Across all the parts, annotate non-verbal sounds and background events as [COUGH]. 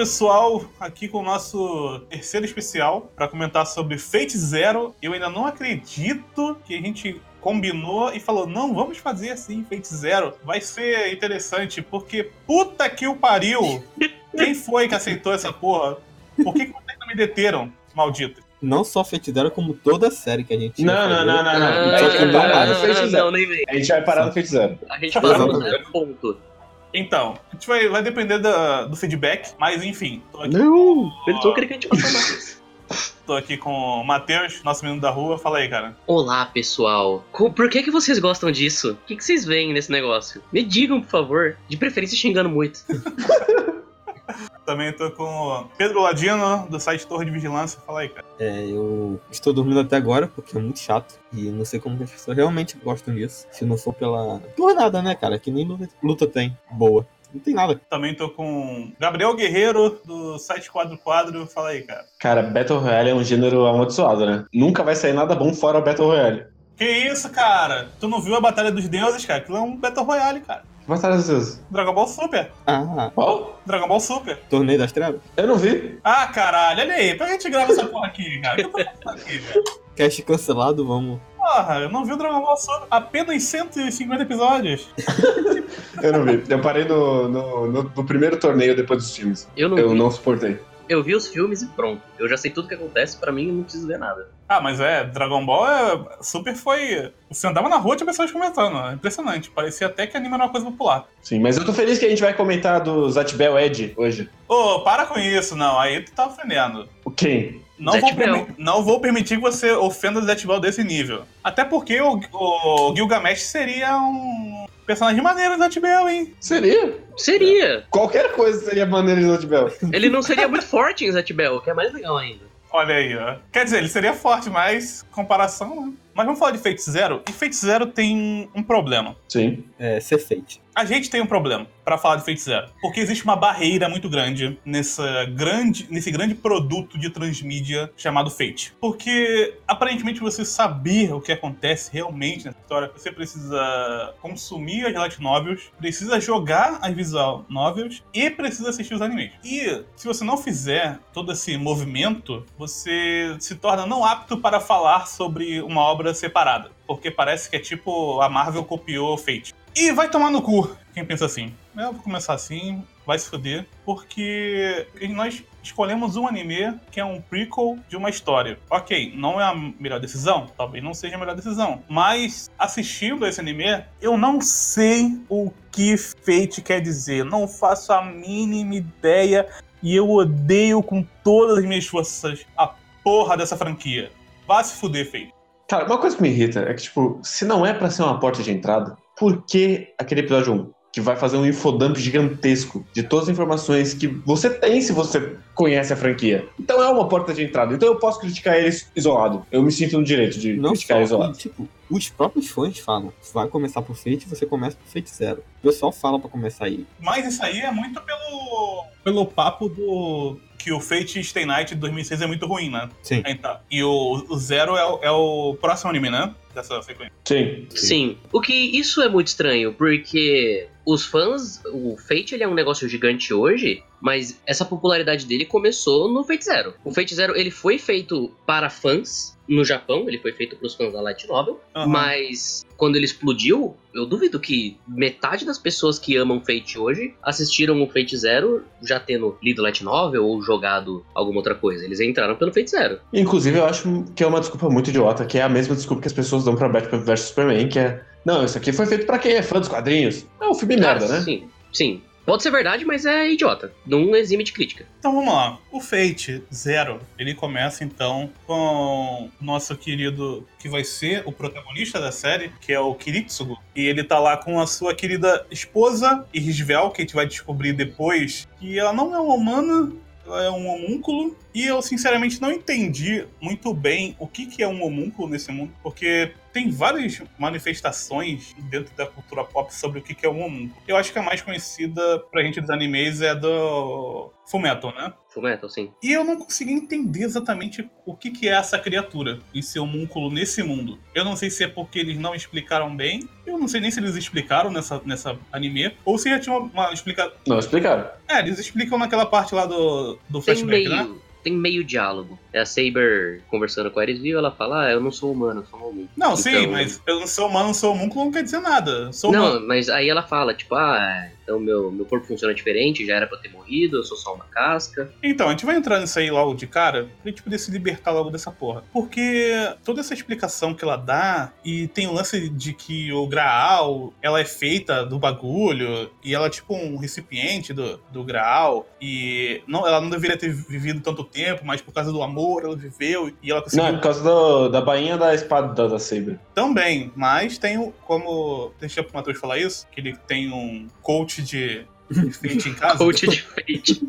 Pessoal, aqui com o nosso terceiro especial para comentar sobre Fate Zero. Eu ainda não acredito que a gente combinou e falou: não, vamos fazer assim, Fate Zero. Vai ser interessante, porque puta que o pariu! Quem foi que aceitou essa porra? Por que, que vocês não me deteram, maldito? Não só Fate Zero, como toda a série que a gente. Não, não, não, não, não. Ah, A gente vai parar no Fate Zero. A gente vai parar no Fate Zero. A gente no Exatamente. zero ponto. Então, a gente vai, vai depender da- do feedback, mas enfim, tô aqui, Não! Eles vão querer que a gente mais. [LAUGHS] tô aqui com o Matheus, nosso menino da rua. Fala aí, cara. Olá, pessoal. Por que, que vocês gostam disso? O que, que vocês veem nesse negócio? Me digam, por favor. De preferência xingando muito. [LAUGHS] Também tô com o Pedro Ladino, do site Torre de Vigilância. Fala aí, cara. É, eu estou dormindo até agora, porque é muito chato. E não sei como as pessoas realmente gostam disso. Se não for pela. Por nada, né, cara? Que nem luta, luta tem. Boa. Não tem nada. Também tô com Gabriel Guerreiro, do site Quadro Quadro. Fala aí, cara. Cara, Battle Royale é um gênero amaldiçoado, né? Nunca vai sair nada bom fora Battle Royale. Que isso, cara? Tu não viu a Batalha dos Deuses, cara? Aquilo é um Battle Royale, cara. Batalha Deuses. Dragon Ball Super. Ah, Qual? Dragon Ball Super. Torneio das Trevas? Eu não vi. Ah, caralho, olha aí. Pra que a gente grava essa porra aqui, cara? Que eu tô fazendo aqui, velho? Cast cancelado, vamos. Porra, eu não vi o Dragon Ball Super. Apenas 150 episódios. [LAUGHS] Eu não vi. Eu parei no, no, no- no primeiro torneio depois dos filmes. Eu não Eu vi. não suportei. Eu vi os filmes e pronto. Eu já sei tudo que acontece, pra mim eu não preciso ver nada. Ah, mas é, Dragon Ball é, Super foi. Você andava na rua e tinha pessoas comentando. É impressionante. Parecia até que anime era uma coisa popular. Sim, mas eu tô feliz que a gente vai comentar do Zatbel Ed hoje. Ô, para com isso, não. Aí tu tá ofendendo. O quem? Não vou, não vou permitir que você ofenda o Zet Bell desse nível. Até porque o, o Gilgamesh seria um personagem maneiro do Zet Bell, hein? Seria. Seria. Qualquer coisa seria maneira de Zatbel. Ele não seria muito forte em Zatbel, o que é mais legal ainda. Olha aí, ó. Quer dizer, ele seria forte, mas comparação, né? Mas vamos falar de Fate Zero. E Fate Zero tem um problema. Sim. É, ser Fate. A gente tem um problema pra falar de Fate Zero. Porque existe uma barreira muito grande nessa grande, nesse grande produto de transmídia chamado Fate. Porque, aparentemente, você saber o que acontece realmente nessa história, você precisa consumir as light novels, precisa jogar as visual novels e precisa assistir os animes. E, se você não fizer todo esse movimento, você se torna não apto para falar sobre uma obra separada. Porque parece que é tipo a Marvel copiou Fate. E vai tomar no cu quem pensa assim. Eu vou começar assim, vai se foder, porque nós escolhemos um anime que é um prequel de uma história. Ok, não é a melhor decisão, talvez não seja a melhor decisão, mas assistindo esse anime, eu não sei o que Fate quer dizer, não faço a mínima ideia e eu odeio com todas as minhas forças a porra dessa franquia. Vá se fuder, Fate. Cara, uma coisa que me irrita é que, tipo, se não é pra ser uma porta de entrada, por que aquele episódio 1? Que vai fazer um infodump gigantesco de todas as informações que você tem se você conhece a franquia. Então é uma porta de entrada. Então eu posso criticar ele isolado. Eu me sinto no direito de Não criticar só, ele isolado. tipo, os próprios fãs falam, vai começar por Fate, você começa por Fate Zero. O pessoal fala pra começar aí. Mas isso aí é muito pelo, pelo papo do. Que o Fate Stay Night de 2006 é muito ruim, né? Sim. Tá. E o, o Zero é, o- é o próximo anime, né? Dessa sequência. Sim. Sim. O que isso é muito estranho, porque os fãs, o Fate ele é um negócio gigante hoje, mas essa popularidade dele começou no Fate Zero. O Fate Zero ele foi feito para fãs no Japão, ele foi feito para os fãs da Light Novel, Aham. mas quando ele explodiu, eu duvido que metade das pessoas que amam Fate hoje assistiram o Fate Zero já tendo lido Light Novel ou jogado alguma outra coisa. Eles entraram pelo Fate Zero. Inclusive, eu acho que é uma desculpa muito idiota, que é a mesma desculpa que as pessoas dão pra Batman vs Superman, que é. Não, isso aqui foi feito pra quem é fã dos quadrinhos. É um filme merda, Ah, né? Sim, sim. Pode ser verdade, mas é idiota. Não exime de crítica. Então vamos lá. O Fate Zero, ele começa então com o nosso querido, que vai ser o protagonista da série, que é o Kiritsugo. E ele tá lá com a sua querida esposa, Irisvel, que a gente vai descobrir depois que ela não é uma humana, ela é um homúnculo. E eu, sinceramente, não entendi muito bem o que, que é um homúnculo nesse mundo, porque tem várias manifestações dentro da cultura pop sobre o que que é um homúnculo. Eu acho que a mais conhecida pra gente dos animes é a do Fullmetal, né? Fullmetal, sim. E eu não consegui entender exatamente o que, que é essa criatura, esse homúnculo nesse mundo. Eu não sei se é porque eles não explicaram bem, eu não sei nem se eles explicaram nessa, nessa anime, ou se já tinha uma, uma explicação. Não explicaram. É, eles explicam naquela parte lá do, do flashback, meio, né? Tem meio diálogo. É a Saber conversando com a Erisville, ela fala, ah, eu não sou humano, eu sou um homúnculo. Não, sim, Então- mas eu não sou humano, não sou homúnculo, não quer dizer nada. Sou humano. Não, mas aí ela fala, tipo, ah, então meu, meu corpo funciona diferente, já era pra eu ter morrido, eu sou só uma casca. Então, a gente vai entrar nisso aí logo de cara pra gente poder se libertar logo dessa porra. Porque toda essa explicação que ela dá, e tem o lance de que o Graal, ela é feita do bagulho, e ela é tipo um recipiente do, do Graal, e não, ela não deveria ter vivido tanto tempo, mas por causa do amor ela viveu, e ela Não, conseguiu é por causa do- da bainha da espada da, da Saber. também. Mas tem o, como, deixa pro Matheus falar isso, que ele tem um coach de de Fate em casa. Coach de Fate.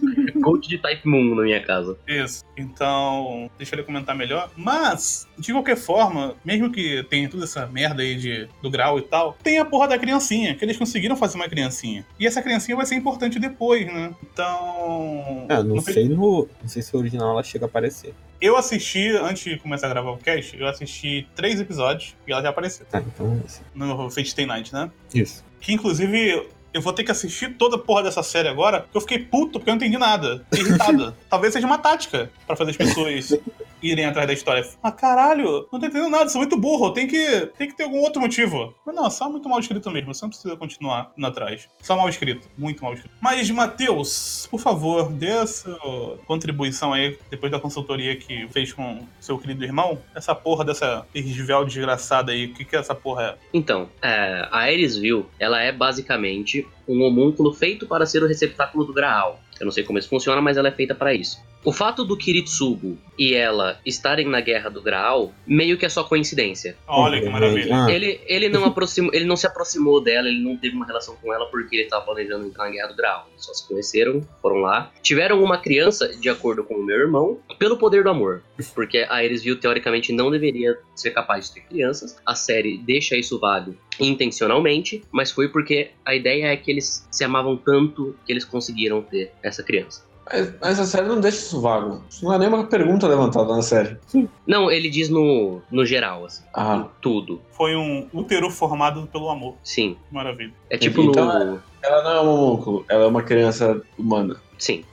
Coach de Type Moon na minha casa. Isso. Então, deixa ele comentar melhor. Mas, de qualquer forma, mesmo que tenha toda essa merda aí de, do grau e tal, tem a porra da criancinha, que eles conseguiram fazer uma criancinha. E essa criancinha vai ser importante depois, né? Então. Ah, não no- sei no. Não sei se o original ela chega a aparecer. Eu assisti, antes de começar a gravar o cast, eu assisti três episódios e ela já apareceu. Tá, então é isso. No Fate Stay Night, né? Isso. Que inclusive. Eu vou ter que assistir toda a porra dessa série agora, porque eu fiquei puto porque eu não entendi nada. Fiquei irritado. [LAUGHS] Talvez seja uma tática pra fazer as pessoas irem atrás da história. Ah, caralho, não tô entendendo nada, sou muito burro, tem que, tem que ter algum outro motivo. Mas não, só muito mal escrito mesmo, você não precisa continuar indo atrás. Só mal escrito, muito mal escrito. Mas, Matheus, por favor, dê a sua contribuição aí, depois da consultoria que fez com seu querido irmão. Essa porra dessa Irgivel desgraçada aí, o que que essa porra é? Então, é, a Erisville, ela é basicamente um homúnculo feito para ser o receptáculo do Graal. Eu não sei como isso funciona, mas ela é feita para isso. O fato do Kiritsugu e ela estarem na Guerra do Graal meio que é só coincidência. Olha que maravilha. Ah, Ele, ele, não aproximou, ele não se aproximou dela, ele não teve uma relação com ela porque ele estava planejando entrar na Guerra do Graal. Eles só se conheceram, foram lá. Tiveram uma criança, de acordo com o meu irmão, pelo poder do amor. Porque a Erisville, teoricamente, não deveria ser capaz de ter crianças. A série deixa isso vago intencionalmente, mas foi porque a ideia é que eles se amavam tanto que eles conseguiram ter essa criança. Mas, mas a série não deixa isso vago. Isso não é nem uma pergunta levantada na série. Não, ele diz no, no geral, assim. Ah, Em tudo. Foi um útero formado pelo amor. Sim. Maravilha. É tipo Então, no. ela não é um homúnculo, ela é uma criança humana. Sim.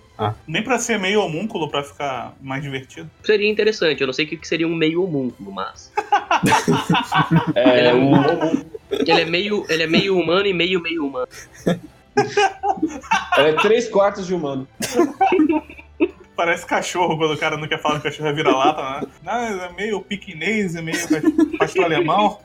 Nem pra ser meio homúnculo pra ficar mais divertido. Seria interessante, eu não sei o que que seria um meio homúnculo, mas. [LAUGHS] É, Ele é um um- homúnculo. Ele é meio, ele é meio humano e meio meio humano. [LAUGHS] Ela é três quartos de humano. Parece cachorro quando o cara não quer falar que o cachorro é vira-lata, né? Não, é meio piquinês, é meio pastor alemão.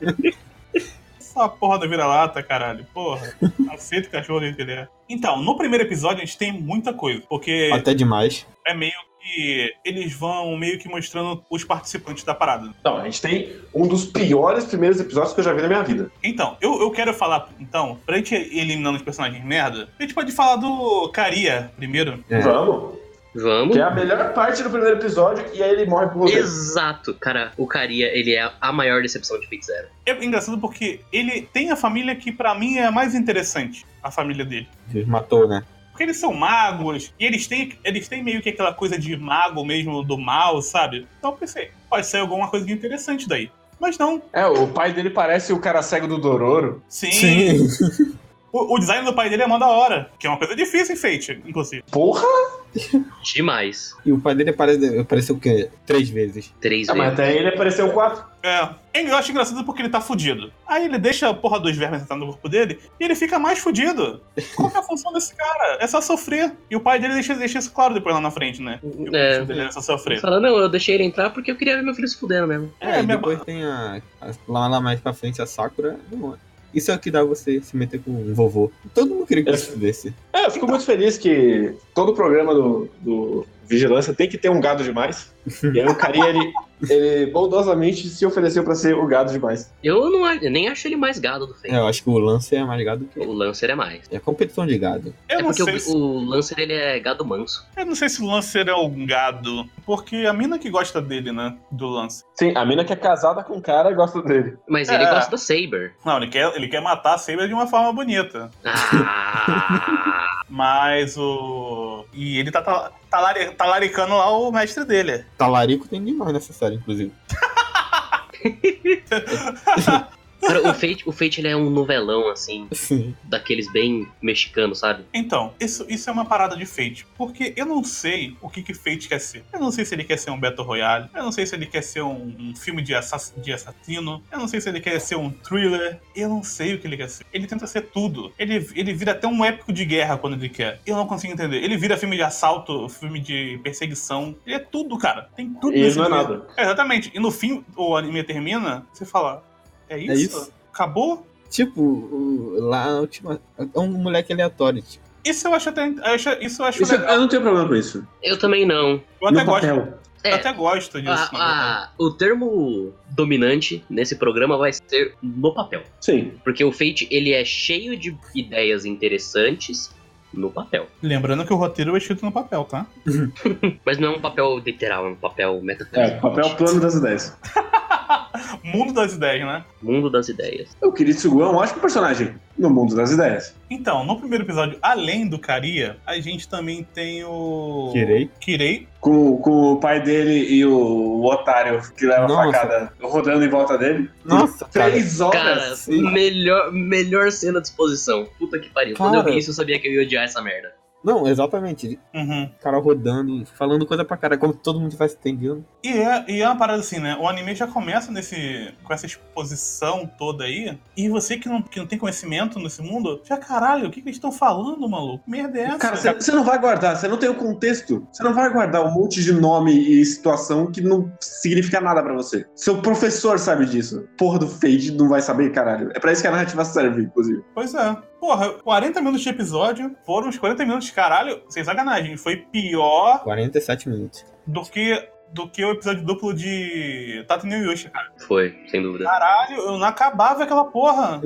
Essa porra da vira-lata, caralho. Porra. Aceita o cachorro do jeito que ele é. Então, no primeiro episódio a gente tem muita coisa. Porque Até demais. é meio que. Eles vão meio que mostrando os participantes da parada. Não, a gente tem um dos piores primeiros episódios que eu já vi na minha vida. Então, eu, eu quero falar, então, pra gente ir eliminando os personagens merda, a gente pode falar do Caria primeiro. É. Vamos. Vamos. Que é a melhor parte do primeiro episódio e aí ele morre por você. Exato, cara. O Caria, ele é a maior decepção de Fate Zero. É engraçado porque ele tem a família que pra mim é a mais interessante, a família dele. Deus matou, né? Porque eles são magos, e eles têm, eles têm meio que aquela coisa de mago mesmo do mal, sabe? Então eu pensei, pode sair alguma coisa de interessante daí. Mas não. É, o pai dele parece o cara cego do Dororo. Sim. [LAUGHS] O, o design do pai dele é mó da hora. Que é uma coisa difícil em Fate, inclusive. Porra! Demais. E o pai dele apare- apareceu o quê? Três vezes. Três Ah, mas vezes. até aí ele apareceu quatro. É. Eu acho engraçado porque ele tá fudido. Aí ele deixa a porra dos vermes entrar no corpo dele e ele fica mais fudido. Qual que é a função desse cara? É só sofrer. E o pai dele deixa, deixa isso claro depois lá na frente, né? Que É. dele é só sofrer. Fala, não, eu deixei ele entrar porque eu queria ver meu filho se fudendo mesmo. É, É, e minha- depois tem a, a- lá, lá mais pra frente a Sakura. Não, Isso é o que dá você se meter com o vovô. Todo mundo queria que É. isso desse. É, eu fico muito feliz que todo programa do, do Vigilância tem que ter um gado demais. E aí o carinha, ele, ele bondosamente se ofereceu pra ser o gado demais. Eu não eu nem acho ele mais gado do Fate. É, eu acho que o Lancer é mais gado que O Lancer é mais. É competição de gado. Eu é não porque sei o, se... o Lancer ele é gado manso. Eu não sei se o Lancer é um gado, porque a mina que gosta dele, né, do Lancer. Sim, a mina que é casada com o cara gosta dele. Mas É. ele gosta da Saber. Não, ele quer, ele quer matar a Saber de uma forma bonita. Ah, Mas o... E ele tá tal- talari- talaricando lá o mestre dele. Talarico tem demais nessa série, inclusive. [LAUGHS] cara, o Fate, o Fate ele é um novelão, assim, Sim. daqueles bem mexicanos, sabe? Então, isso, isso é uma parada de Fate. Porque eu não sei o que, que Fate quer ser. Eu não sei se ele quer ser um Battle Royale. Eu não sei se ele quer ser um, um filme de, assass de assassino. Eu não sei se ele quer ser um thriller. Eu não sei o que ele quer ser. Ele tenta ser tudo. Ele, ele vira até um épico de guerra quando ele quer. Eu não consigo entender. Ele vira filme de assalto, filme de perseguição. Ele é tudo, cara. Tem tudo ele não é nada. É, exatamente. E no fim, o anime termina, você fala. É isso? isso? Acabou? Tipo, o- lá na última. É um moleque aleatório, tipo. Isso eu acho até. eu acho- Isso eu acho Isso, legal. eu não tenho problema com isso. Eu também não. Eu até no gosto. papel. Eu É, até gosto disso. a- a- o termo dominante nesse programa vai ser no papel. Sim. Porque o Fate, ele é cheio de ideias interessantes no papel. Lembrando que o roteiro é escrito no papel, tá? [LAUGHS] Mas não é um papel literal, é um papel É, metafísico. papel plano das ideias. [LAUGHS] [LAUGHS] Mundo das ideias, né? Mundo das ideias. O Kiritsugu é um ótimo personagem no mundo das ideias. Então, no primeiro episódio, além do Karia, a gente também tem o. Kirei. Kirei. Com, com o pai dele e o, o otário que leva a Nossa. facada rodando em volta dele. Nossa, cara. Três horas. Cara, melhor, melhor cena de exposição. Puta que pariu. Quando eu Cara. vi isso, eu sabia que eu ia odiar essa merda. Não, exatamente. Uhum. O cara rodando, falando coisa pra cara, como se todo mundo tivesse entendido. E é, e é uma parada assim, né? O anime já começa nesse, com essa exposição toda aí. E você que não, que não tem conhecimento nesse mundo, já caralho, o que, que eles estão falando, maluco? Merda é essa? Cara, você você não vai guardar, você não tem o contexto. Você não vai guardar um monte de nome e situação que não significa nada pra você. Seu professor sabe disso. Porra do Fade não vai saber, caralho. É pra isso que a narrativa serve, inclusive. Pois é. Porra, 40 minutos de episódio foram os 40 minutos, caralho, sem sacanagem. Foi pior 47 minutos. do que, do que o episódio duplo de Tata no Yoshi, cara. Foi, sem dúvida. Caralho, eu não acabava aquela porra.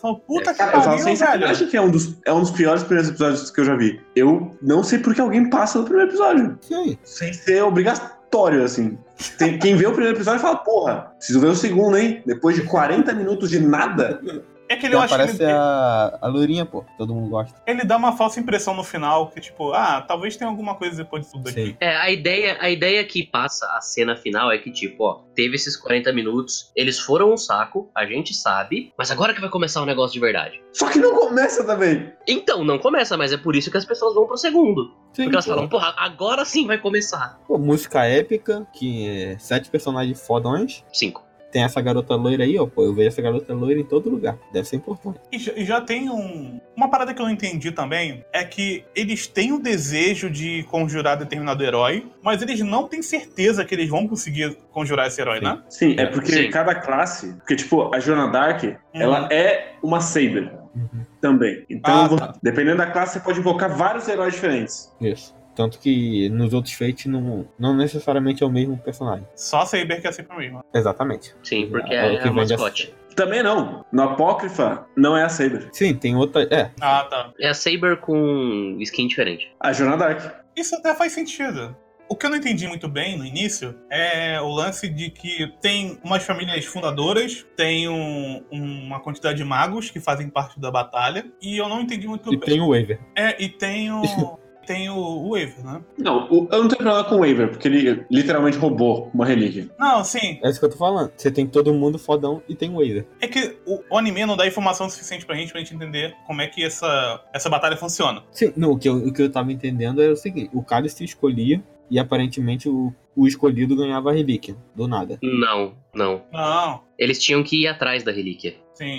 Falo, puta que Cara, eu falo pariu, sem velho. sacanagem que é um, dos, é um dos piores primeiros episódios que eu já vi. Eu não sei por que alguém passa no primeiro episódio. Sim. Sem ser obrigatório, assim. Tem- quem vê o primeiro episódio fala, porra, preciso ver o segundo, hein? Depois de 40 minutos de nada. É que ele, eu Já acho que ele, a, a Lourinha, pô. Todo mundo gosta. ele dá uma falsa impressão no final, que tipo, ah, talvez tenha alguma coisa depois de tudo aqui. Sim. É, a ideia, a ideia que passa a cena final é que, tipo, ó, teve esses 40 minutos, eles foram um saco, a gente sabe, mas agora que vai começar o negócio de verdade. Só que não começa também. Então, não começa, mas é por isso que as pessoas vão pro segundo. Sim, Porque elas pô. falam, porra, agora sim vai começar. Pô, música épica, que é sete personagens fodões. Cinco. Tem essa garota loira aí, ó. Pô, eu vejo essa garota loira em todo lugar. Deve ser importante. E já, e já tem um. Uma parada que eu não entendi também é que eles têm o desejo de conjurar determinado herói, mas eles não têm certeza que eles vão conseguir conjurar esse herói, Sim. né? Sim, é porque Sim. cada classe. Porque, tipo, a Joana Dark, ela é uma Saber Uhum. também. Então, Ah, tá. dependendo da classe, você pode invocar vários heróis diferentes. Isso. Tanto que nos outros Fate não, não necessariamente é o mesmo personagem. Só a Saber que é sempre mesmo. Exatamente. Sim, porque É o é, que é o vende a- mascote. Também não. No Apócrifa, não é a Saber. Sim, tem outra. É, Ah, tá. É a Saber com skin diferente. A Joana Dark. Isso até faz sentido. O que eu não entendi muito bem no início é o lance de que tem umas famílias fundadoras, tem um- uma quantidade de magos que fazem parte da batalha, e eu não entendi muito e bem. tem o Waver. É, e tem o. [LAUGHS] tem o, o Waver, né? Não, o- eu não tenho problema com o Waver, porque ele literalmente roubou uma relíquia. Não, sim. É isso que eu tô falando. Você tem todo mundo fodão e tem o Waver. É que o, o anime não dá informação suficiente pra gente pra gente entender como é que essa, essa batalha funciona. Sim, não, o que, eu, o que eu tava entendendo era o seguinte: o cara se escolhia e aparentemente o, o escolhido ganhava a relíquia. Do nada. Não, não. Não, Eles tinham que ir atrás da relíquia. sim.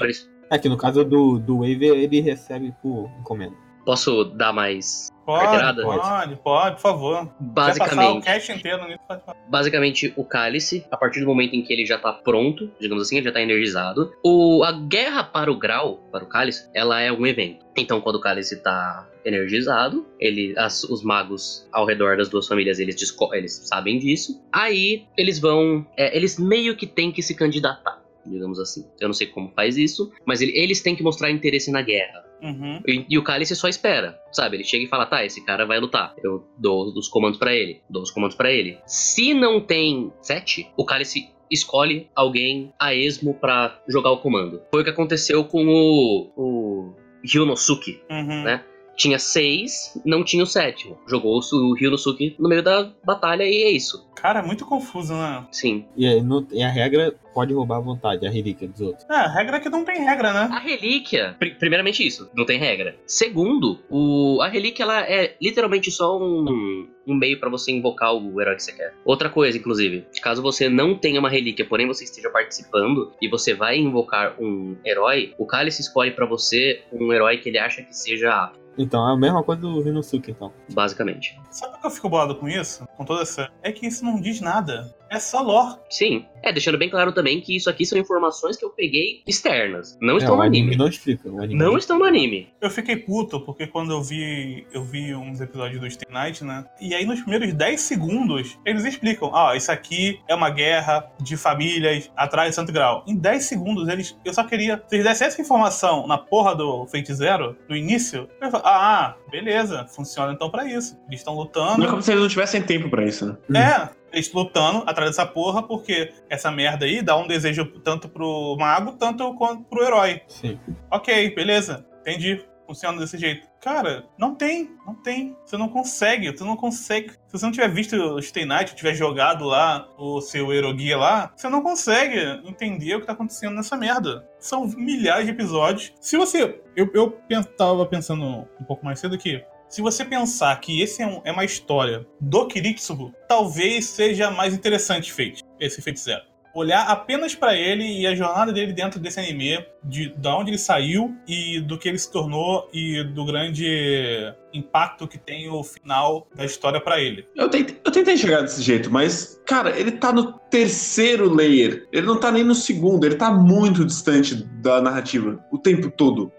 É que no caso do, do Waver ele recebe por encomenda. Posso dar mais Pode, Carteirada? pode, pode, por favor. Quer passar o Basicamente, inteiro nisso, pode falar. basicamente o cálice, a partir do momento em que ele já tá pronto, digamos assim, ele já tá energizado, o, a guerra para o grau, para o cálice, ela é um evento. Então, quando o cálice tá energizado, ele, as- os magos ao redor das duas famílias, eles, eles sabem disso. Aí, eles vão, é, eles meio que têm que se candidatar. Digamos assim. Eu não sei como faz isso, mas ele- eles têm que mostrar interesse na guerra. Uhum. E, e o Cálice só espera, sabe? Ele chega e fala, tá, esse cara vai lutar. Eu dou os comandos pra ele, dou os comandos pra ele. Se não tem sete, o Cálice escolhe alguém a esmo pra jogar o comando. Foi o que aconteceu com o, o Ryunosuke. Uhum. Né? Tinha seis, não tinha o sétimo. Jogou o Ryunosuke no meio da batalha e é isso. Cara, é muito confuso, né? Sim. E, aí, não- e a regra pode roubar à vontade, a relíquia dos outros. É, a regra é que não tem regra, né? A relíquia, pri- primeiramente isso, não tem regra. Segundo, o, a relíquia ela é literalmente só um, um meio pra você invocar o herói que você quer. Outra coisa, inclusive, caso você não tenha uma relíquia, porém você esteja participando e você vai invocar um herói, o Cálice escolhe pra você um herói que ele acha que seja apto, Então é a mesma coisa do Rinosuke, então. basicamente. Sabe por que eu fico bolado com isso? Com toda essa. É que isso não diz nada. É só lore. Sim. É, deixando bem claro também que isso aqui são informações que eu peguei externas. Não É, estão no anime anime. não explica. Anime Não estão no anime. Eu fiquei puto porque quando eu vi eu vi uns episódios do Stay Night, né? E aí nos primeiros 10 segundos eles explicam: "Ah, isso aqui é uma guerra de famílias atrás de Santo Grau". Em 10 segundos eles eu só queria se eles dessem essa informação na porra do Fate Zero no início, eu ia falar, ah, beleza, funciona então pra isso. Eles estão lutando. Não é como se eles não tivessem tempo pra isso, né? É, lutando atrás dessa porra, porque essa merda aí dá um desejo tanto pro mago, tanto quanto pro herói. Sim. Ok, beleza, entendi. Funciona desse jeito. Cara, não tem, não tem. Você não consegue, você não consegue. Se você não tiver visto o Stay Night, tiver jogado lá o seu Eroguia lá, você não consegue entender o que tá acontecendo nessa merda. São milhares de episódios. Se você. Eu, eu tava pensando um pouco mais cedo que se você pensar que esse é, um- é uma história do Kiritsugu, talvez seja mais interessante feito, esse Fate Zero. Olhar apenas pra ele e a jornada dele dentro desse anime, de da onde ele saiu e do que ele se tornou e do grande impacto que tem o final da história pra ele. Eu tentei, eu tentei chegar desse jeito, mas, cara, ele tá no terceiro layer. Ele não tá nem no segundo, ele tá muito distante da narrativa o tempo todo.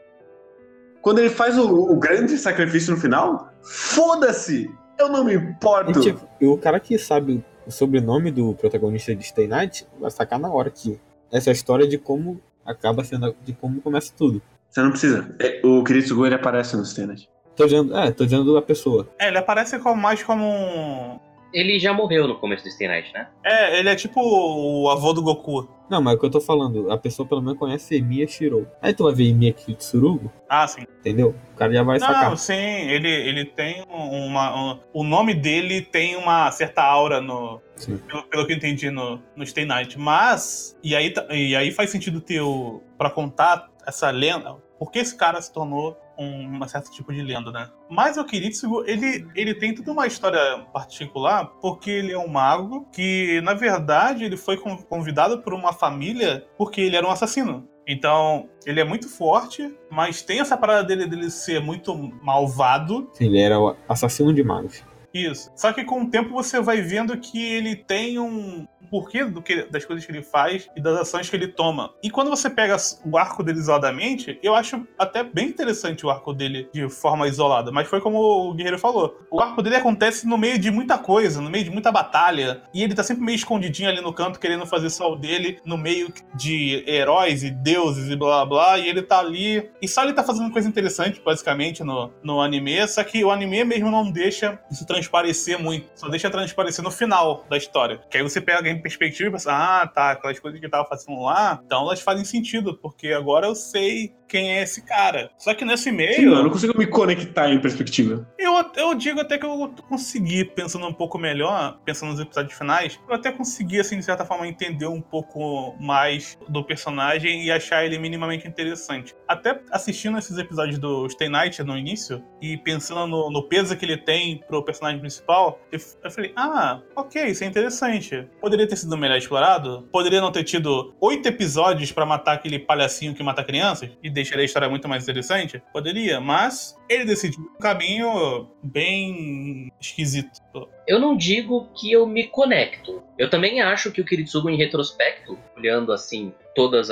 Quando ele faz o, o grande sacrifício no final, foda-se! Eu não me E, importo. tipo, e o cara que sabe o sobrenome do protagonista de Stay Night vai sacar na hora que essa é a história de como acaba sendo, de como começa tudo. Você não precisa. É, O Kiritsugu, ele aparece no Stennet. Tô dizendo, é, tô dizendo da pessoa. É, ele aparece como, mais como um. Ele já morreu no começo do Stay Night, né? É, ele é tipo o avô do Goku. Não, mas é o que eu tô falando, a pessoa pelo menos conhece Emiya Shirou. Aí tu vai ver Emiya Kitsurugo, Ah, sim. entendeu? O cara já vai Não, sacar. sim, ele, ele tem uma. um- o nome dele tem uma certa aura no. Sim. Pelo, pelo que eu entendi no, no Stay Night. Mas. E aí, e aí faz sentido ter o. Pra contar essa lenda. Por que esse cara se tornou um, certo tipo de lenda, né? Mas o Kiritsugu, ele, ele tem toda uma história particular, porque ele é um mago que, na verdade, ele foi con- convidado por uma família porque ele era um assassino. Então, ele é muito forte, mas tem essa parada dele, dele ser muito malvado. Ele era o assassino de magos. Isso. Só que com o tempo você vai vendo que ele tem um porquê do que, das coisas que ele faz e das ações que ele toma. E quando você pega o arco dele isoladamente, eu acho até bem interessante o arco dele de forma isolada. Mas foi como o Guerreiro falou. O arco dele acontece no meio de muita coisa, no meio de muita batalha. E ele tá sempre meio escondidinho ali no canto, querendo fazer só o dele, no meio de heróis e deuses e blá blá. E ele tá ali. E só ele tá fazendo coisa interessante, basicamente, no, no anime. Só que o anime mesmo não deixa isso transparecer muito. Só deixa transparecer no final da história. Que aí você pega em perspectiva e pensa, ah, tá, aquelas coisas que eu tava fazendo lá, então elas fazem sentido, porque agora eu sei quem é esse cara. Só que nesse Sim, meio. eu não consigo me conectar em perspectiva. Eu, eu digo até que eu consegui, pensando um pouco melhor, pensando nos episódios finais, eu até consegui, assim, de certa forma, entender um pouco mais do personagem e achar ele minimamente interessante. Até assistindo esses episódios do Stay Night no início e pensando no, no peso que ele tem pro personagem principal, eu, falei, ah, ok, isso é interessante. Poderia ter sido melhor explorado? Poderia não ter tido oito episódios pra matar aquele palhacinho que mata crianças e deixaria a história muito mais interessante? Poderia, mas ele decidiu um caminho bem esquisito. Eu não digo que eu me conecto. Eu também acho que o Kiritsugo, em retrospecto, olhando assim todos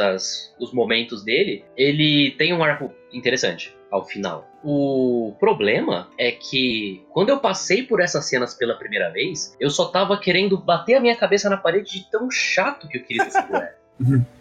os momentos dele, ele tem um arco interessante ao final. O problema é que quando eu passei por essas cenas pela primeira vez, eu só tava querendo bater a minha cabeça na parede de tão chato que o Kiritsugo é.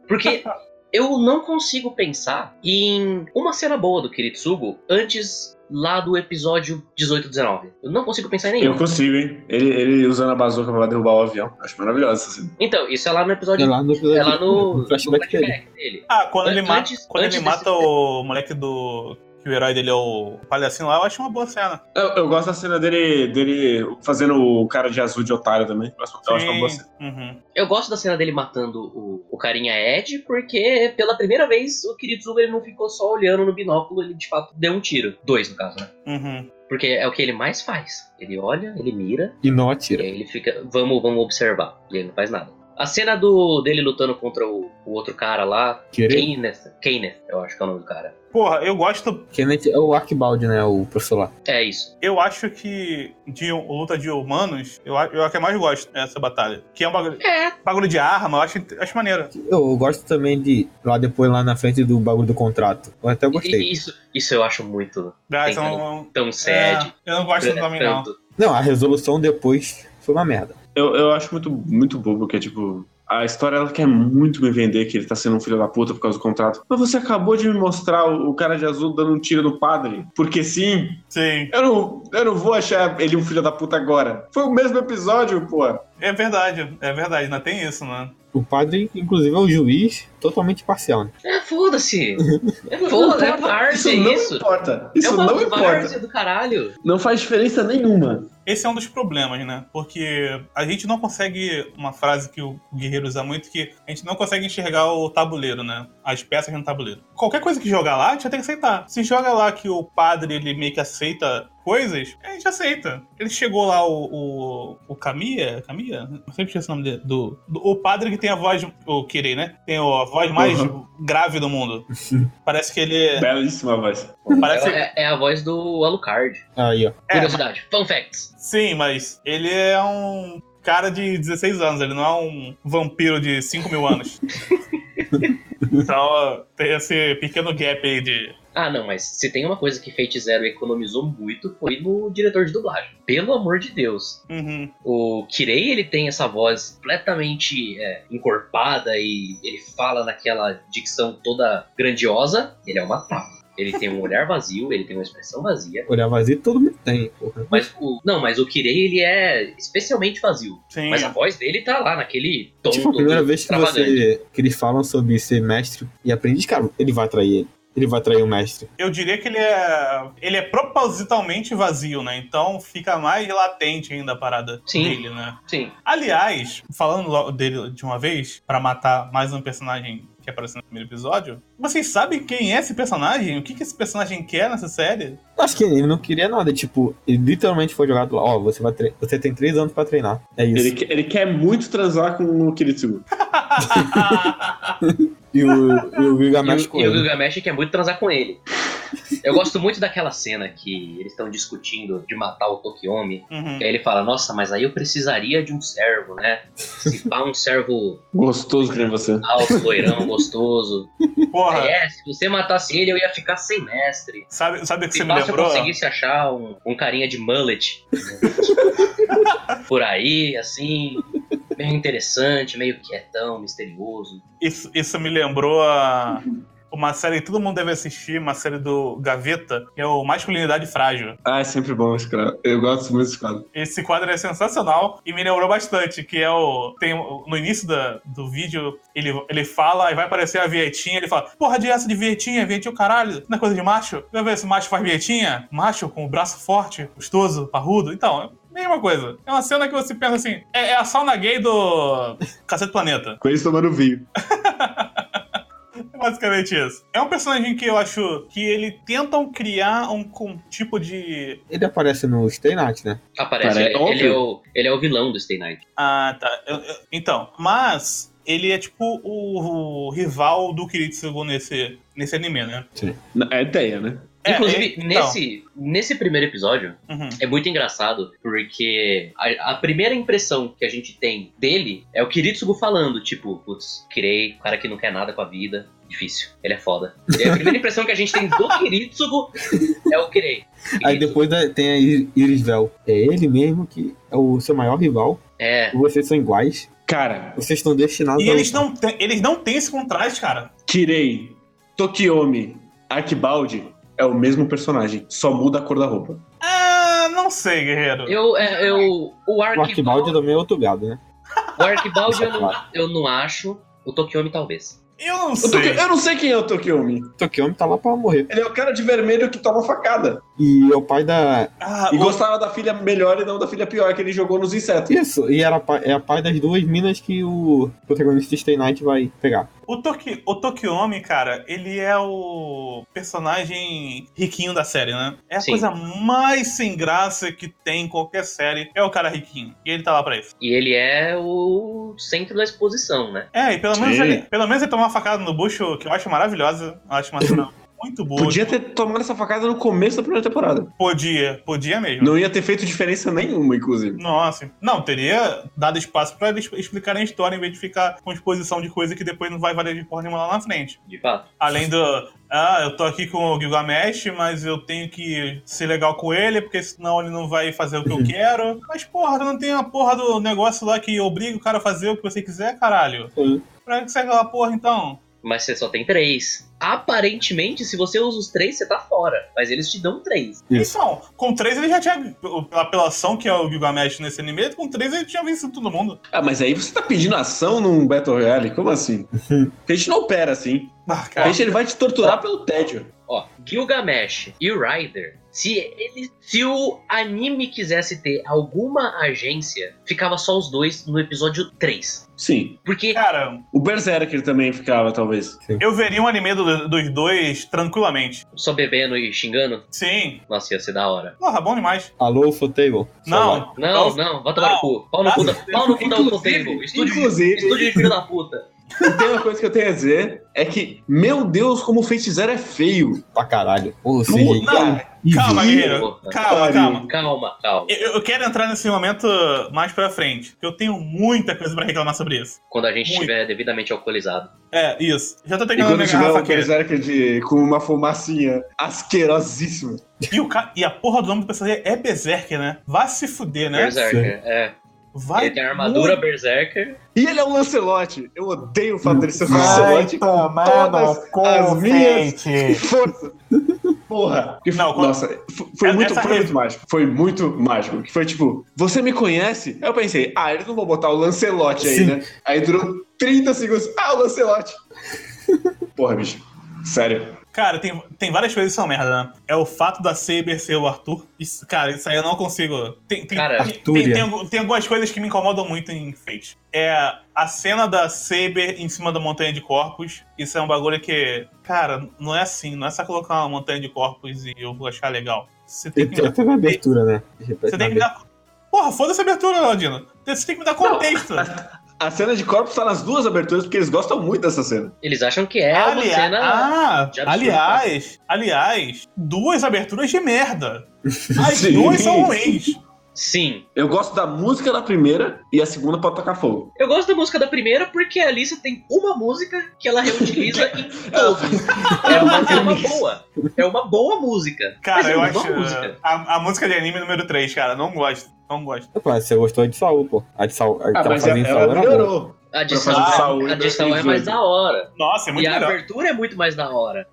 Porque eu não consigo pensar em uma cena boa do Kiritsugo antes lá do episódio 18 19. Eu não consigo pensar em nenhum. Eu consigo, hein? Ele, ele usando a bazuca pra derrubar o avião. Acho maravilhoso essa cena. Então, isso é lá no episódio. É lá no episódio. É lá no, no flashback dele. dele. Ah, quando ele, mata, Antes- quando antes ele desse- mata o moleque do. Que o herói dele é o palhacinho lá, eu acho uma boa cena. Eu, eu gosto da cena dele, dele fazendo o cara de azul de otário também. Eu acho, eu acho uma boa cena. Uhum. Eu gosto da cena dele matando o, o carinha Ed, porque pela primeira vez o Kiritsugo ele não ficou só olhando no binóculo, ele de fato deu um tiro. Dois, no caso, né? Uhum. Porque é o que ele mais faz. Ele olha, ele mira, E não e atira. aí ele fica, vamos, vamos observar. E ele não faz nada. A cena do dele lutando contra o, o outro cara lá. Kenneth, Kenneth, eu acho que é o nome do cara. Porra, eu gosto. Kenneth é o Arquibaldi, né? O professor lá. É isso. Eu acho que de luta de humanos, eu, a- eu é a que eu mais gosto dessa batalha. Que é um bagulho, É, bagulho de arma, eu acho, acho maneiro. Eu, eu gosto também de. Lá depois, lá na frente do bagulho do contrato. Eu até e- gostei. isso, isso eu acho muito Ah, Tem então, tão é, eu não gosto também, não. tanto. Não, a resolução depois foi uma merda. Eu, eu acho muito, muito bobo que é tipo. A história ela quer muito me vender que ele tá sendo um filho da puta por causa do contrato. Mas você acabou de me mostrar o, o cara de azul dando um tiro no padre. Porque sim, Sim, eu não, eu não vou achar ele um filho da puta agora. Foi o mesmo episódio, pô. É verdade, é verdade, ainda tem isso, né? O padre, inclusive, é o juiz totalmente parcial, né? É, foda-se. [LAUGHS] É foda, é várzea Isso não isso. importa. É Isso uma não importa. do caralho. Não faz diferença nenhuma. Esse é um dos problemas, né? Porque a gente não consegue. Uma frase que o Guerreiro usa muito, que a gente não consegue enxergar o tabuleiro, né? As peças no tabuleiro. Qualquer coisa que jogar lá, a gente vai ter que aceitar. Se joga lá que o padre ele meio que aceita coisas, a gente aceita. Ele chegou lá, o. O, o Camilla? Camilla? Eu sempre esqueço o nome dele. Do, do- o padre que tem a voz. O Kirei, né? Tem a voz mais Uhum. grave do mundo. [LAUGHS] Parece que ele. é- Belíssima voz. Parece, É, é a voz do Alucard. Aí, ó. É, Curiosidade. Fun facts. Sim, mas ele é um cara de 16 anos, ele não é um vampiro de 5 mil anos. [LAUGHS] então tem esse pequeno gap aí de. Ah, não, mas se tem uma coisa que Fate Zero economizou muito foi no diretor de dublagem. Pelo amor de Deus. Uhum. O Kirei, ele tem essa voz completamente é, encorpada e ele fala naquela dicção toda grandiosa. Ele é uma tapa. Ele tem um olhar vazio, ele tem uma expressão vazia. Olhar vazio todo mundo tem, porra. Mas o. Não, mas o Kirei, ele é especialmente vazio. Sim. Mas a voz dele tá lá naquele tom Tipo, a primeira vez que, você, que eles falam sobre ser mestre e aprendiz, cara, ele vai trair ele. Ele vai trair o mestre. Eu diria que ele é. Ele é propositalmente vazio, né? Então fica mais latente ainda a parada Sim. dele, né? Sim. Aliás, falando logo dele de uma vez, pra matar mais um personagem que apareceu no primeiro episódio, vocês sabem quem é esse personagem? O que, que esse personagem quer nessa série? Acho que ele não queria nada. Tipo, ele literalmente foi jogado lá. Ó, você, vai tre- você tem três anos pra treinar. É isso. Ele, que- ele quer muito transar com o Kiritsugu. [LAUGHS] [LAUGHS] E o, e o E Gilgamesh o, com e o ele. Gilgamesh quer muito transar com ele. Eu gosto muito daquela cena que eles estão discutindo de matar o Tokiomi. Uhum. E aí ele fala, nossa, mas aí eu precisaria de um servo, né? Se pá um servo Gostoso que nem você. alto, loirão, gostoso. Porra, é, se você matasse ele, eu ia ficar sem mestre. sabe, sabe o que Se você me pá, se eu lembrou? conseguisse achar um, um carinha de mullet [LAUGHS] por aí, assim, meio interessante, meio quietão, misterioso. Isso, isso me lembrou a, uma série que todo mundo deve assistir, uma série do Gaveta, que é o Masculinidade Frágil. Ah, é sempre bom esse cara. Eu gosto muito desse quadro. Esse quadro é sensacional e me lembrou bastante, que é o. Tem, no início da, do vídeo, ele, ele fala e vai aparecer a vietinha, ele fala, porra de essa de vietinha, vietinha o caralho, não é coisa de macho? Vai ver se macho faz vietinha? Macho com o braço forte, gostoso, parrudo? Então, mesma coisa. É uma cena que você pensa assim, é, é a sauna gay do Cacete Planeta. Com eles tomando vinho. [LAUGHS] É basicamente isso. É um personagem que eu acho que ele tentam criar um, um tipo de. Ele aparece no Stay Night, né? Aparece, ele, ele é o, ele é o vilão do Stay Night. Ah, tá. Eu- eu- então, mas ele é tipo o, o rival do Kiritsugu nesse, nesse anime, né? É a ideia, né? É, Inclusive, é, então. nesse, nesse primeiro episódio, Uhum. é muito engraçado, porque a, a primeira impressão que a gente tem dele é o Kiritsugu falando, tipo, putz, Kirei, cara que não quer nada com a vida, difícil, ele é foda. E a primeira impressão que a gente tem do Kiritsugu é o Kirei. Aí depois da- tem a Ir- Iris Vel. É ele mesmo que é o seu maior rival. É, E vocês são iguais. Cara, Vocês estão destinados E a eles lutar. não, têm, eles não têm esse contraste, cara. Kirei, Tokiomi, Arquibaldi é o mesmo personagem, só muda a cor da roupa. Ah, não sei, guerreiro. eu, é, eu, o O Arquibaldi também é outro gado, né? o Arquibaldi eu, não, Claro. eu não acho, o Tokiomi talvez. Eu não sei. Eu não sei quem é o Tokiomi. Tokiomi tá lá pra morrer. Ele é o cara de vermelho que toma facada. E é o pai da. Ah, E o- gostava da filha melhor e não da filha pior que ele jogou nos insetos. Isso, e era é a pai das duas minas que o protagonista Stay Night vai pegar. O, Toki, o Tokiomi, cara, ele é o personagem riquinho da série, né? É a Sim. coisa mais sem graça que tem em qualquer série. É o cara riquinho. E ele tá lá pra isso. E ele é o centro da exposição, né? É, e pelo menos, Sim. ele, pelo menos ele tomou uma facada no bucho que eu acho maravilhosa. Eu acho uma cena [LAUGHS] muito boa. Podia ter tomado essa facada no começo da primeira temporada. Podia, podia mesmo. Não ia ter feito diferença nenhuma, inclusive. Nossa, não, teria dado espaço pra eles explicarem a história em vez de ficar com exposição de coisa que depois não vai valer de porra nenhuma lá na frente. De fato. Além do. Ah, eu tô aqui com o Gilgamesh, mas eu tenho que ser legal com ele, porque senão ele não vai fazer o que eu quero. Mas, porra, não tem a porra do negócio lá que obriga o cara a fazer o que você quiser, caralho. Sim. Pra que serve aquela porra então? Mas você só tem três. Aparentemente, se você usa os três, você tá fora. Mas eles te dão três. Isso. Então, com três ele já tinha. Pela apelação que é o Gilgamesh nesse anime, com três ele tinha vencido todo mundo. Ah, mas aí você tá pedindo ação num Battle Royale? Como assim? [LAUGHS] Porque a gente não opera assim. Ah, A cara. gente ele vai te torturar pelo tédio. Ó, Gilgamesh e Ryder, se ele, se o anime quisesse ter alguma agência, ficava só os dois no episódio 3. Sim. Porque Cara, O Berserker também ficava, talvez. eu veria um anime do- dos dois tranquilamente. só bebendo e xingando, Sim. nossa, ia ser da hora. Porra, bom demais. Alô, Futable? Não. Não, não, vai tomar no cu. Pau no cu da, pau no cu da Inclusive- Ufotable. Estúdio, inclusive- estúdio de filho da puta. E tem uma coisa que eu tenho a dizer: é que, meu Deus, como o Fate Zero é feio. Pra caralho. Ô, Não, CGI. não, calma, Ih, guerreiro. Calma, calma. Calma, calma. Eu, eu quero entrar nesse momento mais pra frente, porque eu tenho muita coisa pra reclamar sobre isso. Quando a gente Muito. estiver devidamente alcoolizado. É, isso. Já tô pegando a quando minha tiver garrafa um aqui. Berserker de, com uma fumacinha asquerosíssima. E, o ca... e a porra do nome do personagem é Berserker, né? Vai se fuder, né? Berserker, é. Vai Ele tem a armadura muito- Berserker. E ele é um Lancelot. Eu odeio o fato dele ser um Vai Lancelot com as minhas forças. Porra. Que f- Não, quando- Nossa, foi, muito, foi muito mágico. Foi muito mágico. Que foi tipo, você me conhece? Aí eu pensei, ah, eles não vão botar o Lancelot aí, Sim. né? Aí durou 30 segundos. Ah, o Lancelot. Porra, bicho. Sério. Cara, tem, tem várias coisas que são merda, né? É o fato da Saber ser o Arthur. Isso, cara, isso aí eu não consigo. Tem, tem, Cara, tem, tem, tem algu- tem algumas coisas que me incomodam muito em Fate. É a cena da Saber em cima da montanha de corpos. Isso é um bagulho que, cara, não é assim. Não é só colocar uma montanha de corpos e eu vou achar legal. Você tem que tem me até na abertura, né? Você tem que me dar. Porra, foda-se a abertura, Ladino. Você tem que me dar contexto. [LAUGHS] A cena de corpos tá nas duas aberturas porque eles gostam muito dessa cena. Eles acham que é uma Alia- cena. ah, aliás, aliás, duas aberturas de merda. [LAUGHS] As Sim. duas são ruins. Sim. Eu gosto da música da primeira e a segunda pode tocar fogo. Eu gosto da música da primeira porque a Alissa tem uma música que ela reutiliza [LAUGHS] em todos. É uma, é uma boa. É uma boa música. Cara, Mas é eu acho. música. A, a música de anime número 3, cara, não gosto. Não gosto. Opa, você gostou de Saul, pô. A de Saul, a que Ah, mas ela, ela era boa. melhorou. A de Saul, a de Saul é mais 2018. da hora. Nossa, é muito E a melhor. abertura é muito mais da hora.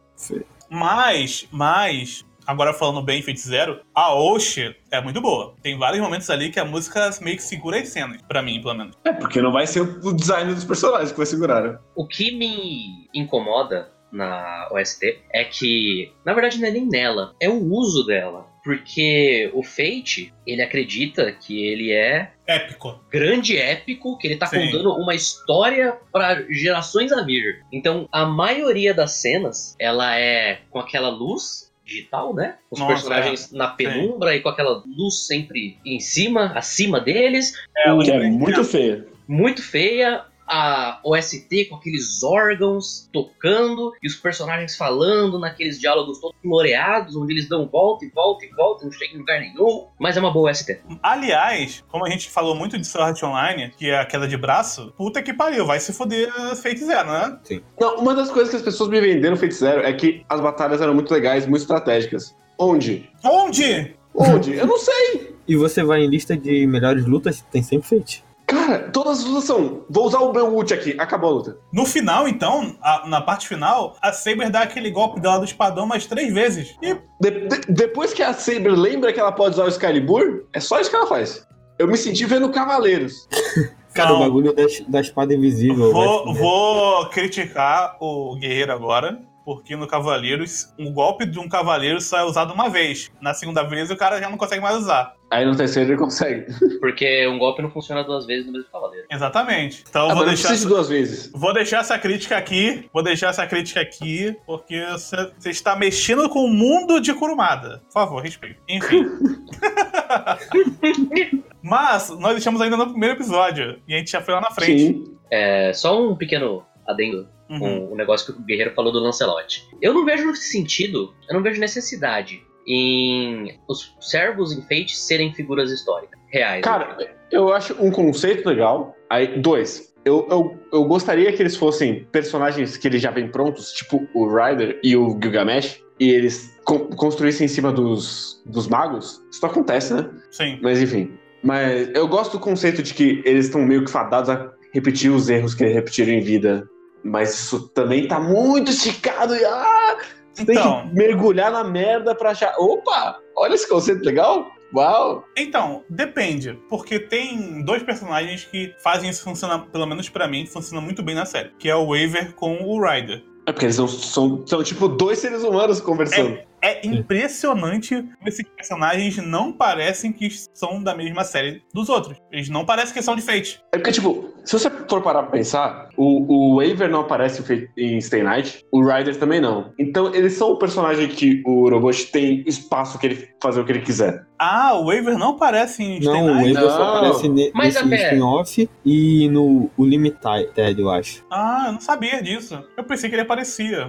Mas, mas, agora falando bem Fate Zero, a Oshi é muito boa. Tem vários momentos ali que a música meio que segura as cenas, pra mim, pelo menos. É, porque não vai ser o design dos personagens que vai segurar, né? O que me incomoda na OST é que, na verdade, não é nem nela, é o uso dela. Porque o Fate, ele acredita que ele é Épico. grande épico, que ele tá Sim. contando uma história para gerações a vir. Então, a maioria das cenas, ela é com aquela luz digital, né? Os Nossa, personagens na penumbra e com aquela luz sempre em cima, acima deles. É, O- o Que é muito feia. Muito feia. A OST com aqueles órgãos tocando e os personagens falando naqueles diálogos todos floreados, onde eles dão volta e volta e volta, não chegam em lugar nenhum. Mas é uma boa OST. Aliás, como a gente falou muito de Sword Art Online, que é a queda de braço, puta que pariu, vai se foder Fate Zero, né? Não, uma das coisas que as pessoas me venderam Fate Zero é que as batalhas eram muito legais, muito estratégicas. Onde? Onde? Onde? Eu não sei. E você vai em lista de melhores lutas, tem sempre Fate. Cara, todas as lutas são. Vou usar o meu ult aqui. Acabou a luta. No final, então, a- na parte final, a Saber dá aquele golpe dela do espadão mais três vezes. E De- de- depois que a Saber lembra que ela pode usar o Excalibur, é só isso que ela faz. Eu me senti vendo Cavaleiros. [LAUGHS] Cara, Não. o bagulho da, da espada invisível. Vou, vou criticar o guerreiro agora, porque no Cavaleiros, um golpe de um cavaleiro só é usado uma vez. Na segunda vez, o cara já não consegue mais usar. Aí no terceiro ele consegue. [LAUGHS] Porque um golpe não funciona duas vezes no mesmo cavaleiro. Exatamente. Então, Ah, eu vou deixar. de duas vezes. Vou deixar essa crítica aqui, vou deixar essa crítica aqui, porque você está mexendo com o mundo de Kurumada. Por favor, respeito. Enfim. [LAUGHS] Mas nós estamos ainda no primeiro episódio e a gente já foi lá na frente. Sim. É, só um pequeno adendo Uhum. com o negócio que o Guerreiro falou do Lancelot. Eu não vejo sentido, eu não vejo necessidade em os servos em Fate serem figuras históricas, reais. Cara, eu acho um conceito legal. Aí, dois. Eu, eu, eu gostaria que eles fossem personagens que eles já vêm prontos, tipo o Ryder e o Gilgamesh, e eles con- construíssem em cima dos, dos magos. Isso acontece, né? Sim. Mas enfim. Mas eu gosto do conceito de que eles estão meio que fadados a repetir os erros que eles repetiram em vida. Mas isso também tá muito esticado e. Ah, você Então. tem que mergulhar na merda pra achar. Opa! Olha esse conceito legal! Uau! Então, depende, porque tem dois personagens que fazem isso funcionar, pelo menos pra mim, funciona muito bem na série, que é o Waver com o Ryder. É porque eles não são, são tipo dois seres humanos conversando. É impressionante como esses personagens não parecem que são da mesma série dos outros. Eles não parecem que são de Fate. É porque, tipo, se você for parar pra pensar, o, o Waver não aparece em Stay Night, o Ryder também não. Então, eles são o personagem que o Robot tem espaço que ele fazer o que ele quiser. Ah, o Waver não aparece em Stay Não, o Night? Waver só Não. aparece ne- Mas nesse spin-off e no o Limited, eu acho. Ah, eu não sabia disso. Eu pensei que ele aparecia.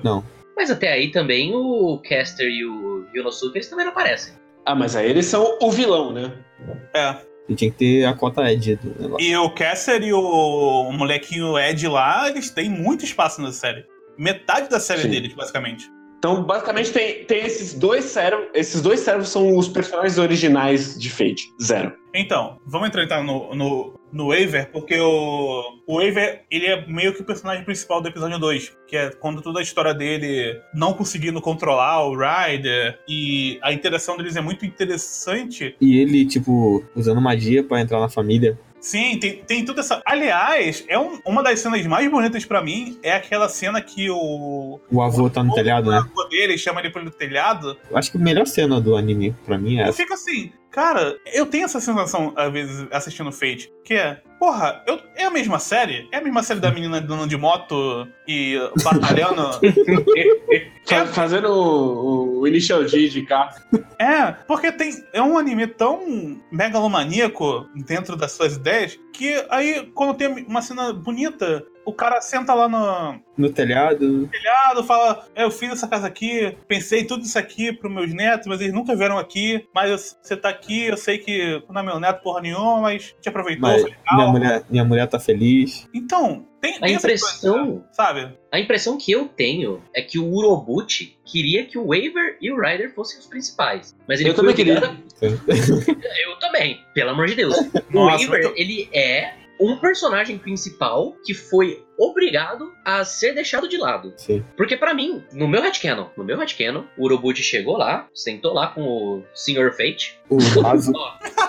Mas até aí também o Caster e o Yonosuke eles também não aparecem. Ah, mas aí eles são o vilão, né? É. E tinha que ter a cota Ed. E o Casser e o molequinho Ed lá, eles têm muito espaço na série. Metade da série Sim. deles, basicamente. Então, basicamente, tem, tem esses dois servos. Esses dois servos são os personagens originais de Fate. Zero. Então, vamos entrar então no, no, no Waver, porque o, o Waver, ele é meio que o personagem principal do episódio 2, que é quando toda a história dele não conseguindo controlar o Ryder, e a interação deles é muito interessante. E ele, tipo, usando magia pra entrar na família. Sim, tem, tem toda essa... Aliás, é um- uma das cenas mais bonitas pra mim, é aquela cena que o... O avô tá no telhado, né? O avô dele chama ele pelo telhado, Eu acho que a melhor cena do anime, pra mim, é Eu essa. fico assim, cara, eu tenho essa sensação, às vezes, assistindo Fate, que é, porra, eu, é a mesma série? É a mesma série da menina andando de moto e batalhando? [LAUGHS] Fa- Fazendo o, o Initial D de carro. é, porque tem, é um anime tão megalomaníaco dentro das suas ideias, que aí, quando tem uma cena bonita, o cara senta lá no No telhado. telhado, fala, é, eu fiz essa casa aqui, pensei tudo isso aqui pros meus netos, mas eles nunca vieram aqui, mas você tá aqui, eu sei que não é meu neto porra nenhuma, mas te aproveitou, Mas foi legal. minha mulher, minha mulher tá feliz. Então, tem, A tem essa impressão, coisa, sabe? a impressão que eu tenho é que o Urobuchi queria que o Waver e o Ryder fossem os principais. Mas ele Eu foi também queria. a- [LAUGHS] Eu também, pelo amor de Deus. O Waver, muito- ele é um personagem principal que foi obrigado a ser deixado de lado. Sim. Porque pra mim, no meu headcanon, no meu headcanon, o Urobuchi chegou lá, sentou lá com o Sr. Fate O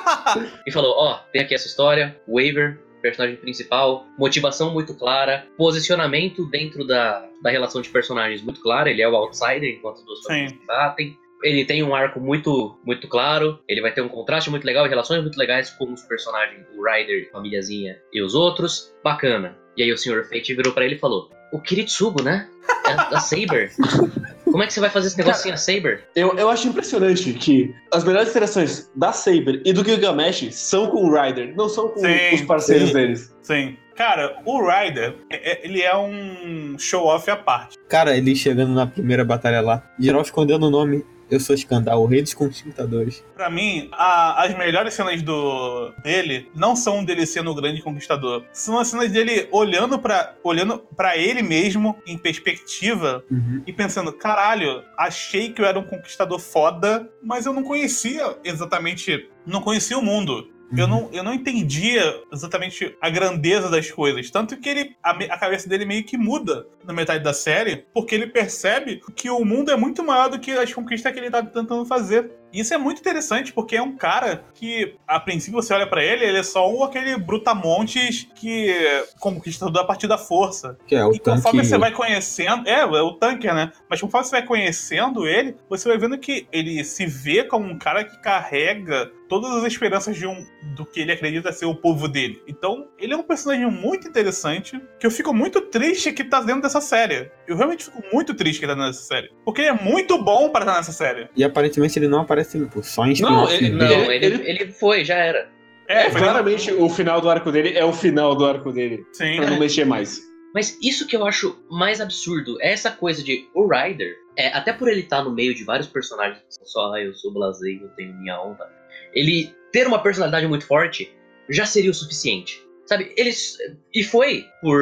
[LAUGHS] e falou: Ó, tem aqui essa história, Waver, personagem principal, motivação muito clara, posicionamento dentro da, da relação de personagens muito clara, ele é o outsider enquanto famílias se batem. Ele tem um arco muito, muito claro, ele vai ter um contraste muito legal e relações muito legais com os personagens, o Ryder, famíliazinha e os outros. Bacana. E aí o Sr. Fate virou pra ele e falou: O Kiritsubo, né? É a Saber. [LAUGHS] Como é que você vai fazer esse negócio sem a Saber? Eu, eu acho impressionante que as melhores interações da Saber e do Gilgamesh são com o Ryder, não são com Sim, os parceiros sim. deles. Sim. Cara, o Ryder, é- é- ele é um show-off à parte. Cara, ele chegando na primeira batalha lá, geral escondendo o nome. Eu sou Skandal, o rei dos conquistadores. Pra mim, a- as melhores cenas do dele não são dele sendo o grande conquistador. São as cenas dele olhando pra olhando para ele mesmo em perspectiva Uhum. e pensando, caralho, achei que eu era um conquistador foda, mas eu não conhecia exatamente, não conhecia o mundo. Eu não, eu não entendia exatamente a grandeza das coisas. Tanto que ele, a, a cabeça dele meio que muda na metade da série, porque ele percebe que o mundo é muito maior do que as conquistas que ele tá tentando fazer. Isso é muito interessante, porque é um cara que, a princípio, você olha pra ele, ele é só um, aquele brutamontes que conquista tudo a partir da força. Que é o E conforme tanque. você vai conhecendo. É, é o tanker, né? Mas conforme você vai conhecendo ele, você vai vendo que ele se vê como um cara que carrega todas as esperanças de um do que ele acredita ser o povo dele. Então, ele é um personagem muito interessante, que eu fico muito triste que tá dentro dessa série. Eu realmente fico muito triste que ele tá nessa série. Porque ele é muito bom para estar nessa série. E aparentemente ele não aparece pô, só em Não, ele-? Não, Ele- ele, ele foi, já era. É, foi- claramente o final do arco dele é o final do arco dele. Sim. Pra não mexer mais. Mas isso que eu acho mais absurdo é essa coisa de o Ryder, é, até por ele estar no meio de vários personagens que são só, ah, eu sou blasé, eu tenho minha onda, ele ter uma personalidade muito forte já seria o suficiente. Sabe? Eles. E foi por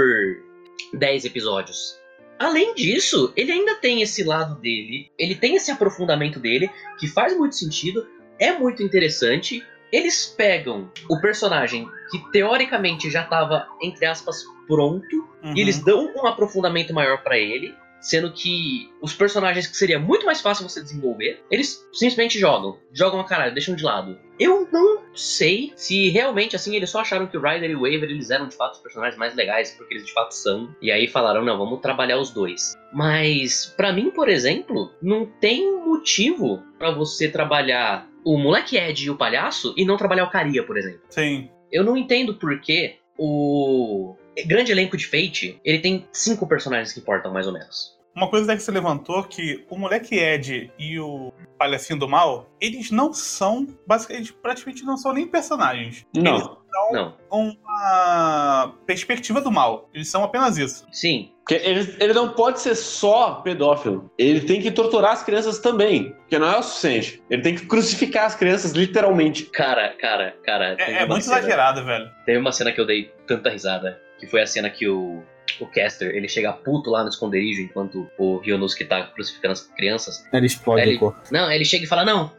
10 episódios. Além disso, ele ainda tem esse lado dele, ele tem esse aprofundamento dele, que faz muito sentido, é muito interessante. Eles pegam o personagem que teoricamente já estava, entre aspas, pronto, Uhum. e eles dão um aprofundamento maior pra ele, sendo que os personagens que seria muito mais fácil você desenvolver, eles simplesmente jogam. Jogam a caralho, deixam de lado. Eu não sei se realmente assim eles só acharam que o Ryder e o Waver eles eram de fato os personagens mais legais, porque eles de fato são. E aí falaram, não, vamos trabalhar os dois. Mas pra mim, por exemplo, não tem motivo pra você trabalhar o moleque Ed e o palhaço e não trabalhar o Caria, por exemplo. Sim. Eu não entendo por que o grande elenco de Fate, ele tem cinco personagens que importam, mais ou menos. Uma coisa que você levantou que o moleque Ed e o palhacinho do mal, eles não são, basicamente, eles praticamente não são nem personagens. Eles Não. Não, são uma perspectiva do mal. Eles são apenas isso. sim, Porque ele, ele não pode ser só pedófilo. Ele tem que torturar as crianças também. Porque não é o suficiente. Ele tem que crucificar as crianças, literalmente. cara, cara, cara. É, é muito cena- exagerado, velho. Teve uma cena que eu dei tanta risada, que foi a cena que o, o Caster, ele chega puto lá no esconderijo, enquanto o Ryonosuke tá crucificando as crianças. Ele explode Ele- o corpo. Não, ele chega e fala, não,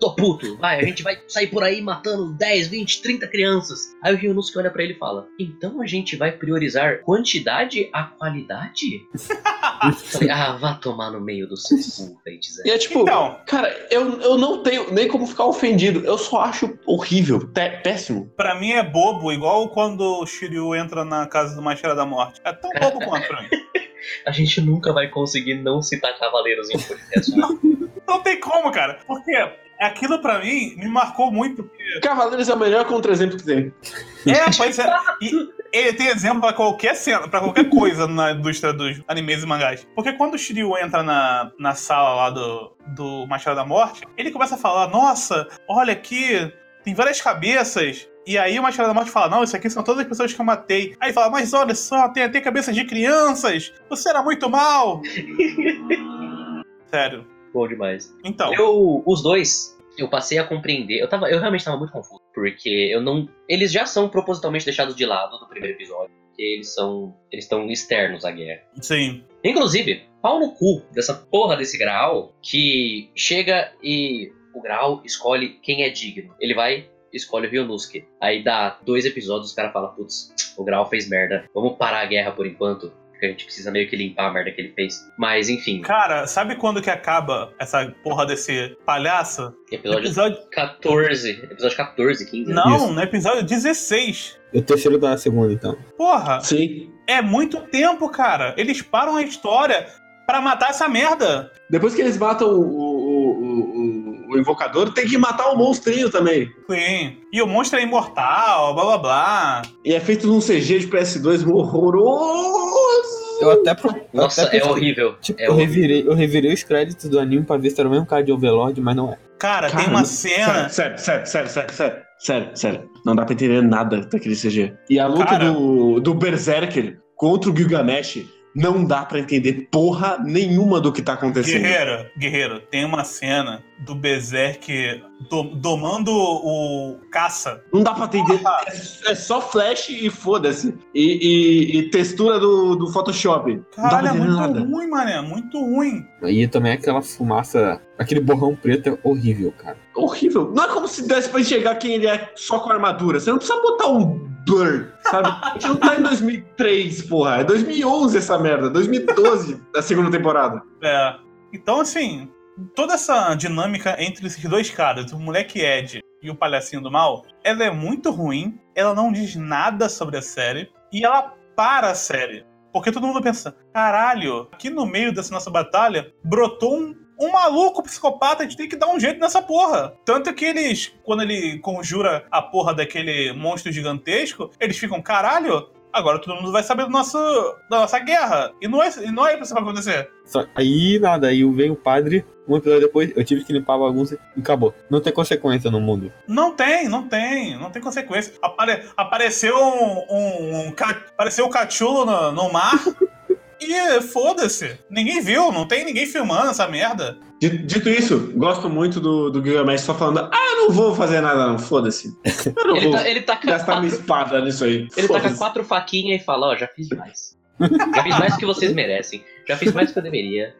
tô puto, vai, a gente vai sair por aí matando 10, 20, 30 crianças. Aí o Ryonosuke olha pra ele e fala, então a gente vai priorizar quantidade a qualidade? Falei, ah, vá tomar no meio do seu cu, Zero. E é tipo, Então. cara, eu, eu não tenho nem como ficar ofendido. Eu só acho horrível, péssimo. Pra mim é bobo, igual quando o Shiryu entra na casa do Machado da Morte. É tão bobo quanto pra mim. [LAUGHS] A gente nunca vai conseguir não citar Cavaleiros em podcast. Não tem como, cara. Porque aquilo pra mim me marcou muito. Cavaleiros é o melhor contra-exemplo que tem. É, pois é. E ele tem exemplo pra qualquer cena, pra qualquer coisa na indústria dos animes e mangás. Porque quando o Shiryu entra na, na sala lá do, do Machado da Morte, ele começa a falar: Nossa, olha aqui, tem várias cabeças. E aí o Machado da Morte fala: Não, isso aqui são todas as pessoas que eu matei. Aí ele fala: Mas olha só, tem até cabeças de crianças. Você era muito mal. [LAUGHS] Sério. Bom demais. Então. Eu, os dois, eu passei a compreender. Eu, tava, eu realmente tava muito confuso. Porque eu não. Eles já são propositalmente deixados de lado no primeiro episódio. Porque eles são. Eles estão externos à guerra. Sim. Inclusive, pau no cu dessa porra desse Graal que chega e o Graal escolhe quem é digno. Ele vai. Escolhe o Ryonosuke. Aí dá dois episódios, os caras falam, putz, o Graal fez merda. Vamos parar a guerra por enquanto. Porque a gente precisa meio que limpar a merda que ele fez. Mas enfim, Cara, sabe quando que acaba essa porra desse palhaço? episódio Episódio. 14. Episódio 14, 15. né? Não, Isso. no episódio 16. O terceiro da segunda, então. Porra, Sim. é muito tempo, cara. Eles param a história pra matar essa merda. Depois que eles matam o, o, o, o, o invocador, tem que matar o monstrinho também. Sim. E o monstro é imortal, blá blá blá. E é feito num CG de PS2 horroroso. Eu até, pro, Nossa, até é horrível. Tipo, é eu, horrível. revirei, eu revirei os créditos do anime pra ver se era o mesmo cara de Overlord, mas não é. Cara, Cara, tem uma cena. Sério, sério, sério, sério, sério, sério, sério. Não dá pra entender nada daquele CG. E a luta Cara. do, do Berserker contra o Gilgamesh não dá pra entender porra nenhuma do que tá acontecendo. Guerreiro, guerreiro, tem uma cena do Berserk do- domando o caça. Não dá pra entender. Porra. É, é só flash e foda-se. E, e- e textura do, do Photoshop. Caralho, é muito nada. ruim, mané. Muito ruim. E também aquela fumaça, aquele borrão preto é horrível, cara. Horrível. Não é como se desse pra enxergar quem ele é só com a armadura. Você não precisa botar um blur, sabe? A gente não tá em 2003, porra. É 2011 essa merda. 2012 da segunda temporada. É. Então, assim, toda essa dinâmica entre esses dois caras, o moleque Ed e o palhacinho do mal, ela é muito ruim, ela não diz nada sobre a série, e ela para a série. Porque todo mundo pensa, caralho, aqui no meio dessa nossa batalha, brotou um, um maluco psicopata, a gente tem que dar um jeito nessa porra. Tanto que eles, quando ele conjura a porra daquele monstro gigantesco, eles ficam, caralho, agora todo mundo vai saber do nosso, da nossa guerra. E não é, e não é isso que vai acontecer. Só, aí nada, aí vem o padre, um episódio depois, eu tive que limpar a bagunça e acabou. Não tem consequência no mundo. Não tem, não tem, não tem consequência. Apare- apareceu um, um, um ca- apareceu o cachulo no, no mar [LAUGHS] e foda-se. Ninguém viu, não tem ninguém filmando essa merda. Dito, isso, gosto muito do, do Gilgamesh só falando: Ah, eu não vou fazer nada, não. Foda-se. Eu não Ele vou tá, ele tá com gastar minha quatro, espada nisso aí. ele tá com Foda-se. quatro faquinhas e fala, ó, já fiz demais. Já fiz mais do que vocês merecem. Já fiz mais do que eu deveria.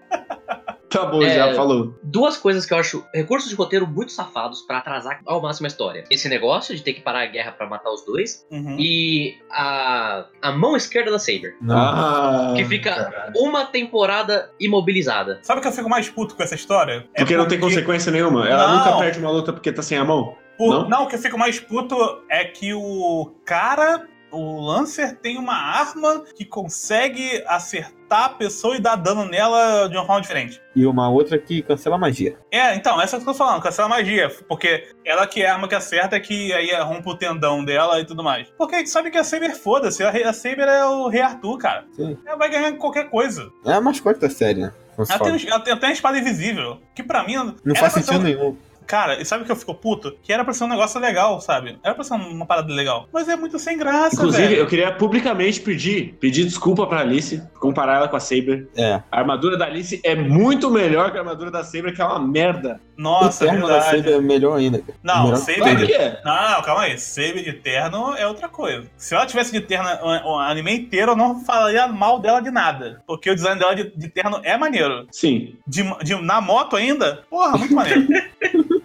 Tá bom, É, já falou. Duas coisas que eu acho recursos de roteiro muito safados pra atrasar ao máximo a história. Esse negócio de ter que parar a guerra pra matar os dois Uhum. e a, a mão esquerda da Saber. Ah, Que fica caralho. uma temporada imobilizada. Sabe o que eu fico mais puto com essa história? É Porque não tem consequência nenhuma. Ela Não. nunca perde uma luta porque tá sem a mão. Por- Não? não? o que eu fico mais puto é que o cara, o Lancer, tem uma arma que consegue acertar a pessoa e dar dano nela de uma forma diferente. E uma outra que cancela a magia. É, então, essa que eu tô falando, cancela a magia. Porque ela que é a arma que acerta, que aí rompe o tendão dela e tudo mais. Porque a gente sabe que a Saber, foda-se, a, a Saber é o Rei Arthur, cara. Sim. Ela vai ganhar qualquer coisa. É a mascote da série, né? Ela tem, ela tem até uma espada invisível. Que pra mim. Não faz ser sentido um- nenhum. Cara, e sabe o que eu fico puto? Que era pra ser um negócio legal, sabe? Era pra ser uma parada legal. Mas é muito sem graça, Inclusive, velho. eu queria publicamente pedir, pedir desculpa pra Alice, comparar ela com a Saber. É. A armadura da Alice é muito melhor que a armadura da Saber, que é uma merda. Nossa, o termo da verdade. Saber é melhor ainda. cara. Não, melhor Saber- que é. Não, não, calma aí. Saber de terno é outra coisa. Se ela tivesse de terno o, o anime inteiro, eu não falaria mal dela de nada. Porque o design dela de, de terno é maneiro. Sim. De, de- na moto ainda, porra, muito maneiro. [LAUGHS]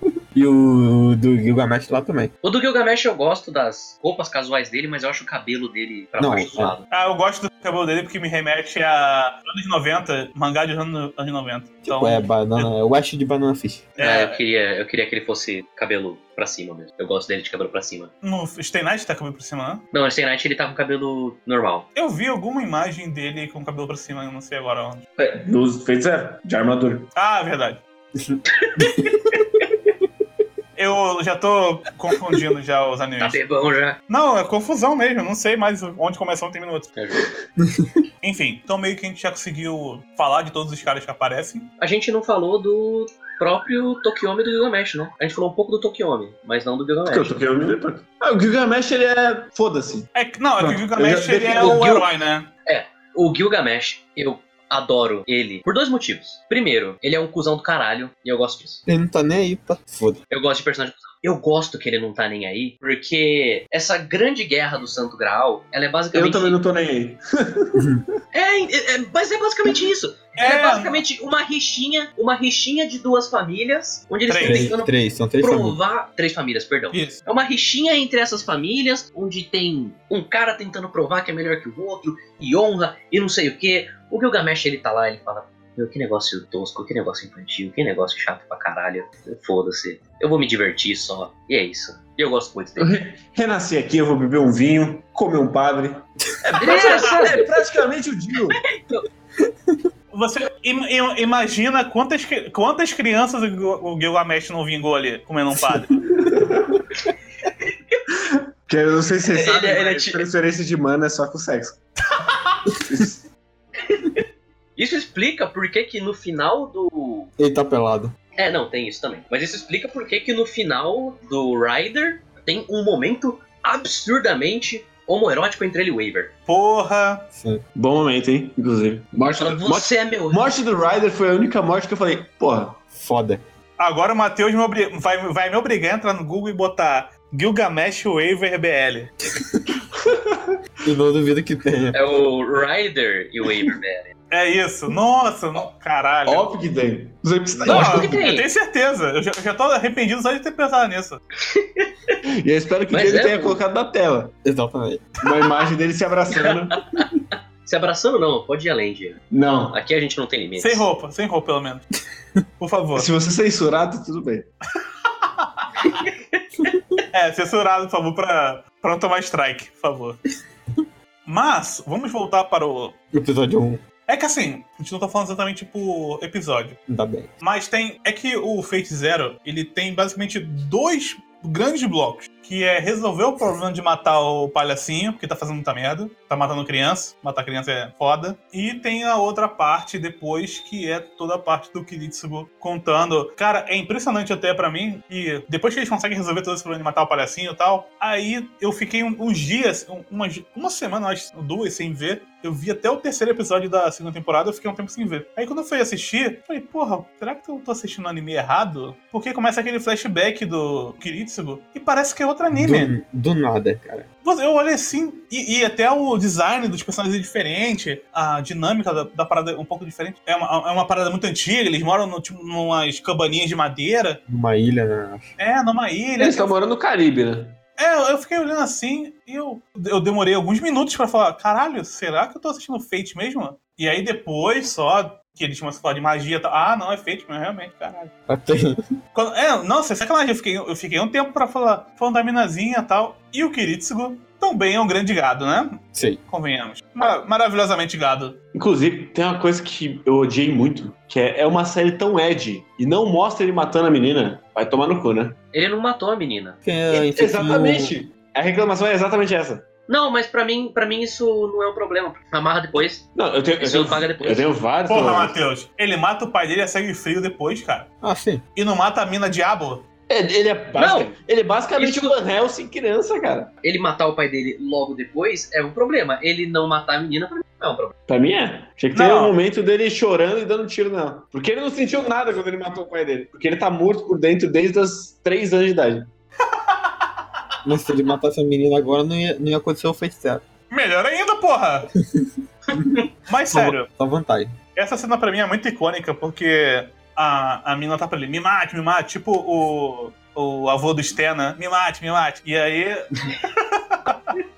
E o do Gilgamesh lá também. O do Gilgamesh eu gosto das roupas casuais dele, mas eu acho o cabelo dele pra Não, baixo do é. lado. ah, eu gosto do cabelo dele porque me remete a anos 90, mangá de anos, anos 90. Então, Tipo, é banana, é o West de Banana Fish. É, eu, é, queria, eu queria que ele fosse cabelo pra cima mesmo. Eu gosto dele de cabelo pra cima. no Stay Night tá cabelo por cima, né? Não, no Stay Night ele tá com cabelo normal. Eu vi alguma imagem dele com o cabelo pra cima, eu não sei agora onde. É, Dos de armadura. Ah, verdade. [LAUGHS] eu já tô confundindo já os Tá animes. bebão já. Não, é confusão mesmo, não sei mais onde começou um tem minuto. É. [LAUGHS] Enfim, então meio que a gente já conseguiu falar de todos os caras que aparecem. A gente não falou do próprio Tokiomi do Gilgamesh, né? A gente falou um pouco do Tokiomi, mas não do Porque eu Gilgamesh. toquei o menino. Ah, o Gilgamesh, ele é. Foda-se. É, que- não, é que o Gilgamesh ele é o o Gil- herói, né? O Gilgamesh, eu adoro ele por dois motivos. Primeiro, ele é um cuzão do caralho e eu gosto disso. Ele não tá nem aí, tá foda. Eu gosto de personagem cuzão. Eu gosto que ele não tá nem aí, porque essa grande guerra do Santo Graal, ela é Eu basicamente. também não tô nem aí. [LAUGHS] É, é, é, mas é basicamente isso. É, É, basicamente uma rixinha, uma rixinha de duas famílias, onde eles Três. estão tentando três, são três famílias. provar. Três famílias, perdão. Isso. É uma rixinha entre essas famílias, onde tem um cara tentando provar que é melhor que o outro, e honra, e não sei o que. O Gilgamesh, ele tá lá, ele fala, meu, que negócio tosco, que negócio infantil, que negócio chato pra caralho. Foda-se. Eu vou me divertir só. E é isso. E eu gosto muito dele. re- renasci aqui, eu vou beber um vinho, comer um padre. É, É, praticamente, é praticamente o Dio. [LAUGHS] Você im- im- imagina quantas, quantas crianças o Gil- o Gilgamesh não vingou ali comendo um padre. [LAUGHS] Que eu não sei se vocês Ele- sabem, ele é mas ti- transferência de mana é só com sexo. [LAUGHS] explica por que que no final do... Ele tá pelado. É, não, tem isso também. Mas isso explica por que que no final do Rider tem um momento absurdamente homoerótico entre ele e o Waver. Porra! Sim. Bom momento, hein? Inclusive. Morte, Fala, morte, você é meu... morte do Ryder foi a única morte que eu falei, porra. Foda. Agora o Matheus obri- vai, vai me obrigar a entrar no Google e botar Gilgamesh Waver BL. [LAUGHS] E não duvido que tenha. É o Rider e o Waver, velho. É isso. Nossa, não, caralho. Óbvio que tem. Não Lógico que tem. eu tenho certeza. Eu já, eu já tô arrependido só de ter pensado nisso. E eu espero que Mas ele é, tenha pô. colocado na tela. Exatamente. Uma imagem dele se abraçando. [LAUGHS] Se abraçando não, pode ir além, Diego. Não. Aqui a gente não tem limites. Sem roupa, sem roupa, pelo menos. Por favor. Se você censurar, tá tudo bem. [LAUGHS] É, censurado, por favor, pra, pra não tomar strike, por favor. Mas, vamos voltar para o. Episódio 1. É que assim, a gente não tá falando exatamente por episódio. Ainda bem. Mas tem. É que o Fate Zero, ele tem basicamente dois grandes blocos. Que é resolver o problema de matar o palhacinho, porque tá fazendo muita merda. Tá matando criança. Matar criança é foda. E tem a outra parte depois, que é toda a parte do Kiritsugo contando. Cara, é impressionante até pra mim. E depois que eles conseguem resolver todo esse problema de matar o palhacinho e tal, aí eu fiquei uns dias, um- umas, uma semana, acho, duas, sem ver. Eu vi até o terceiro episódio da segunda temporada, eu fiquei um tempo sem ver. Aí quando eu fui assistir, eu falei, porra, será que eu tô assistindo o anime errado? Porque começa aquele flashback do Kiritsugo e parece que é outro anime. Do, do nada, cara. Eu olhei assim, e, e até o design dos personagens é diferente, a dinâmica da, da parada é um pouco diferente. É uma, é uma parada muito antiga, eles moram no, tipo, numas cabaninhas de madeira. Numa ilha, né? É, numa ilha. Eles estão morando no Caribe, né? É, eu fiquei olhando assim e eu, eu demorei alguns minutos pra falar: caralho, será que eu tô assistindo Fate mesmo? E aí depois só que eles começam a falar de magia e tal. Ah, não, é Fate, mas realmente, caralho. Até... Quando- é, nossa, é sacanagem. Eu fiquei, eu fiquei um tempo pra falar, falando da minazinha e tal. E o Kiritsugo também é um grande gado, né? Sei. Convenhamos. Mar- maravilhosamente gado. Inclusive, tem uma coisa que eu odiei muito, que é, é uma série tão Ed e não mostra ele matando a menina. Vai tomar no cu, né? Ele não matou a menina. É, exatamente. A reclamação é exatamente essa. Não, mas pra mim, pra mim isso não é um problema. Amarra depois. Não, eu tenho, eu Isso tenho, paga depois. eu tenho vários Porra, problemas. Matheus. Ele mata o pai dele e segue frio depois, cara. Ah, sim. E não mata a mina diabo. É, ele, é basic- Não. ele é basicamente Isso- o Van Helsing criança, cara. Ele matar o pai dele logo depois é um problema. Ele não matar a menina pra mim não é um problema. Pra mim é. Tinha que ter Não. um momento dele chorando e dando tiro nela. Porque ele não sentiu nada quando ele matou o pai dele. Porque ele tá morto por dentro desde os 3 anos de idade. [LAUGHS] Mas se ele matasse a menina agora, não ia, não ia acontecer o feiticeiro. Melhor ainda, porra! [LAUGHS] Mas sério, Só vantagem. essa cena pra mim é muito icônica porque a, a mina tá pra ele, me mate, me mate, tipo o, o avô do Stena, me mate, me mate. E aí.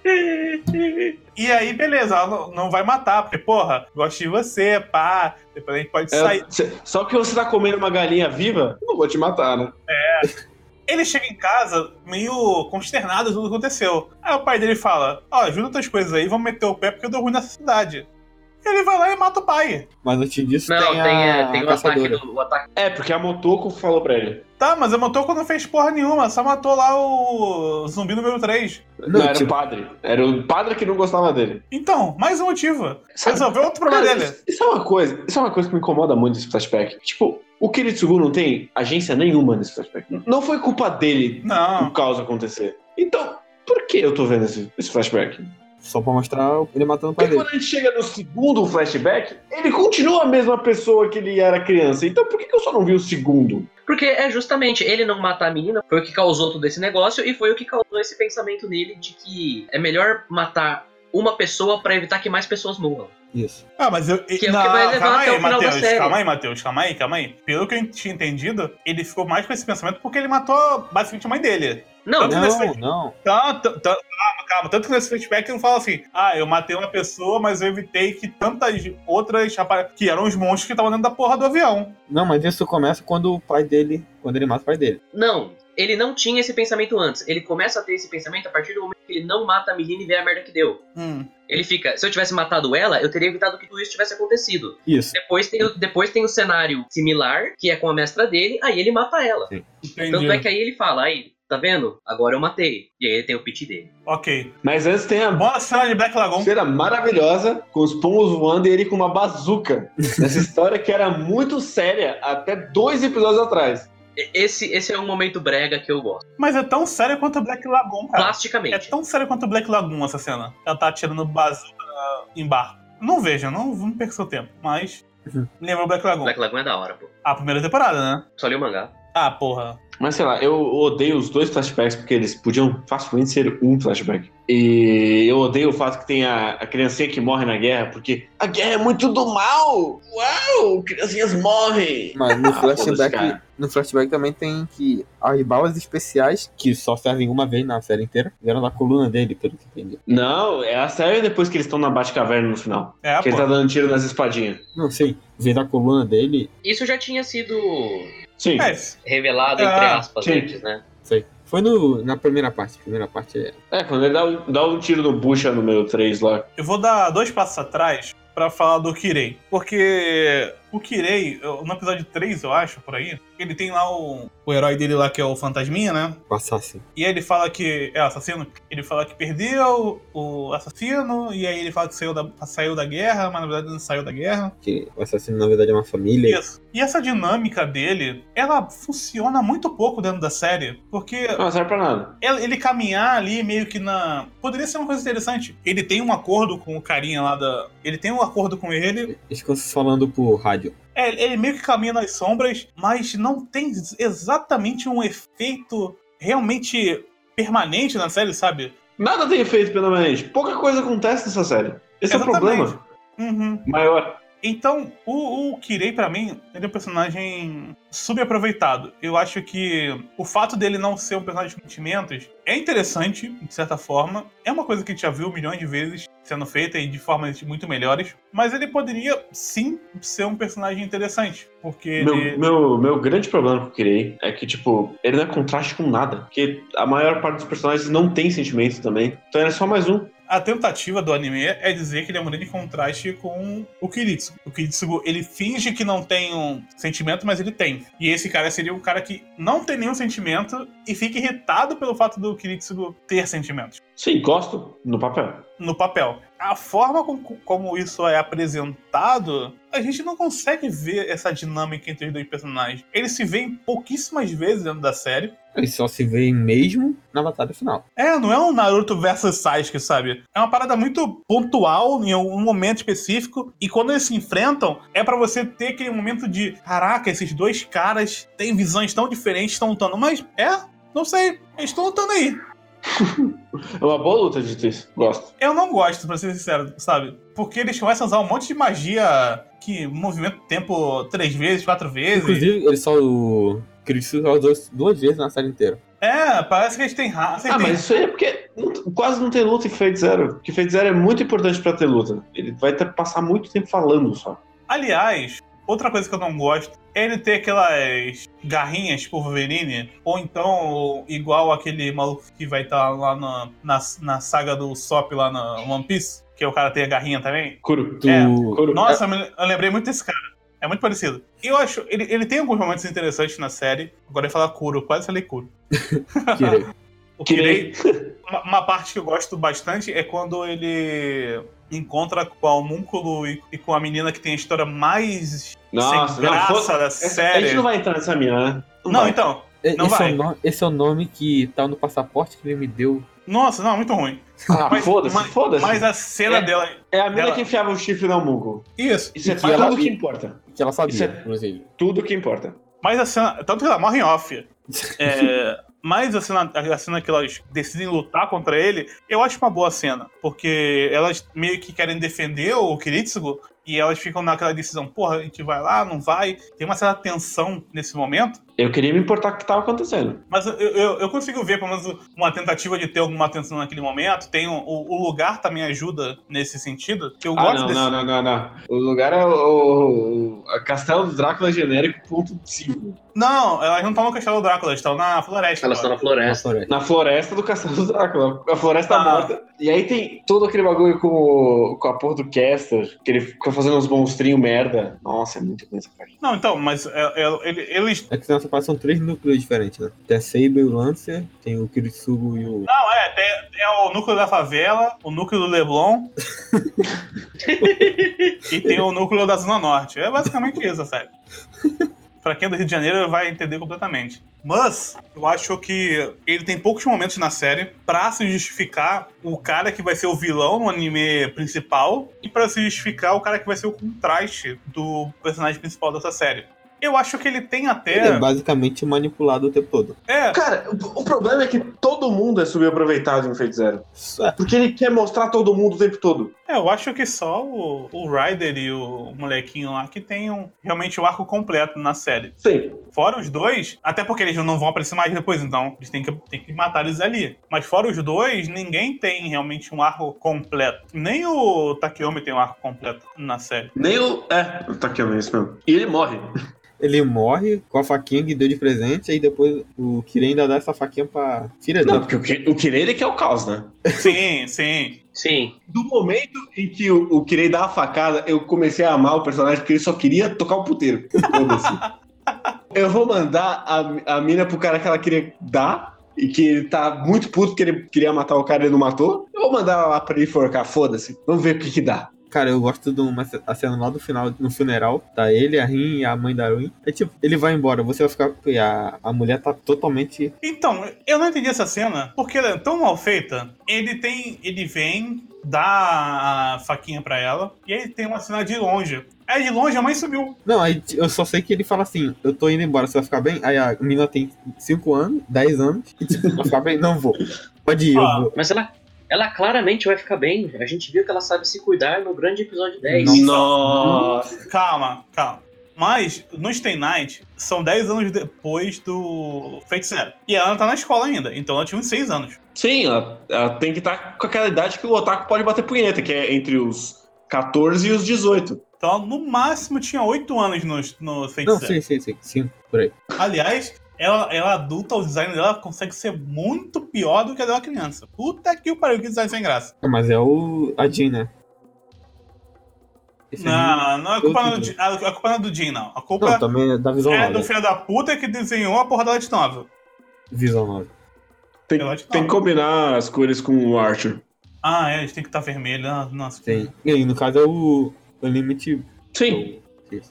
[LAUGHS] e aí, beleza, ela não, não vai matar, porque, porra, gosto de você, pá, depois a gente pode É, sair. cê- só porque você tá comendo uma galinha viva, eu não vou te matar, né? [LAUGHS] Ele chega em casa meio consternado de tudo que aconteceu. Aí o pai dele fala: Ó, ajuda outras coisas aí, vamos meter o pé porque eu dou ruim nessa cidade. Ele vai lá e mata o pai. Mas antes disso, Não, tem, tem, a, é, tem a o ataque do. O ataque. É, porque a Motoko falou pra ele. Tá, mas a Motoko não fez porra nenhuma, só matou lá o zumbi número 3. Não, Não, era tipo- o padre. Era o padre que não gostava dele. Então, mais um motivo. Sabe- Resolveu outro problema Cara, dele. Isso, isso é uma coisa, isso é uma coisa que me incomoda muito nesse flashback. Tipo, o Kiritsugu não tem agência nenhuma nesse flashback. Não foi culpa dele Não. o caos acontecer. Então, por que eu tô vendo esse, esse flashback? Só pra mostrar ele matando o pai Porque dele. quando a gente chega no segundo flashback, ele continua a mesma pessoa que ele era criança. Então por que, que eu só não vi o segundo? Porque é justamente ele não matar a menina foi o que causou todo esse negócio e foi o que causou esse pensamento nele de que é melhor matar uma pessoa pra evitar que mais pessoas morram. Isso. Ah, mas eu. Que é o não, que vai levar calma até aí, Matheus. Calma aí, Matheus. Calma aí, calma aí. Pelo que eu tinha entendido, ele ficou mais com esse pensamento porque ele matou basicamente a mãe dele. Não, Tanto nesse- Não, não. Tanto, tanto, calma, calma. Tanto que nesse flashback não fala assim, ah, eu matei uma pessoa, mas eu evitei que tantas outras que eram os monstros que estavam dentro da porra do avião. Não, mas isso começa quando o pai dele. Quando ele mata o pai dele. não. Ele não tinha esse pensamento antes. Ele começa a ter esse pensamento a partir do momento que ele não mata a menina e vê a merda que deu. Hum. Ele fica, se eu tivesse matado ela, eu teria evitado que tudo isso tivesse acontecido. Isso. Depois tem, o, depois tem o cenário similar, que é com a mestra dele, aí ele mata ela. Entendi. Tanto é que aí ele fala, aí, tá vendo? Agora eu matei. E aí tem o pit dele. Ok. Mas antes tem a Boa cena de Black Lagoon. cena maravilhosa com os pombos voando e ele com uma bazuca. [LAUGHS] Essa história que era muito séria até dois episódios atrás. Esse, esse é um momento brega que eu gosto. Mas é tão sério quanto Black Lagoon, cara. É Plasticamente. tão sério quanto Black Lagoon essa cena. Ela tá atirando bazuca em barco. Não veja, não, não perca seu tempo. Mas. Uhum. Lembra o Black Lagoon? Black Lagoon é da hora, pô. A primeira temporada, né? Só li o mangá. Ah, porra. Mas sei lá, eu odeio os dois flashbacks porque eles podiam facilmente ser um flashback. E eu odeio o fato que tem a, a criancinha que morre na guerra, porque a guerra é muito do mal! Uau! Criancinhas morrem! Mas no Ah, flashback, no flashback também tem que as balas especiais, que só servem uma vez na série inteira, vieram na coluna dele, pelo que entendi. Não, é a série depois que eles estão na Batcaverna no final. É, que ele pô. tá dando tiro nas espadinhas. Não sei, veio da coluna dele, Isso já tinha sido Sim. É, revelado, Ah, entre aspas, sim. antes, né? sei. Foi no, na primeira parte. Primeira parte é. É, quando ele dá um, dá um tiro no bucha número 3 lá. eu vou dar dois passos atrás pra falar do Kirei. Porque o Kirei, no episódio 3, eu acho, por aí, ele tem lá o, o herói dele lá, que é o Fantasminha, né? Passar assim. E aí ele fala que. É o assassino? Ele fala que perdeu o assassino, e aí ele fala que saiu da, saiu da guerra, mas na verdade não saiu da guerra. Que o assassino, na verdade, é uma família. Isso. E essa dinâmica dele, ela funciona muito pouco dentro da série, porque Não, não serve pra nada. ele ele caminhar ali meio que na. Poderia ser uma coisa interessante. Ele tem um acordo com o carinha lá da. Ele tem um acordo com ele. Eles ficam falando por rádio. É, ele meio que caminha nas sombras, mas não tem exatamente um efeito realmente permanente na série, sabe? Nada tem efeito permanente. Pouca coisa acontece nessa série. Esse é o Exatamente. problema Uhum. maior. Então, o, o Kirei, pra mim, ele é um personagem subaproveitado. Eu acho que o fato dele não ser um personagem de sentimentos é interessante, de certa forma. É uma coisa que a gente já viu milhões de vezes sendo feita e de formas muito melhores. Mas ele poderia, sim, ser um personagem interessante. Porque Meu, ele... meu, meu grande problema com o Kirei é que, tipo, ele não é contraste com nada. Porque a maior parte dos personagens não tem sentimento também. Então ele é só mais um. A tentativa do anime é dizer que ele é um grande contraste com o Kiritsugu. O Kiritsugu, ele finge que não tem um sentimento, mas ele tem. E esse cara seria um cara que não tem nenhum sentimento e fica irritado pelo fato do Kiritsugu ter sentimentos. Sim, gosto no papel. No papel. A forma com- como isso é apresentado, a gente não consegue ver essa dinâmica entre os dois personagens. Eles se veem pouquíssimas vezes dentro da série. Eles só se veem mesmo na batalha final. É, não é um Naruto versus Sasuke, sabe? É uma parada muito pontual em um momento específico e quando eles se enfrentam é pra você ter aquele momento de caraca, esses dois caras têm visões tão diferentes, estão lutando, mas é, não sei, eles estão lutando aí. [LAUGHS] É uma boa luta de isso. Gosto. Eu não gosto, pra ser sincero, sabe? Porque eles começam a usar um monte de magia que movimenta o tempo três vezes, quatro vezes. Inclusive, eles só o. Cristo usou duas vezes na série inteira. É, parece que eles têm raça. Ah, mas isso aí é porque não- quase não tem luta em Fate Zero. Porque Fate Zero é muito importante pra ter luta. Ele vai ter passar muito tempo falando só. Aliás, outra coisa que eu não gosto é ele ter aquelas garrinhas tipo Wolverine, ou então igual aquele maluco que vai estar lá na, na, na saga do Sop lá na One Piece, que o cara tem a garrinha também. Kuro. É. Kuro. Nossa, eu me- eu lembrei muito desse cara. É muito parecido. E eu acho, ele, ele tem alguns momentos interessantes na série. Agora eu ia falar Kuro, quase falei Kuro. [LAUGHS] Kirei. O Kirei. Kirei, [LAUGHS] uma, uma parte que eu gosto bastante é quando ele encontra com a homúnculo e, e com a menina que tem a história mais Nossa, sem não, graça foda- da série. A gente não vai entrar nessa mina, né? Não, vai. então. Não esse, vai. é o nome, esse é o nome que tá no passaporte que ele me deu. Nossa, não, muito ruim. Ah, Mas- foda-se, mas- foda-se. Mas a cena É. dela. É a mina Ela- que enfiava o chifre na Mungo. Isso. Isso é que tudo ela- que importa. Que ela sabia, Isso é- inclusive. Tudo que importa. Mas a cena. Tanto que ela morre em off. [LAUGHS] É, mas a cena, a cena que elas decidem lutar contra ele, eu acho uma boa cena. Porque elas meio que querem defender o Kiritsugo e elas ficam naquela decisão, porra, a gente vai lá, não vai. Tem uma certa tensão nesse momento. Eu queria me importar com o que tava acontecendo. Mas eu, eu, eu consigo ver, pelo menos, uma tentativa de ter alguma atenção naquele momento. Tem um- o, o lugar também ajuda nesse sentido. que Eu Ah, gosto não, desse. não, não, não, não. O lugar é o, o- Castelo do Drácula genérico, ponto 5. Não, elas não estão no castelo do Drácula, elas estão na floresta. Elas estão na floresta. Na floresta do Castelo do Drácula. A floresta Ah. morta. E aí tem todo aquele bagulho com, o- com a porra do Caster, que ele fica fazendo uns monstrinhos merda. Nossa, é muito essa parte. Não, então, mas é- é- ele- eles. É que parte são três núcleos diferentes, né? Tem a Saber e o Lancer, tem o Kiritsugo e o. Não, é, tem, é o núcleo da favela, o núcleo do Leblon. [LAUGHS] e tem o núcleo da Zona Norte. É basicamente isso, a série. Pra quem é do Rio de Janeiro vai entender completamente. Mas, eu acho que ele tem poucos momentos na série pra se justificar o cara que vai ser o vilão no anime principal e pra se justificar o cara que vai ser o contraste do personagem principal dessa série. Eu acho que ele tem até. Ele é basicamente manipulado o tempo todo. É, Cara, o, problema é que todo mundo é subaproveitado em Fate Zero. É. Porque ele quer mostrar todo mundo o tempo todo. É, eu acho que só o, o Ryder e o molequinho lá que tenham realmente o arco completo na série. Sim. Fora os dois, até porque eles não vão aparecer mais depois, então eles têm que, têm que matar eles ali. Mas fora os dois, ninguém tem realmente um arco completo. Nem o Takeyomi tem um arco completo na série. Nem o. É, tá aqui, é isso mesmo. E ele morre. [LAUGHS] Ele morre com a faquinha que deu de presente, aí depois o Kirei ainda dá essa faquinha pra filha Não, porque o, Ki- o Kirei ele que é o caos, né? Sim, sim. Sim. Do momento em que o, o Kirei dá a facada, eu comecei a amar o personagem porque ele só queria tocar o puteiro. Foda-se. [LAUGHS] eu vou mandar a, a mina pro cara que ela queria dar. E que ele tá muito puto porque ele queria matar o cara e ele não matou. Eu vou mandar ela lá pra ele enforcar, foda-se. Vamos ver o que que dá. Cara, eu gosto de uma a cena lá do final, no funeral. Tá ele, a Rin e a mãe da Ruin. É tipo, ele vai embora, você vai ficar. E a, a mulher tá totalmente. Então, eu não entendi essa cena, porque ela é tão mal feita. Ele tem. Ele vem, dá a faquinha pra ela, e aí tem uma cena de longe. Aí de longe a mãe sumiu. Não, aí eu só sei que ele fala assim: eu tô indo embora, você vai ficar bem? Aí a menina tem 5 anos, 10 anos, e tipo, vai ficar bem? Não vou. Pode ir, eu Ah. vou. Mas ela, ela claramente vai ficar bem. A gente viu que ela sabe se cuidar no grande episódio 10. Nossa. Calma, calma. Mas no Stay Night são 10 anos depois do Fate Zero. E ela não tá na escola ainda, então ela tinha uns 6 anos. Sim, ela, ela tem que estar com aquela idade que o otaku pode bater punheta, que é entre os 14 e os 18. Então ela no máximo tinha 8 anos no, no Fate Não, sim, sim, sim. Sim, por aí. Aliás, ela, ela adulta, o design dela consegue ser muito pior do que a dela criança. Puta que o pariu, que design sem graça. Mas é o. A Jean, né? Esse Não, não, a culpa não é do, outro Jin- a, a culpa não é do Jin, não. A culpa Não, também é da visão é do filho da puta que desenhou a porra da Light Novel. Visão nova. Tem, tem que combinar as cores com o Archer. Ah, é, eles têm que estar vermelho. ah, Nossa. Tem. E aí, no caso é o. O limite. Sim.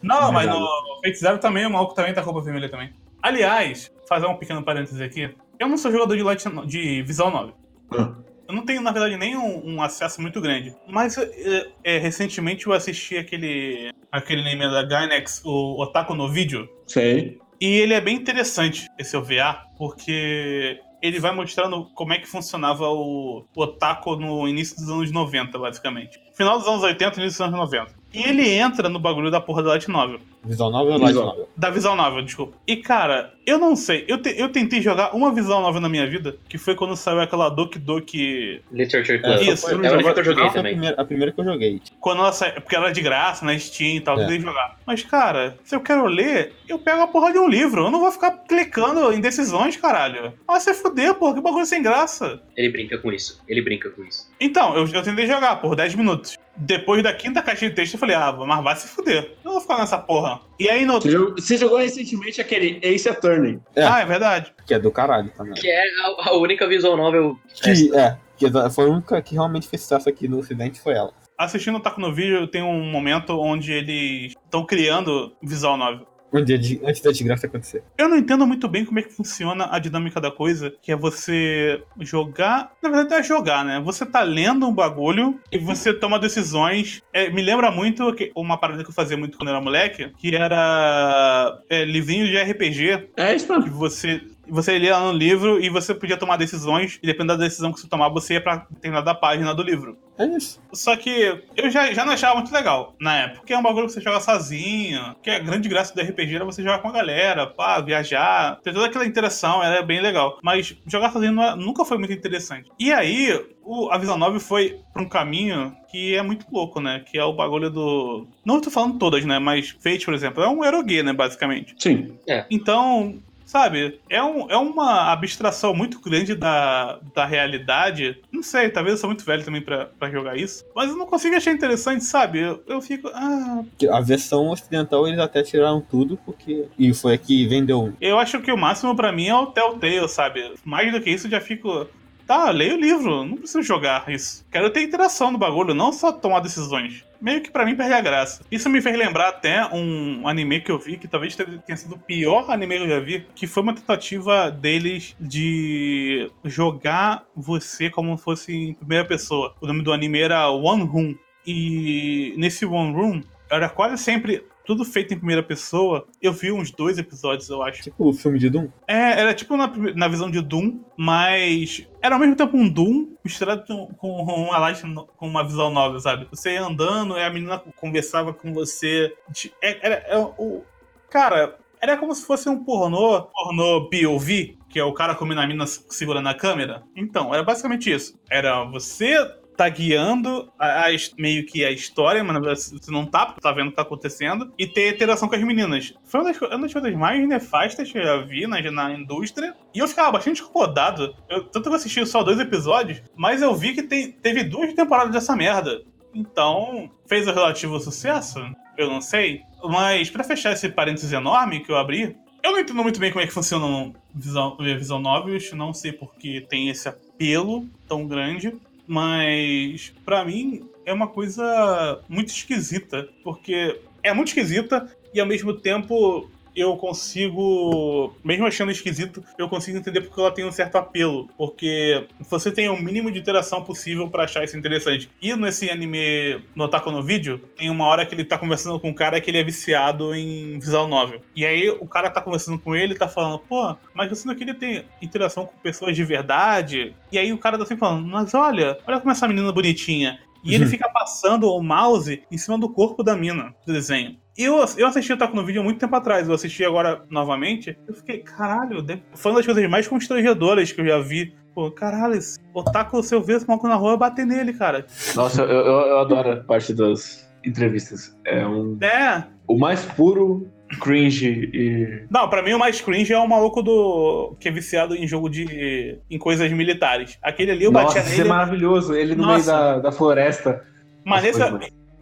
Não, mas Verdade. no Fate Zero também, o maluco também tá com a roupa vermelha também. Aliás, fazer um pequeno parênteses aqui. Eu não sou jogador de, Light, de Visual Novel. Ah. Eu não tenho, na verdade, nem um, um acesso muito grande. Mas é, é, recentemente eu assisti aquele, aquele anime da Gainax, o Otaku no Vídeo. Sei. E ele é bem interessante, esse OVA, porque ele vai mostrando como é que funcionava o, o Otaku no início dos anos 90, basicamente. Final dos anos 80 início dos anos 90. E ele entra no bagulho da porra da Light Novel. Visão nova ou light novel? Da Visão Novel, desculpa. E cara, eu não sei. Eu, te- eu tentei jogar uma Visão Novel na minha vida, que foi quando saiu aquela Doki Doki. Literature É, Club. Isso, é a eu eu joguei é a também. primeira, a primeira que eu joguei. Quando ela saiu. Porque ela era de graça na Steam e tal, eu É. tentei jogar. Mas, cara, se eu quero ler, eu pego a porra de um livro. Eu não vou ficar clicando em decisões, caralho. Ah, você fuder, porra, que bagulho sem graça. Ele brinca com isso. Ele brinca com isso. Então, eu, eu tentei jogar por 10 minutos. Depois da quinta caixa de texto, eu falei, ah, mas vai se fuder. Eu não vou ficar nessa porra. E aí no. Você jogou, você jogou recentemente aquele Ace Attorney. É. Ah, é verdade. Que é do caralho também. Que é a, a única visual novel. Que, é, que foi a única que realmente fez sucesso aqui no ocidente foi ela. Assistindo o Taco no Vídeo, tem um momento onde eles estão criando visual novel. Um dia de- antes da desgraça acontecer. Eu não entendo muito bem como é que funciona a dinâmica da coisa, que é você jogar. Na verdade, não é jogar, né? Você tá lendo um bagulho e você toma decisões. É, me lembra muito que- uma parada que eu fazia muito quando eu era moleque, que era é, livrinho de RPG, É isso que mesmo. você você lia no livro e você podia tomar decisões, e dependendo da decisão que você tomar, você ia pra determinada página do livro. É isso. Só que eu já, já não achava muito legal na época, porque é um bagulho que você joga sozinho, que a grande graça do RPG era você jogar com a galera, pá, viajar, ter toda aquela interação, era bem legal. Mas jogar sozinho é- nunca foi muito interessante. E aí, o- a Visão 9 foi pra um caminho que é muito louco, né? Que é o bagulho do. Não tô falando todas, né? Mas Fate, por exemplo, é um erogue, né? Basicamente. Sim. Então, sabe, é, um, é uma abstração muito grande da, da realidade. Não sei, talvez eu sou muito velho também pra, pra jogar isso. Mas eu não consigo achar interessante, sabe? Eu, eu fico. Ah, A versão ocidental eles até tiraram tudo, porque. E foi a que vendeu. eu acho que o máximo pra mim é o Telltale, sabe? Mais do que isso, eu já fico. Tá, leio o livro, não preciso jogar isso. Quero ter interação no bagulho, não só tomar decisões. Meio que pra mim perde a graça. Isso me fez lembrar até um anime que eu vi, que talvez tenha sido o pior anime que eu já vi, que foi uma tentativa deles de jogar você como se fosse em primeira pessoa. O nome do anime era One Room. E nesse One Room, era quase sempre tudo feito em primeira pessoa. Eu vi uns dois episódios, eu acho. Tipo o filme de Doom. É, era tipo na, na visão de Doom, mas era ao mesmo tempo um Doom misturado com, com uma light com uma visão nova, sabe? Você ia andando e a menina conversava com você. é- Era, é o cara, era como se fosse um pornô, pornô POV, que é o cara comendo a mina segurando a câmera. Então, era basicamente isso. Era você tá guiando a, a meio que a história, mas você não tá, porque tá vendo o que tá acontecendo, e ter interação com as meninas. Foi uma das, uma das coisas mais nefastas que eu já vi na, na indústria, e eu ficava bastante incomodado. Eu, tanto que eu assisti só dois episódios, mas eu vi que teve duas temporadas dessa merda. Então, fez o relativo sucesso? Eu não sei. Mas pra fechar esse parênteses enorme que eu abri, eu não entendo muito bem como é que funciona o Visão, Visão Novels, não sei porque tem esse apelo tão grande, mas pra mim é uma coisa muito esquisita, porque é muito esquisita e ao mesmo tempo eu consigo, mesmo achando esquisito, eu consigo entender porque ela tem um certo apelo, porque você tem o mínimo de interação possível pra achar isso interessante. E nesse anime, no Otaku no Vídeo, tem uma hora que ele tá conversando com um cara que ele é viciado em visual novel. E aí o cara tá conversando com ele e tá falando, pô, mas você não queria ter interação com pessoas de verdade? E aí o cara tá sempre falando, mas olha, olha como essa menina bonitinha. E ele fica passando o mouse em cima do corpo da mina do desenho. Eu, eu assisti o Taco no Vídeo há muito tempo atrás, eu assisti agora novamente. Eu fiquei, caralho, foi uma das coisas mais constrangedoras que eu já vi. Pô, caralho, esse otaku, se eu ver esse maluco na rua, eu bater nele, cara. Nossa, eu, eu, eu adoro a parte das entrevistas. É um, É. o mais puro cringe e. Não, pra mim o mais cringe é o maluco do. que é viciado em jogo de. em coisas militares. Aquele ali eu Nossa, batia isso é nele. maravilhoso. Ele no meio Nossa. da, da floresta. Mas nesse,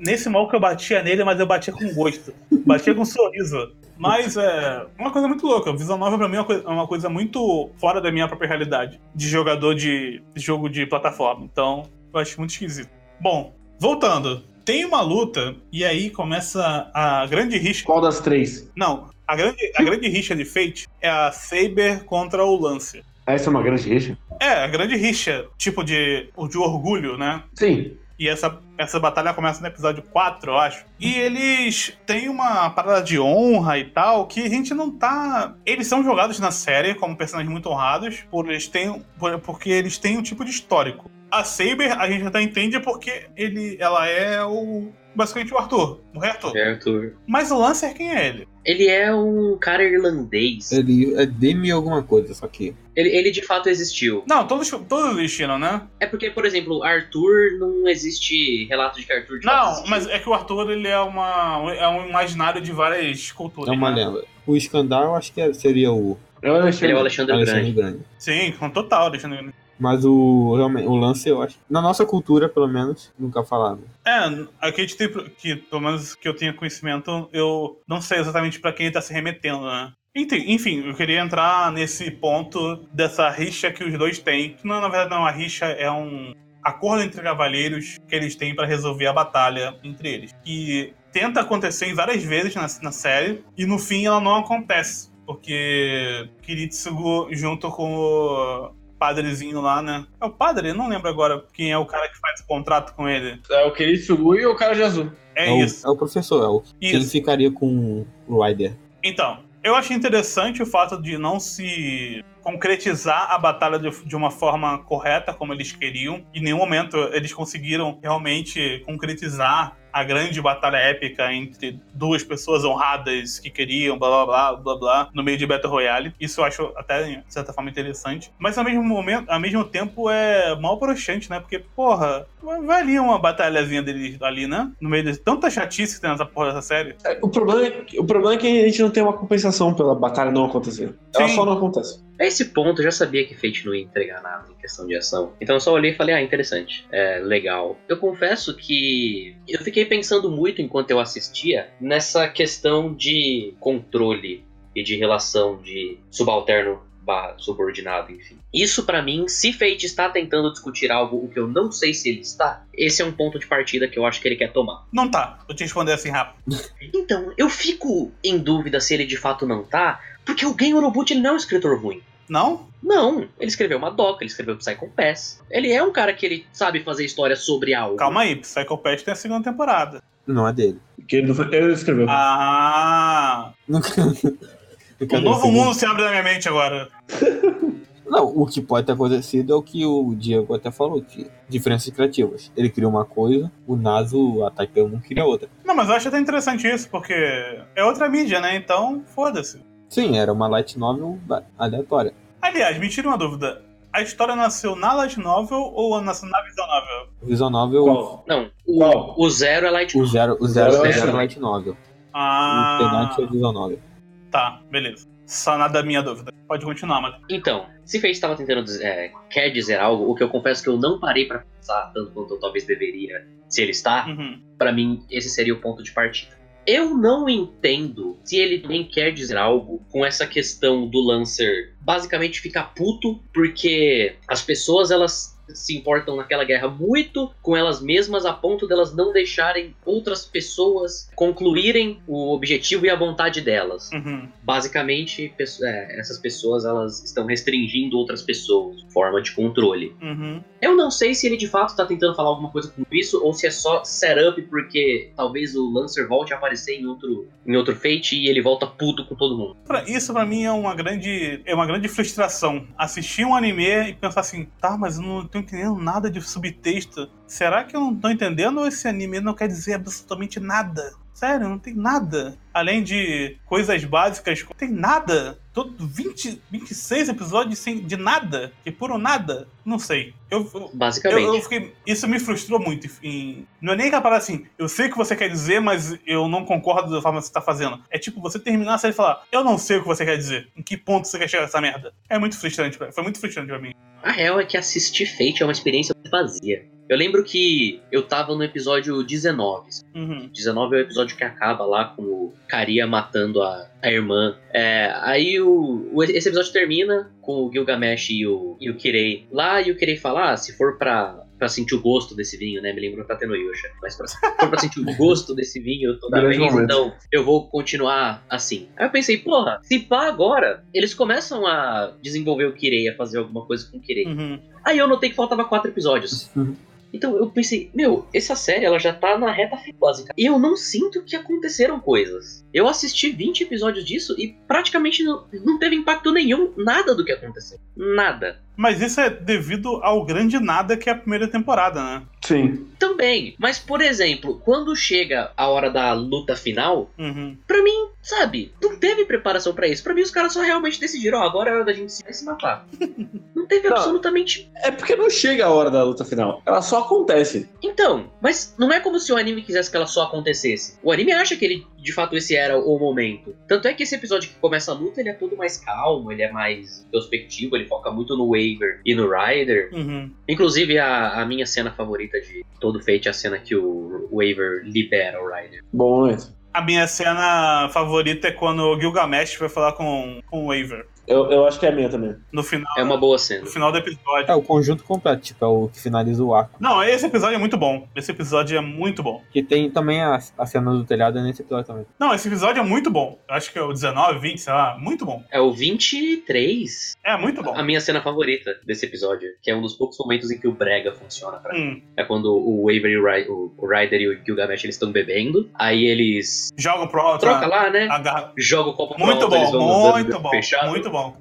Nesse maluco eu batia nele, mas eu batia com gosto. Batia com sorriso. Mas é uma coisa muito louca. Visão nova pra mim é uma coisa, é uma coisa muito fora da minha própria realidade. De jogador de, de jogo de plataforma. Então, eu acho muito esquisito. Bom, voltando. Tem uma luta, e aí começa a grande rixa. Qual das três? Não, a grande, a grande rixa de Fate é a Saber contra o Lancer. Essa é uma grande rixa? É, a grande rixa, tipo de, de orgulho, né? Sim. E essa, essa batalha começa no episódio 4, eu acho. E eles têm uma parada de honra e tal, que a gente não tá. Eles são jogados na série como personagens muito honrados, por eles têm, por- porque eles têm um tipo de histórico. A Saber, a gente até entende porque ele, ela é o. Basicamente o Arthur, o Rei Arthur. É, Arthur. Mas o Lancer, quem é ele? Ele é um cara irlandês. Ele é Demi alguma coisa, só que. Ele, ele de fato existiu. Não, todos, todos existiram, né? É porque, por exemplo, Arthur não existe relato de que Arthur de Não, mas é que o Arthur ele é, uma, é um imaginário de várias culturas. É uma né? lenda. O Skandal eu acho que é- seria o Eu Alexandre. Ele é o Alexandre Alexandre Grande. Grande. Sim, com total, Alexandre. Mas o, realmente, o lance, eu acho. Na nossa cultura, pelo menos, nunca falaram. É, aqui a gente tem, que pelo menos que eu tenha conhecimento, eu não sei exatamente pra quem ele tá se remetendo, né? Enfim, eu queria entrar nesse ponto dessa rixa que os dois têm. Que não, na verdade, não é uma rixa, é um acordo entre cavaleiros que eles têm pra resolver a batalha entre eles. Que tenta acontecer várias vezes na, na série, e no fim ela não acontece. Porque Kiritsugu, junto com o padrezinho lá, né? É o padre? Eu não lembro agora quem é o cara que faz o contrato com ele. É o querido Sugu e o cara de azul. É, o, isso. é o professor, é o Isso. ficaria com o Ryder. Então, eu achei interessante o fato de não se concretizar a batalha de, de uma forma correta, como eles queriam. Em nenhum momento eles conseguiram realmente concretizar a grande batalha épica entre duas pessoas honradas que queriam, blá blá blá blá blá, no meio de Battle Royale. Isso eu acho até, de certa forma, interessante. Mas ao mesmo momento, ao mesmo tempo é mal broxante, né? Porque, porra, vai ali uma batalhazinha deles ali, né? No meio de tanta chatice que tem nessa porra dessa série. É, O problema, é, o problema é que a gente não tem uma compensação pela batalha não acontecer. Ela Sim. só não acontece. A esse ponto eu já sabia que Fate não ia entregar nada questão de ação. Então eu só olhei e falei, ah, interessante, é legal. Eu confesso que eu fiquei pensando muito enquanto eu assistia nessa questão de controle e de relação de subalterno barra subordinado, enfim. Isso pra mim, se Fate está tentando discutir algo o que eu não sei se ele está, esse é um ponto de partida que eu acho que ele quer tomar. Não tá. Vou te responder assim rápido. [LAUGHS] Então, eu fico em dúvida se ele de fato não tá, porque o Gen ele não é um escritor ruim. Não? Não, ele escreveu Madoka, ele escreveu Psycho Pass. Ele é um cara que ele sabe fazer história sobre algo. Calma aí. Psycho Pass tem a segunda temporada. Não é dele. Que ele, não foi- ele escreveu. Ah. [LAUGHS] Um novo mundo se abre na minha mente agora. Não, o que pode ter acontecido é o que o Diego até falou, que diferenças criativas. Ele criou uma coisa, o Naso, a Taipei 1 queria outra. Não, mas eu acho até interessante isso, porque é outra mídia, né? Então, foda-se. Sim, era uma light novel aleatória. Aliás, me tira uma dúvida. A história nasceu na light novel ou nasceu na visual novel? Visual novel, Qual? Não, o, Qual? o Zero é Light o zero, o zero, Zero, era zero. light novel. O Ah, Tenant é visual novel. tá, beleza. Só nada minha dúvida. Pode continuar, mas. Então, se Fate estava tentando dizer, é, quer dizer algo, o que eu confesso que eu não parei pra pensar tanto quanto eu talvez deveria, se ele está, Uhum. pra mim esse seria o ponto de partida. Eu não entendo se ele também quer dizer algo com essa questão do Lancer basicamente ficar puto porque as pessoas elas se importam naquela guerra muito com elas mesmas a ponto delas não deixarem outras pessoas concluírem o objetivo e a vontade delas. Uhum. Basicamente, é, essas pessoas elas estão restringindo outras pessoas, forma de controle. Uhum. Eu não sei se ele de fato está tentando falar alguma coisa com isso ou se é só setup porque talvez o Lancer volte a aparecer em outro, em outro Fate e ele volta puto com todo mundo. Isso pra mim é uma grande é uma grande frustração. Assistir um anime e pensar assim, tá, mas eu não tô entendendo nada de subtexto. Será que eu não tô entendendo ou esse anime não quer dizer absolutamente nada? Sério, não tem nada. Além de coisas básicas, não tem nada. Todo 20, 26 episódios sem, de nada, de puro nada. Não sei. Eu, Basicamente. eu, eu fiquei, isso me frustrou muito. em- não é nem aquela parada assim, eu sei o que você quer dizer, mas eu não concordo da forma que você tá fazendo. É tipo você terminar a série e falar, eu não sei o que você quer dizer. Em que ponto você quer chegar nessa merda? É muito frustrante, foi muito frustrante pra mim. A real é que assistir Fate é uma experiência vazia. Eu lembro que eu tava no episódio 19. Uhum. 19 é o episódio que acaba lá com o Karia matando a, a irmã. É, aí o, o- esse episódio termina com o Gilgamesh e o, e o Kirei lá, e o Kirei fala: ah, se for pra, pra sentir o gosto desse vinho, né? Me lembrou Tate no Yusha. Mas pra, se for pra sentir o [LAUGHS] gosto desse vinho toda Grande vez, momento. então eu vou continuar assim. Aí eu pensei, porra, se pá agora, eles começam a desenvolver o Kirei, a fazer alguma coisa com o Kirei. Uhum. Aí eu notei que faltava quatro episódios. [LAUGHS] Então eu pensei, meu, essa série ela já tá na reta final, básica. E eu não sinto que aconteceram coisas. Eu assisti 20 episódios disso e praticamente não, não teve impacto nenhum, nada do que aconteceu. Nada. Mas isso é devido ao grande nada que é a primeira temporada, né? Sim. Também. Mas, por exemplo, quando chega a hora da luta final, Uhum. pra mim, sabe, não teve preparação pra isso. Pra mim, os caras só realmente decidiram, ó, agora é hora da gente se se matar. [LAUGHS] Não teve Não. absolutamente É porque não chega a hora da luta final. Ela só acontece. Então, mas não é como se o anime quisesse que ela só acontecesse. O anime acha que ele, de fato, esse era o momento. Tanto é que esse episódio que começa a luta, ele é todo mais calmo, ele é mais introspectivo, ele foca muito no Waver e no Rider. Uhum. Inclusive, a, a minha cena favorita de todo Fate é a cena que o Waver libera o Rider. Bom. A minha cena favorita é quando o Gilgamesh vai falar com, com o Waver. Eu, eu acho que é a minha também. No final, É uma boa cena. no final do episódio. É o conjunto completo, tipo, é o que finaliza o arco. Não, esse episódio é muito bom. Esse episódio é muito bom. Que tem também a, a cena do telhado nesse episódio também. Não, esse episódio é muito bom. Eu acho que é o 19, 20, sei lá. Muito bom. É o 23, É muito bom. a minha cena favorita desse episódio, que é um dos poucos momentos em que o Brega funciona pra mim. Hum. É quando o Waver e o, Ryder e o Gilgamesh eles estão bebendo. Aí eles Joga pro alto. troca lá, né? agarra- Joga o copo pro Muito alto, eles bom, vão muito bom. fechado. Muito bom.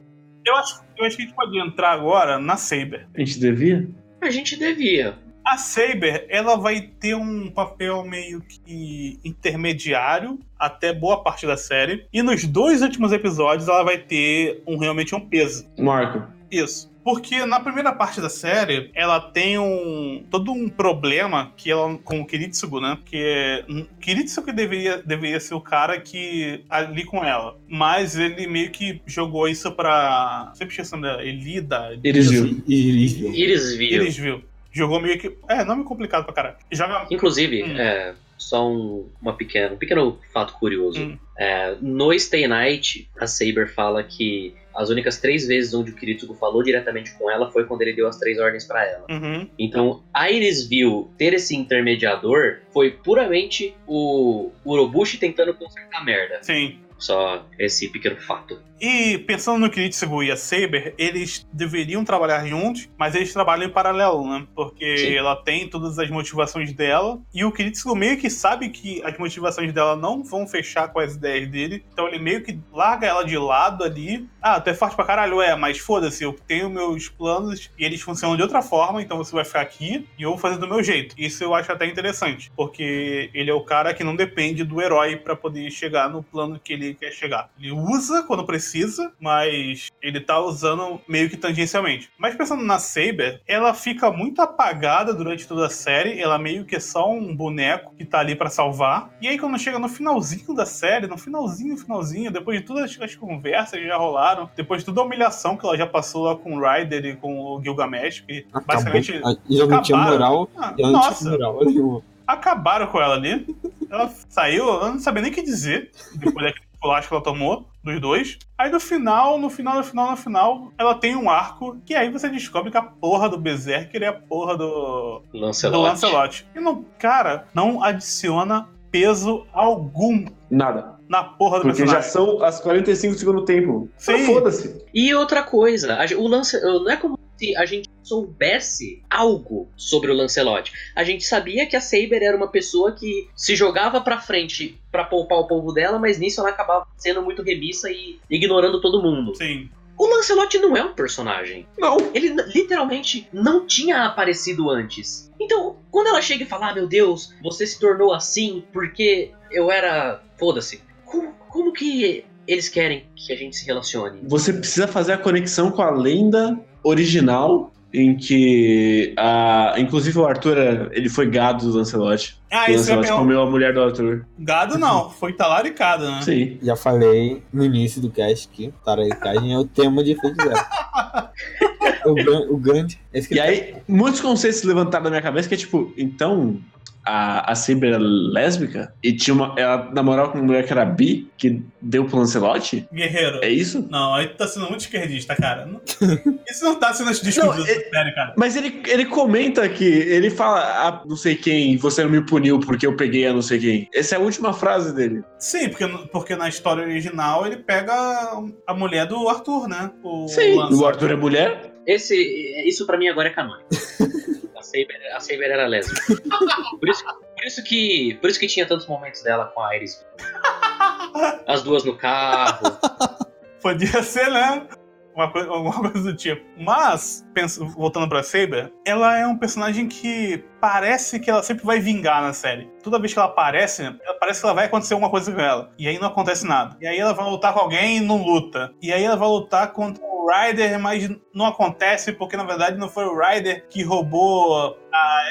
Eu acho, eu acho que a gente pode entrar agora na Saber. A gente devia? A gente devia. A Saber, ela vai ter um papel meio que intermediário até boa parte da série. E nos dois últimos episódios ela vai ter um realmente um peso. Marco. Isso. Porque na primeira parte da série, ela tem um todo um problema que ela com o Kiritsugu, né? Que é, Kiritsugu deveria, deveria ser o cara que ali com ela, mas ele meio que jogou isso pra sempre esqueci o nome dela, Elida, Irisville. Irisville. Irisville. Irisville. Jogou meio que é nome complicado pra caralho. Joga Inclusive, Hum. é, só um, uma pequena, um pequeno fato curioso. Hum. É, no Stay Night, a Saber fala que as únicas três vezes onde o Kiritsugu falou diretamente com ela foi quando ele deu as três ordens pra ela. Uhum. Então, a Irisville ter esse intermediador foi puramente o Urobushi tentando consertar merda. Sim. Só esse pequeno fato. E pensando no Kiritsugu e a Saber, eles deveriam trabalhar juntos, mas eles trabalham em paralelo, né? Porque Sim. ela tem todas as motivações dela, e o Kiritsugu meio que sabe que as motivações dela não vão fechar com as ideias dele, então ele meio que larga ela de lado ali. Ah, tu é forte pra caralho, é, mas foda-se, eu tenho meus planos e eles funcionam de outra forma, então você vai ficar aqui e eu vou fazer do meu jeito. Isso eu acho até interessante, porque ele é o cara que não depende do herói pra poder chegar no plano que ele quer chegar. Ele usa quando precisa, mas ele tá usando meio que tangencialmente. Mas pensando na Saber, ela fica muito apagada durante toda a série, ela meio que é só um boneco que tá ali pra salvar. E aí quando chega no finalzinho da série, no finalzinho, finalzinho, depois de todas as conversas que já rolaram, depois de toda a humilhação que ela já passou lá com o Ryder e com o Gilgamesh, que Acabou. basicamente Ah, Já não tinha moral. Ah, não nossa, tinha moral nenhuma. acabaram com ela ali. Ela saiu, ela não sabia nem o que dizer depois daquele colacho que ela tomou dos dois. Aí no final, no final, no final, no final, ela tem um arco que aí você descobre que a porra do Berserker é a porra do, do Lancelot. Lancelot. E não, cara, não adiciona peso algum Nada. na porra do Porque já personagem. são as 45 do segundo tempo. Sim. Ah, Foda-se. E outra coisa, o Lance, não é como se a gente soubesse algo sobre o Lancelot. A gente sabia que a Saber era uma pessoa que se jogava pra frente pra poupar o povo dela, mas nisso ela acabava sendo muito remissa e ignorando todo mundo. Sim. O Lancelot não é um personagem. Não. Ele literalmente não tinha aparecido antes. Então, quando ela chega e fala, ah, meu Deus, você se tornou assim porque eu era. Foda-se. Como, como que eles querem que a gente se relacione? Você precisa fazer a conexão com a lenda original em que a, inclusive o Arthur ele foi gado do Lancelot. Ah, o isso é Lancelot meu... comeu a mulher do Arthur. Gado não, foi talaricado, né? Sim. Já falei no início do cast que talaricagem é o tema de feiticeiro. [LAUGHS] o, o grande. E aí, muitos conceitos se levantaram na minha cabeça que é tipo, então a, a Saber era lésbica e tinha uma, ela namorava com uma mulher que era bi, que deu pro Lancelot? Guerreiro. É isso? Não, aí tu tá sendo muito esquerdista, cara. Não- Isso não tá sendo discutido Não, nessa série, cara. Mas ele, ele comenta que ele fala, ah, não sei quem, você não me puniu porque eu peguei a não sei quem. Essa é a última frase dele. Sim, porque, porque na história original ele pega a mulher do Arthur, né? O Sim. O Arthur é mulher? Esse, isso pra mim agora é canônico. A, Saber, a Saber era lésbica. [LAUGHS] Por isso, por isso que, por isso que tinha tantos momentos dela com a Iris. As duas no carro. Podia ser, né? Uma coisa, alguma coisa do tipo. Mas, penso, voltando pra Saber, ela é um personagem que parece que ela sempre vai vingar na série. Toda vez que ela aparece, ela parece que ela vai acontecer alguma coisa com ela. E aí não acontece nada. E aí ela vai lutar com alguém e não luta. E aí ela vai lutar contra o Ryder, mas não acontece porque na verdade não foi o Ryder que roubou a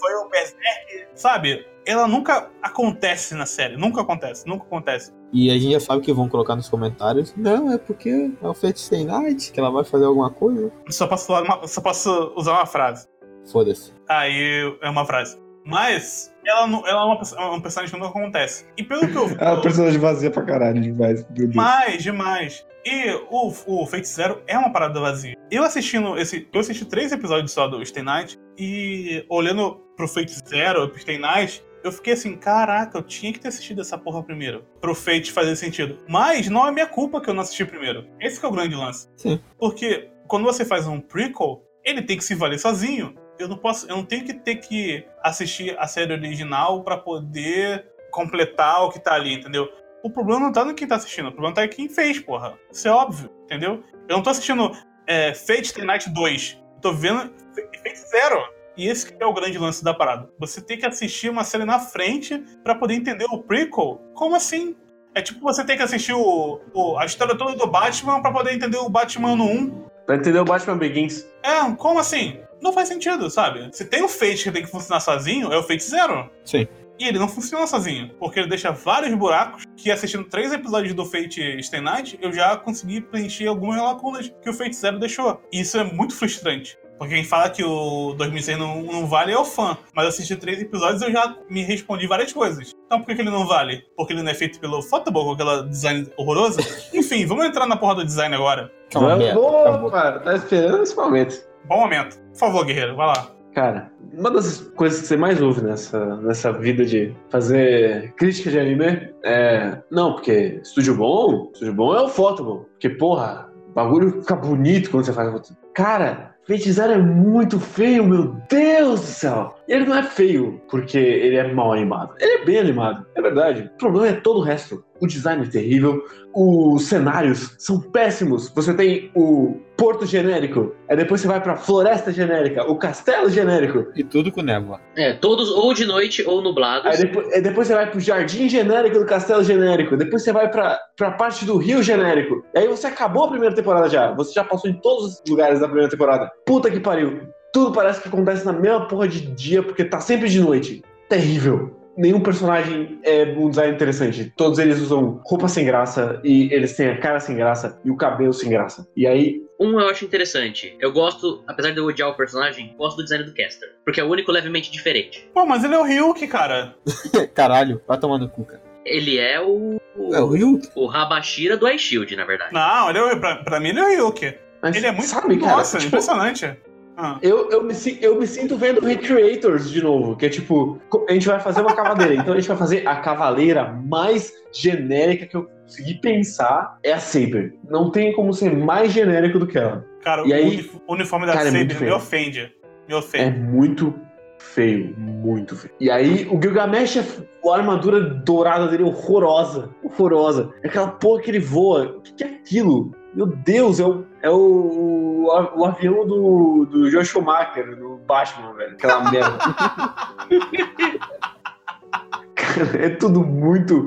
foi o Berserk, sabe? Ela nunca acontece na série, nunca acontece, nunca acontece. E a gente já sabe que vão colocar nos comentários. Não, é porque é o Fate Night, que ela vai fazer alguma coisa. Só posso, falar uma- só posso usar uma frase. Foda-se. Aí é uma frase. Mas ela, não- ela é uma, perso- é um personagem que nunca acontece. E pelo que eu [LAUGHS] vi. É uma personagem vazia pra caralho demais. Demais, demais. E o, o Fate Zero é uma parada vazia. Eu assistindo esse. Eu assisti três episódios só do Stay Night. E olhando pro Fate Zero, pro Stay Night, eu fiquei assim, caraca, eu tinha que ter assistido essa porra primeiro. Pro Fate fazer sentido. Mas não é minha culpa que eu não assisti primeiro. Esse que é o grande lance. Sim. Porque quando você faz um prequel, ele tem que se valer sozinho. Eu não posso, eu não tenho que ter que assistir a série original pra poder completar o que tá ali, entendeu? O problema não tá no quem tá assistindo, o problema tá em quem fez, porra. Isso é óbvio, entendeu? Eu não tô assistindo é, Fate The Night 2. Eu tô vendo Fate Zero. E esse que é o grande lance da parada. Você tem que assistir uma série na frente para poder entender o prequel. Como assim? É tipo você tem que assistir o, o- a história toda do Batman pra poder entender o Batman no 1. Pra entender o Batman Begins. É, como assim? Não faz sentido, sabe? Se tem o Fate que tem que funcionar sozinho, é o Fate Zero. Sim. E ele não funciona sozinho, porque ele deixa vários buracos que assistindo três episódios do Fate Stay Night, eu já consegui preencher algumas lacunas que o Fate Zero deixou. E isso é muito frustrante. Porque quem fala que o 2006 não, não vale é o fã. Mas eu assisti três episódios e eu já me respondi várias coisas. Então por que, que ele não vale? Porque ele não é feito pelo Photoball, com aquela design horroroso? [LAUGHS] Enfim, vamos entrar na porra do design agora. Que é Acabou. cara. Tá esperando esse momento. Bom momento. Por favor, guerreiro, vai lá. Cara, uma das coisas que você mais ouve nessa, nessa vida de fazer crítica de anime é. Não, porque estúdio bom, estúdio bom é o Photoball. Porque, porra, o bagulho fica bonito quando você faz. Cara, Zero é muito feio, meu Deus do céu! Ele não é feio porque ele é mal animado. Ele é bem animado, é verdade. O problema é todo o resto. O design é terrível, os cenários são péssimos. Você tem o porto genérico, aí depois você vai pra floresta genérica, o castelo genérico, E tudo com névoa. É, todos ou de noite ou nublados. aí depois, aí depois você vai pro jardim genérico do castelo genérico, depois você vai pra, pra parte do rio genérico. E aí você acabou a primeira temporada já. Você já passou em todos os lugares da primeira temporada. Puta que pariu. Tudo parece que acontece na mesma porra de dia, porque tá sempre de noite. Terrível. Nenhum personagem é um design interessante. Todos eles usam roupa sem graça e eles têm a cara sem graça e o cabelo sem graça. E aí, Um eu acho interessante. Eu gosto, apesar de eu odiar o personagem, gosto do design do Caster. Porque é o único levemente diferente. Pô, mas ele é o Ryuk, cara. [LAUGHS] Caralho, vai tomar no cu, cara. Ele é o. É o Ryu? O Rabashira do iShield, na verdade. Não, ele é, o- pra, pra mim ele é o Ryuk. mas Ele é muito. sabe, cara, Nossa, tipo, impressionante. Ah. Eu, eu, me, eu me sinto vendo Recreators de novo, que é tipo, a gente vai fazer uma cavaleira, então a gente vai fazer a cavaleira mais genérica que eu consegui pensar é a Saber. Não tem como ser mais genérico do que ela. Cara, E o aí- uniforme da Cara, é Saber me feio. ofende. Me É ofende. muito feio, muito feio. E aí o Gilgamesh, a armadura dourada dele é horrorosa, horrorosa. É Aquela porra que ele voa, o que, que é aquilo? Meu Deus, é o, é o, o, o avião do, do Joe Schumacher, do Batman, velho. Aquela merda. [LAUGHS] Cara, é tudo muito,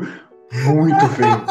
muito feio.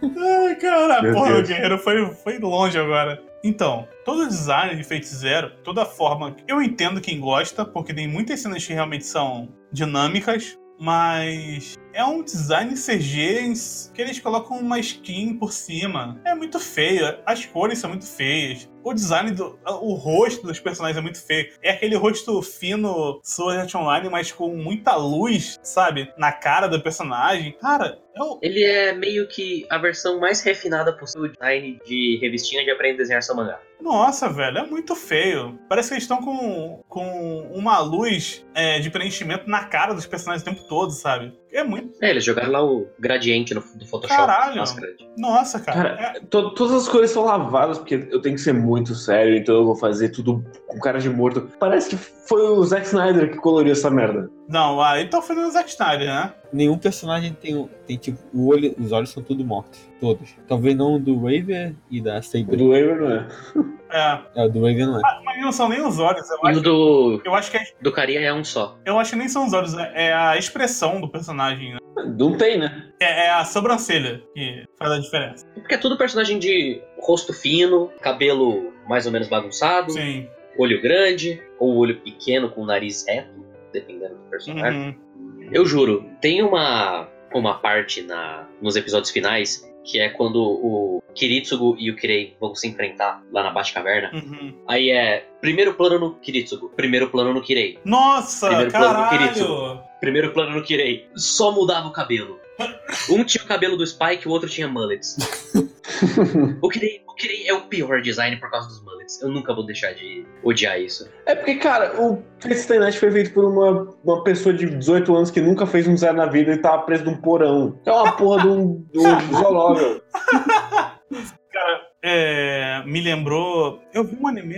Ai, cara, Meu porra, o Deus. guerreiro foi, foi longe agora. Então, todo o design de Fate Zero, toda a forma. Eu entendo quem gosta, porque tem muitas cenas que realmente são dinâmicas, mas é um design CG que eles colocam uma skin por cima. É muito feio, as cores são muito feias. O design do. O rosto dos personagens é muito feio. É aquele rosto fino Sword Art Online, mas com muita luz, sabe? Na cara do personagem. Cara, é Ele é meio que a versão mais refinada possível do design de revistinha de aprender a desenhar seu mangá. Nossa, velho, é muito feio. Parece que eles estão com, com uma luz é, de preenchimento na cara dos personagens o tempo todo, sabe? É muito. É, eles jogaram lá o gradiente no, do Photoshop. Caralho. Nossa, cara. Cara, to- todas as cores são lavadas, porque eu tenho que ser muito sério, então eu vou fazer tudo com cara de morto. Parece que foi o Zack Snyder que coloriu essa merda. É- Não, aí tá fazendo o Zack Snyder, né? Nenhum personagem tem, tem tipo, o olho, os olhos são tudo mortos. Todos. Talvez não o do Raver e da O Saber. do Waver não é. [LAUGHS] É. É, o do Raver não é. Mas não são nem os olhos. Eu o acho, do, eu acho que é, do Caria é um só. eu acho que nem são os olhos, é é a expressão do personagem. né? Não tem, né? É, é a sobrancelha que faz a diferença. Porque é tudo personagem de rosto fino, cabelo mais ou menos bagunçado, Sim. olho grande, ou olho pequeno com nariz reto, dependendo do personagem. Uhum. Eu juro, tem uma, uma parte na, nos episódios finais que é quando o Kiritsugu e o Kirei vão se enfrentar lá na Batcaverna. Uhum. Aí é primeiro plano no Kiritsugu, primeiro plano no Kirei, Nossa, Primeiro plano do caralho! primeiro plano no Kirei. Só mudava o cabelo. [LAUGHS] Um tinha o cabelo do Spike, o outro tinha mullets. [LAUGHS] [LAUGHS] o, Kirei, o Kirei é o pior design por causa dos mullets. Eu nunca vou deixar de odiar isso. É porque, cara, o Stay Night foi feito por uma, uma pessoa de 18 anos que nunca fez um zero na vida e tava preso num porão. É uma porra de um, de um [LAUGHS] zoológico. É, me lembrou. Eu vi um anime,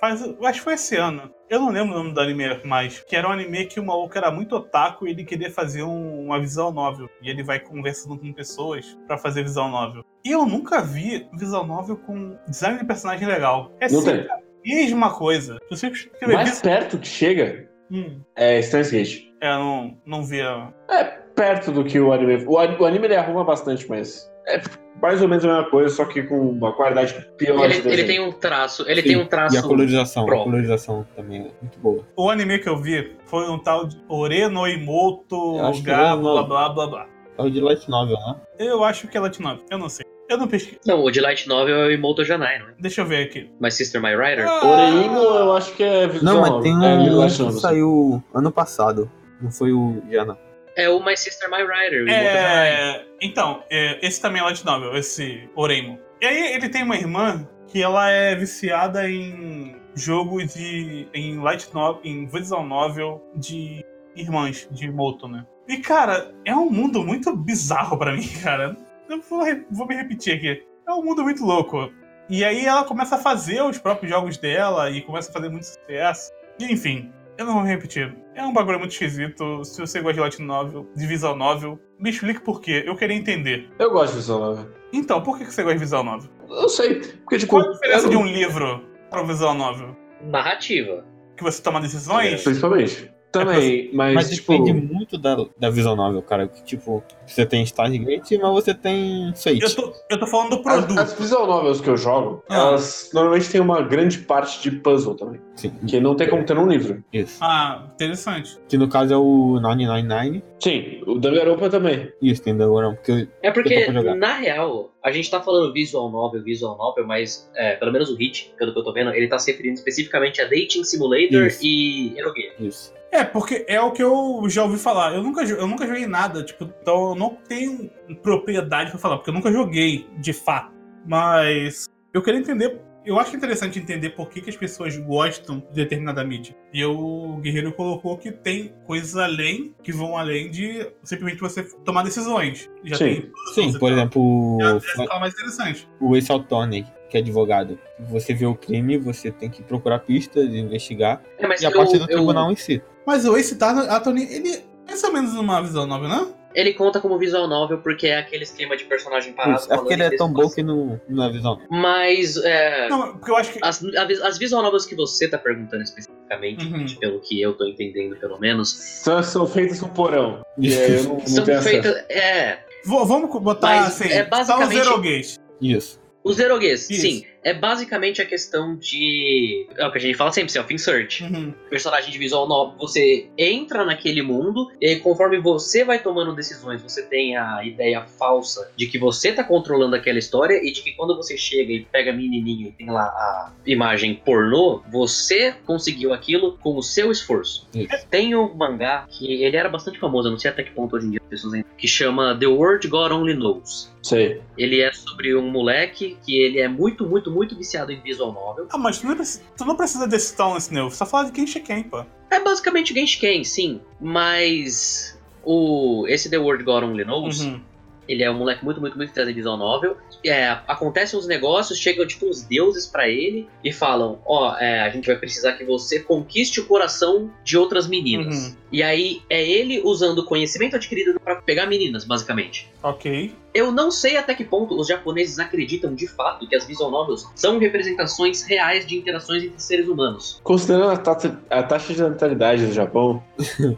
faz, eu acho que foi esse ano. Eu não lembro o nome do anime mais. Que era um anime que o maluco era muito otaku e ele queria fazer um- uma visual novel. E ele vai conversando com pessoas pra fazer visual novel. E eu nunca vi visual novel com design de personagem legal. É sempre a mesma coisa. Você Mais perto que chega Hum, é Steins Gate. é, eu não, não via. É perto do que o anime. O, o anime ele arruma bastante, mas é mais ou menos a mesma coisa, só que com uma qualidade pior de Ele, ele tem um traço, ele Sim, tem um traço. E a colorização, a próprio. colorização também é muito boa. O anime que eu vi foi um tal de Ore no Imoto, é blá blá blá blá. É o de Light Novel, né? Eu acho que é Latino, eu não sei. Eu não pesquisei. Não, o de Light Novel é o Imoto Janai, não é? Deixa eu ver aqui. My Sister, My Rider? Ah! Oreimo, eu acho que é visual. Não, mas tem é, um light que novel, saiu ano passado. Não foi o Jana. É o My Sister, My Rider. É, então, é, esse também é Light Novel, esse Oreimo. E aí ele tem uma irmã que ela é viciada em jogo de. em Light Novel, em visual novel de irmãs, de Moto, né? E cara, é um mundo muito bizarro pra mim, [LAUGHS] cara. Eu vou, vou me repetir aqui. É um mundo muito louco. E aí ela começa a fazer os próprios jogos dela e começa a fazer muito sucesso. E enfim, eu não vou repetir. É um bagulho muito esquisito. Se você gosta de Light Novel, de Visual Novel, me explique por quê. Eu queria entender. Eu gosto de visual novel. Então, por que você gosta de Visual Novel? Eu sei. Porque, tipo. Qual a diferença eu de um livro para um Visual Novel? Narrativa. Que você toma decisões? Principalmente. Também, mas, Mas tipo. depende muito da, da Visual Novel, cara. Que, tipo, você tem Stargate, mas você tem Fate. Eu tô, eu tô falando do As, produto. as visual novels que eu jogo, Ah. elas normalmente têm uma grande parte de puzzle também. Sim, Que não tem como ter num livro. isso. Ah, interessante. Que no caso é o 999. Sim, o Danganronpa também. Isso, tem Danganronpa. Porque É porque, na real, a gente tá falando visual novel, visual novel, mas é, pelo menos o Hit, pelo que eu tô vendo, ele tá se referindo especificamente a Dating Simulator Isso. e Eroge. Isso. É, porque é o que eu já ouvi falar. Eu nunca, eu nunca joguei nada, tipo, então eu não tenho propriedade pra falar, porque eu nunca joguei, de fato. Mas eu queria entender. Eu acho interessante entender por que, que as pessoas gostam de determinada mídia. E o Guerreiro colocou que tem coisas além, que vão além de simplesmente você tomar decisões. Já Sim. Sim, por tal. exemplo, Já- o, Essa fala mais interessante. o Ace Attorney, que é advogado. Você vê o crime, você tem que procurar pistas, investigar. É, mas E a eu- parte do eu- tribunal em si. Mas o Ace Attorney, ele é mais ou menos uma visão nova, né? Ele conta como visual novel porque é aquele esquema de personagem parado. Isso. É porque ele é tão bom que não, não é visão. Mas é, Não, porque eu acho que. as, as visual novels que você tá perguntando especificamente, Uhum. pelo que eu tô entendendo pelo menos, São, são feitas com porão. E aí eu não, não são feitas. É, Vou- vamos botar Mas assim. é basicamente- Só o Zero Gate. Isso. os erogues, Isso. sim. É basicamente a questão de. É o que a gente fala sempre, self-insert. Uhum. personagem de visual novel, você entra naquele mundo e aí, conforme você vai tomando decisões, você tem a ideia falsa de que você tá controlando aquela história e de que quando você chega e pega a menininha e tem lá a imagem pornô, você conseguiu aquilo com o seu esforço. Isso. Tem um mangá que ele era bastante famoso, eu não sei até que ponto hoje em dia as pessoas ainda, que chama The World God Only Knows. Sei. Ele é sobre um moleque que ele é muito, muito, muito viciado em visual novel. Ah, mas tu não precisa, tu não precisa desse tal nesse. Você só fala de quem Ken, pô. É basicamente Genshiken, sim. Mas o esse The World God Only Knows, Uhum. Ele é um moleque muito, muito, muito em visual novel. É, acontecem uns negócios, chegam tipo uns deuses pra ele e falam: Ó, é, a gente vai precisar que você conquiste o coração de outras meninas. Uhum. E aí é ele usando o conhecimento adquirido pra pegar meninas, basicamente. Ok. Eu não sei até que ponto os japoneses acreditam de fato que as visual novels são representações reais de interações entre seres humanos. Considerando a taxa, a taxa de natalidade do Japão, [LAUGHS]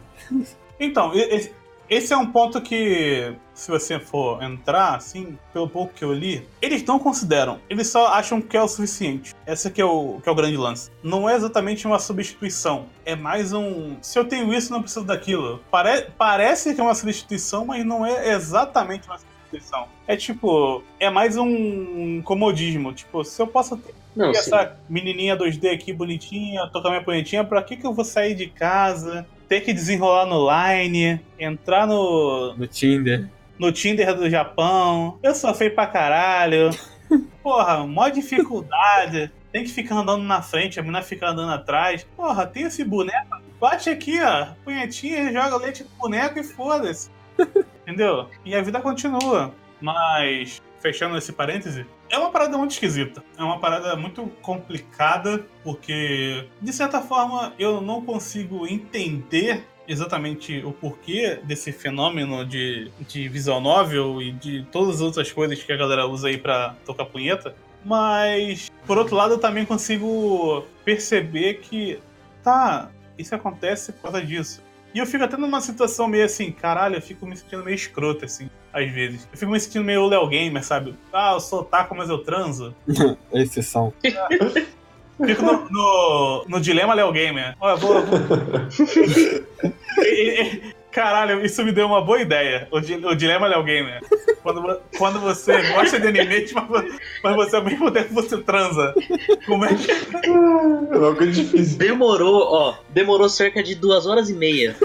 Então, e- esse, esse é um ponto que, se você for entrar, assim, pelo pouco que eu li, eles não consideram. Eles só acham que é o suficiente. Esse que é o, que é o grande lance. Não é exatamente uma substituição. É mais um. Se eu tenho isso, não preciso daquilo. Pare, parece que é uma substituição, mas não é exatamente uma substituição. É tipo. É mais um comodismo. Tipo, se eu posso ter Não, essa menininha 2D aqui bonitinha, tocar minha punhetinha, pra que, que eu vou sair de casa, ter que desenrolar no Line, entrar no, No Tinder. no Tinder do Japão? Eu sou feio pra caralho. [LAUGHS] Porra, mó dificuldade. Tem que ficar andando na frente, a menina fica andando atrás. Porra, tem esse boneco. Bate aqui, ó. Punhetinha, joga leite no boneco e foda-se. [LAUGHS] Entendeu? E a vida continua. Mas, fechando esse parêntese, É uma parada muito esquisita. É uma parada muito complicada, porque, de certa forma, eu não consigo entender exatamente o porquê desse fenômeno de, de visual novel e de todas as outras coisas que a galera usa aí pra tocar punheta. Mas, por outro lado, eu também consigo perceber que, tá, isso acontece por causa disso. E eu fico até numa situação meio assim, caralho, eu fico me sentindo meio escroto, assim, às vezes. Eu fico me sentindo meio Léo Gamer, sabe? Ah, eu sou taco, mas eu transo. É exceção. [LAUGHS] Fico no, no, no dilema Léo Gamer. Olha, vou. vou... [LAUGHS] Caralho, isso me deu uma boa ideia. O, di- o dilema Léo Gamer. Quando, quando você gosta de anime, mas, vo- mas você ao mesmo tempo você transa. Como é que. É uma coisa difícil. Demorou, ó, demorou cerca de duas horas e meia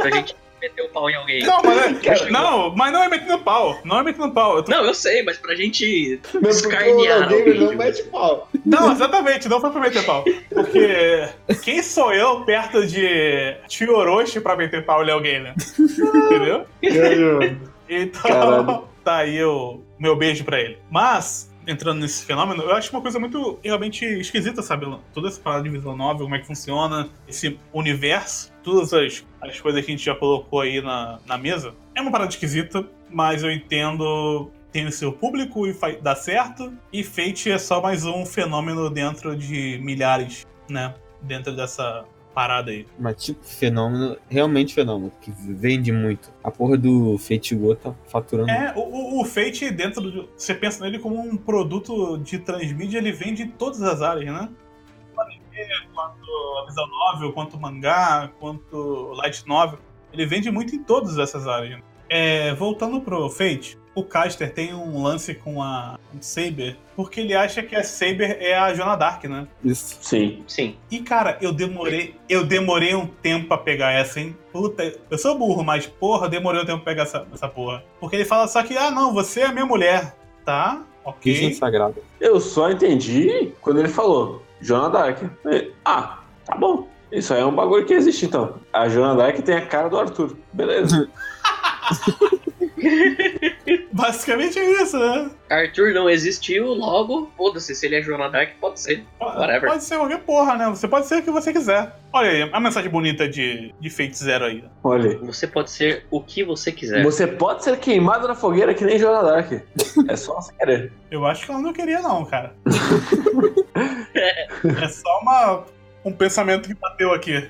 pra gente meter o pau em alguém. Não, mas, é- [LAUGHS] não, mas não é metendo pau. Não é metendo pau. Eu tô- Não, eu sei, mas pra gente escarnear alguém. não mete pau. Não, exatamente, não foi pra meter pau. Porque quem sou eu perto de Tio Orochi pra meter pau em alguém, né? Entendeu? Então, Caralho. [LAUGHS] tá aí o meu beijo pra ele. Mas, entrando nesse fenômeno, eu acho uma coisa muito realmente esquisita, sabe? Toda essa parada de visual novel, como é que funciona, esse universo, todas as, as coisas que a gente já colocou aí na, na mesa. É uma parada esquisita, mas eu entendo. Tem o seu público e dá certo. E Fate é só mais um fenômeno dentro de milhares, né? Dentro dessa parada aí. Mas tipo, fenômeno, realmente fenômeno, que vende muito. A porra do Fate Go tá faturando. É, o, o, Fate, dentro do. Você pensa nele como um produto de transmídia, ele vende em todas as áreas, né? Quanto a visual novel, quanto o mangá, quanto o light novel. Ele vende muito em todas essas áreas. né? É, voltando pro Fate, o Caster tem um lance com a Saber, porque ele acha que a Saber é a Joana Dark, né? Isso. Sim. Sim. E cara, eu demorei, eu demorei um tempo pra pegar essa, hein? Puta, eu sou burro, mas porra, demorei um tempo pra pegar essa, essa porra. Porque ele fala só que, ah, não, você é a minha mulher, tá? Virgem Ok. sagrada. Eu só entendi quando ele falou Joana Dark. Ah, tá bom. Isso aí é um bagulho que existe então. A Joana Dark tem a cara do Arthur. Beleza. [LAUGHS] [LAUGHS] Basicamente é isso, né? Arthur não existiu, logo, foda-se, se ele é Joana Dark, pode ser. Whatever. Pode ser qualquer porra, né? Você pode ser o que você quiser. Olha aí, a mensagem bonita de, de Fate Zero aí. Olha aí. Você pode ser o que você quiser. Você pode ser queimado na fogueira que nem Joana Dark. É só você querer. Eu acho que ela não queria, não, cara. [LAUGHS] é só uma, um pensamento que bateu aqui.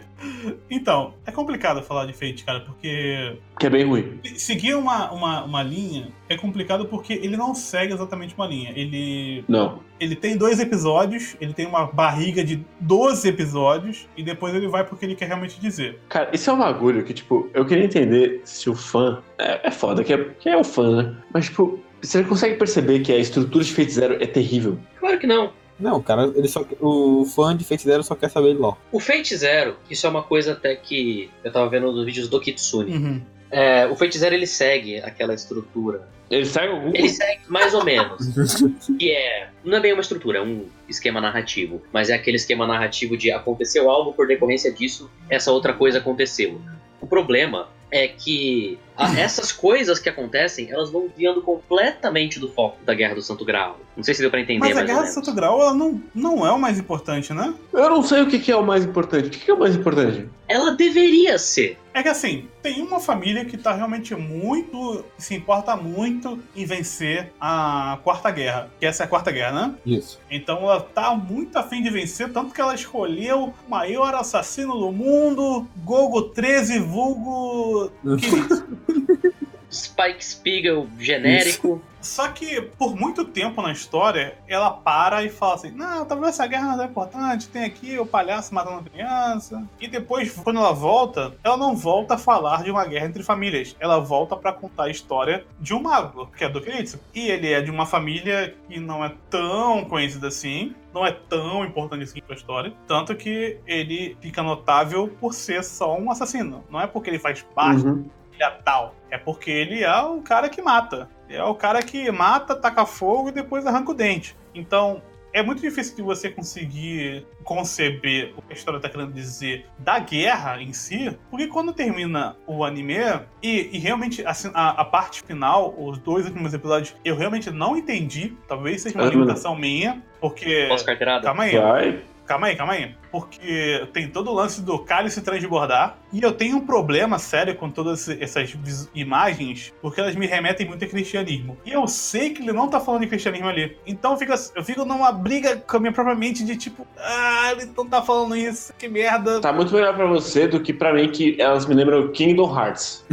Então, é complicado falar de Fate, cara, porque Que é bem ruim. seguir uma, uma, uma linha é complicado porque ele não segue exatamente uma linha. Ele, Não. ele tem dois episódios, ele tem uma barriga de 12 episódios, e depois ele vai pro que ele quer realmente dizer. Cara, isso é um bagulho que, tipo, eu queria entender se o fã. É, é foda, que é, que é o fã, né? Mas, tipo, você consegue perceber que a estrutura de Fate Zero é terrível. Claro que não. Não, cara, ele só, o fã de Fate Zero só quer saber de LOL. O Fate Zero, isso é uma coisa até que eu tava vendo nos vídeos do Kitsune. Uhum. É, o Fate Zero ele segue aquela estrutura. Ele segue algum. Ele segue mais ou menos. [LAUGHS] que é. Não é bem uma estrutura, é um esquema narrativo. Mas é aquele esquema narrativo de aconteceu algo por decorrência disso, essa outra coisa aconteceu. O problema é que a- [LAUGHS] essas coisas que acontecem, elas vão desviando completamente do foco da Guerra do Santo Grau. Não sei se deu pra entender Mas a mais Guerra do. Santo Grau, ela não, não é o mais importante, né? Eu não sei o que que é o mais importante. O que que é o mais importante? Ela deveria ser. É que assim, tem uma família que tá realmente muito. se importa muito em vencer a Quarta Guerra. Que essa é a Quarta Guerra, né? Isso. Então ela tá muito afim de vencer, tanto que ela escolheu o maior assassino do mundo, Gogo 13, vulgo. [LAUGHS] Spike Spiegel genérico. Só que por muito tempo na história, ela para e fala assim: Não, talvez essa guerra não é importante, tem aqui o palhaço matando criança. E depois, quando ela volta, ela não volta a falar de uma guerra entre famílias. Ela volta pra contar a história de um mago, que é do Kiritsu. E ele é de uma família que não é tão conhecida assim, não é tão importante assim pra história. Tanto que ele fica notável por ser só um assassino. Não é porque ele faz parte Uhum. família tal. É porque ele é o cara que mata. É o cara que mata, taca fogo e depois arranca o dente. Então, é muito difícil de você conseguir conceber o que a história tá querendo dizer da guerra em si, porque quando termina o anime, e, e realmente assim, a, a, parte final, os dois últimos episódios, eu realmente não entendi. Talvez seja uma limitação minha, porque. Posso carteirada? Calma aí. Vai. Calma aí, calma aí. Porque tem todo o lance do cálice transbordar. E eu tenho um problema sério com todas essas imagens, porque elas me remetem muito a cristianismo. E eu sei que ele não tá falando de cristianismo ali. Então eu fico, eu fico numa briga com a minha própria mente de tipo, ah, ele não tá falando isso, que merda. Tá muito melhor pra você do que pra mim, que elas me lembram Kingdom Hearts.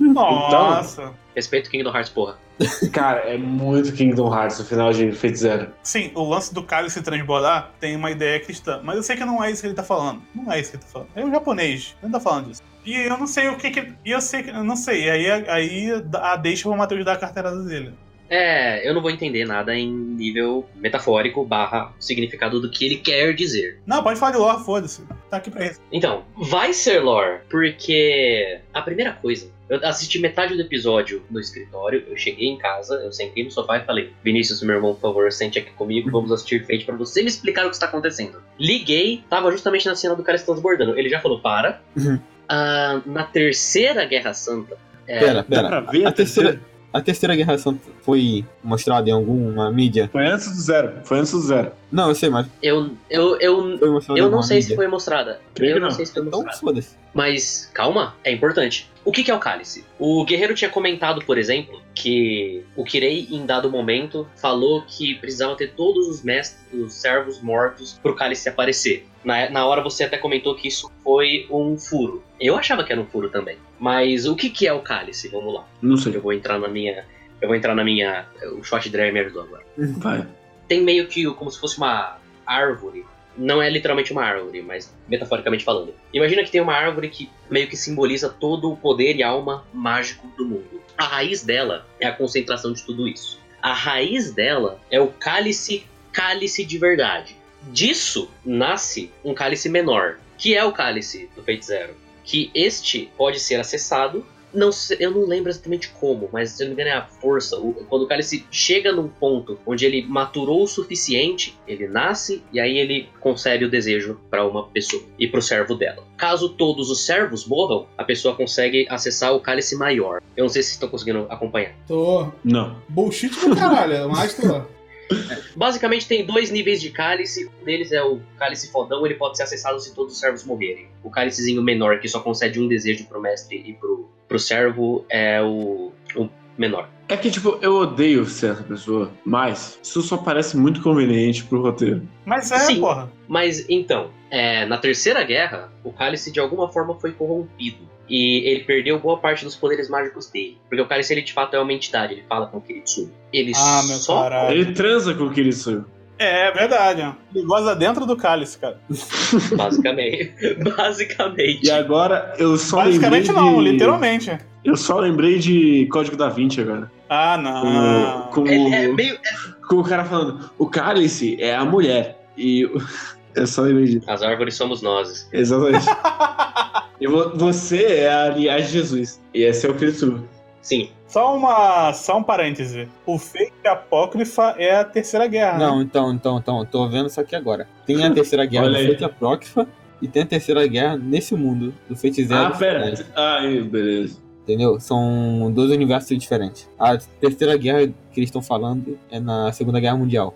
Nossa. Então, respeito Kingdom Hearts, porra. Cara, é muito Kingdom Hearts no final de Fate Zero. Sim, o lance do cálice transbordar tem uma ideia cristã, mas eu sei que não é isso que ele tá falando. Não é isso que ele tá falando. É um japonês, ele não tá falando disso. E eu não sei o que que. E eu sei que. Eu não sei. E aí, aí a deixa o Matheus dar a carteirada dele. É, eu não vou entender nada em nível metafórico barra significado do que ele quer dizer. Não, pode falar de lore, foda-se. Tá aqui pra isso. Então, vai ser lore, porque a primeira coisa eu assisti metade do episódio no escritório, eu cheguei em casa, eu sentei no sofá e falei: Vinícius, meu irmão, por favor, sente aqui comigo, vamos assistir Fate para você me explicar o que está acontecendo. Liguei, tava justamente na cena do cara se transbordando. Ele já falou: para. Uhum. Ah, na terceira Guerra Santa. É, Pera, Dá pera. pra ver A a terceira, a terceira Guerra Santa foi mostrada em alguma mídia? Foi antes do zero. Foi antes do zero. Não, eu sei, mas eu, eu, eu, eu não sei se mídia. foi mostrada. Creio eu que não não. sei se foi Então, mostrada. foda-se. Mas calma, é importante. O que, que é o cálice? O guerreiro tinha comentado, por exemplo, que o Kirei, em dado momento, falou que precisava ter todos os mestres, os servos mortos, pro cálice aparecer. Na, na hora você até comentou que isso foi um furo. Eu achava que era um furo também. Mas o que, que é o cálice? Vamos lá. Não sei. Eu vou entrar na minha. Eu vou entrar na minha. O shot Dreyer me ajudou agora Vai. tem meio que como se fosse uma árvore. Não é literalmente uma árvore, mas metaforicamente falando. Imagina que tem uma árvore que meio que simboliza todo o poder e alma mágico do mundo. A raiz dela é a concentração de tudo isso. A raiz dela é o cálice, cálice de verdade. Disso nasce um cálice menor, que é o cálice do Fate Zero. Que este pode ser acessado não sei- eu não lembro exatamente como, mas se eu não me engano é a força. O- quando o cálice chega num ponto onde ele maturou o suficiente, ele nasce e aí ele concede o desejo para uma pessoa e pro servo dela. Caso todos os servos morram, a pessoa consegue acessar o cálice maior. Eu não sei se estão conseguindo acompanhar. Tô. Não. Bullshit do caralho, mas tô. Basicamente tem dois níveis de cálice. Um deles é o cálice fodão, ele pode ser acessado se todos os servos morrerem. O cálicezinho menor, que só concede um desejo pro mestre e pro, pro servo, é o, o menor. É que, tipo, eu odeio ser essa pessoa, mas isso só parece muito conveniente pro roteiro. Mas é, Sim. porra. Mas então, é, na Terceira Guerra, o cálice de alguma forma foi corrompido. E ele perdeu boa parte dos poderes mágicos dele. Porque o cálice, ele de fato é uma entidade, ele fala com o Kiritsuno. Ele Ah, meu só. caralho. Ele transa com o Kiritsu. É, é verdade. ó. Ele goza dentro do cálice, cara. [LAUGHS] Basicamente. basicamente. E agora eu só Basicamente lembrei não, de... literalmente. Eu só lembrei de Código da Vinci agora. Ah, não. com, Ele é o- meio. com o cara falando, o cálice é a mulher. E o- [LAUGHS] eu só lembrei disso. As árvores somos nós. Exatamente. [LAUGHS] e vo- você é a linhagem de Jesus. E esse é o Kiritsu. Sim. Só, uma, só um parêntese. O fake apócrifa é a terceira guerra. né? Não, então, então, então, tô vendo isso aqui agora. Tem a terceira guerra do aí. Fate Apócrifa e tem a terceira guerra nesse mundo, do Fate Zero. Ah, pera. né? Ah, beleza. Entendeu? São dois universos diferentes. A terceira guerra que eles estão falando é na Segunda Guerra Mundial.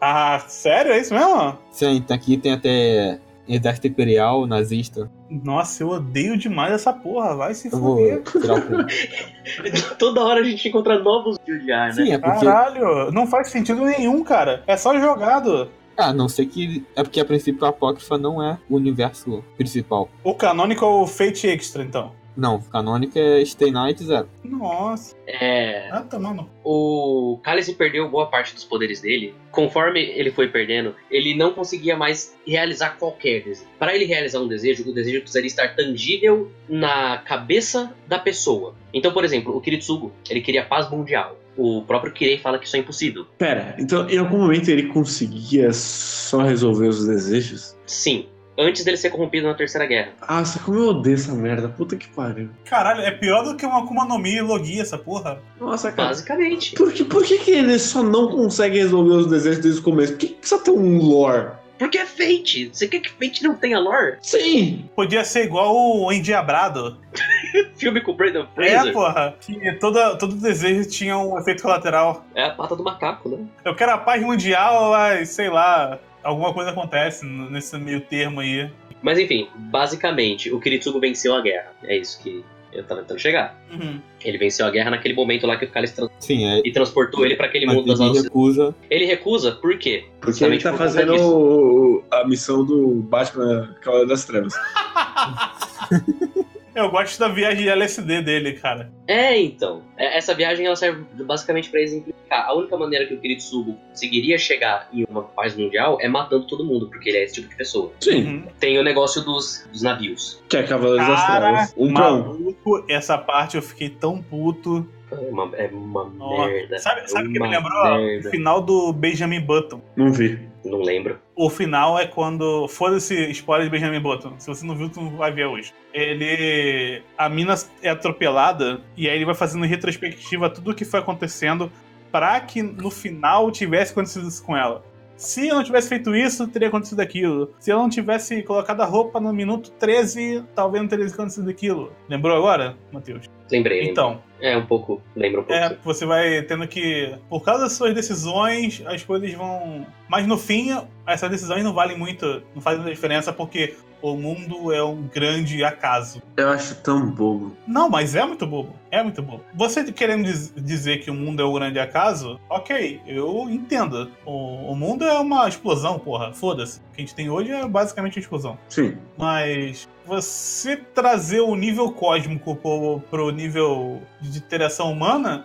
Ah, sério? É isso mesmo? Sim, tá aqui tem até Exército Imperial, nazista. Nossa, eu odeio demais essa porra. Vai se fuder. [LAUGHS] Toda hora a gente encontra novos de odiar, né? Sim, é porque. Caralho, não faz sentido nenhum, cara. É só jogado. Ah, não sei que. É porque a princípio a Apócrifa não é o universo principal. O canônico é o Fate Extra, então. Não, canônico é Stay Night Zero. Nossa. É. Ah, tá, mano. o Cálice perdeu boa parte dos poderes dele. Conforme ele foi perdendo, ele não conseguia mais realizar qualquer desejo. Para ele realizar um desejo, o desejo precisaria estar tangível na cabeça da pessoa. Então, por exemplo, o Kiritsugo, ele queria paz mundial. O próprio Kirei fala que isso é impossível. Pera, então em algum momento ele conseguia só resolver os desejos? Sim. Antes dele ser corrompido na Terceira Guerra. Ah, só como eu odeio essa merda. Puta que pariu. Caralho, é pior do que uma Akuma no Mi e Logia, essa porra. Nossa, cara. Basicamente. Por que, por que, que ele só não consegue resolver os desejos desde o começo? Por que, que precisa ter um lore? Porque é Fate. Você quer que Fate não tenha lore? Sim! Podia ser igual o Endiabrado. [LAUGHS] Filme com o Brandon É, Fraser. porra. Que toda, todo desejo tinha um efeito colateral. É, a pata do macaco, né? Eu quero a paz mundial, mas sei lá. Alguma coisa acontece nesse meio termo aí. Mas enfim, basicamente, o Kiritsugo venceu a guerra. É isso que eu tava tentando chegar. Uhum. Ele venceu a guerra naquele momento lá que o Cálice trans- Sim, é. e transportou ele pra aquele Mas mundo das ele recusa. Ele recusa, por quê? Porque ele tá por fazendo o- a missão do Batman Cavaleiro das Trevas. [LAUGHS] Eu gosto da viagem de LSD dele, cara. É, então. É, Essa viagem ela serve basicamente pra exemplificar. A única maneira que o Kiritsugo conseguiria chegar em uma paz mundial é matando todo mundo, porque ele é esse tipo de pessoa. Sim. Uhum. Tem o negócio dos, dos navios. Que é Cavaleiros das Cara. Um pra um. maluco, essa parte eu fiquei tão puto. É uma, é uma merda. Sabe, sabe o que Uma me lembrou? merda. O final do Benjamin Button. Não vi. Não lembro. O final é quando. Foda-se spoiler de Benjamin Button. Se você não viu, tu não vai ver hoje. Ele. A mina é atropelada e aí ele vai fazendo em retrospectiva tudo o que foi acontecendo pra que no final tivesse acontecido isso com ela. Se eu não tivesse feito isso, teria acontecido aquilo. Se eu não tivesse colocado a roupa no minuto 13, talvez não teria acontecido aquilo. Lembrou agora, Matheus? Lembrei. lembrei. Então, É, um pouco. Lembra um pouco. é, você vai tendo que. Por causa das suas decisões, as coisas vão. Mas no fim, essas decisões não valem muito, não fazem muita diferença, porque o mundo é um grande acaso. Eu acho tão bobo. Não, mas é muito bobo. É muito bobo. Você querendo diz- dizer que o mundo é um grande acaso, ok, eu entendo. O, o mundo é uma explosão, porra. Foda-se. O que a gente tem hoje é basicamente uma explosão. Sim. Mas você trazer o nível cósmico pro, pro nível de interação humana,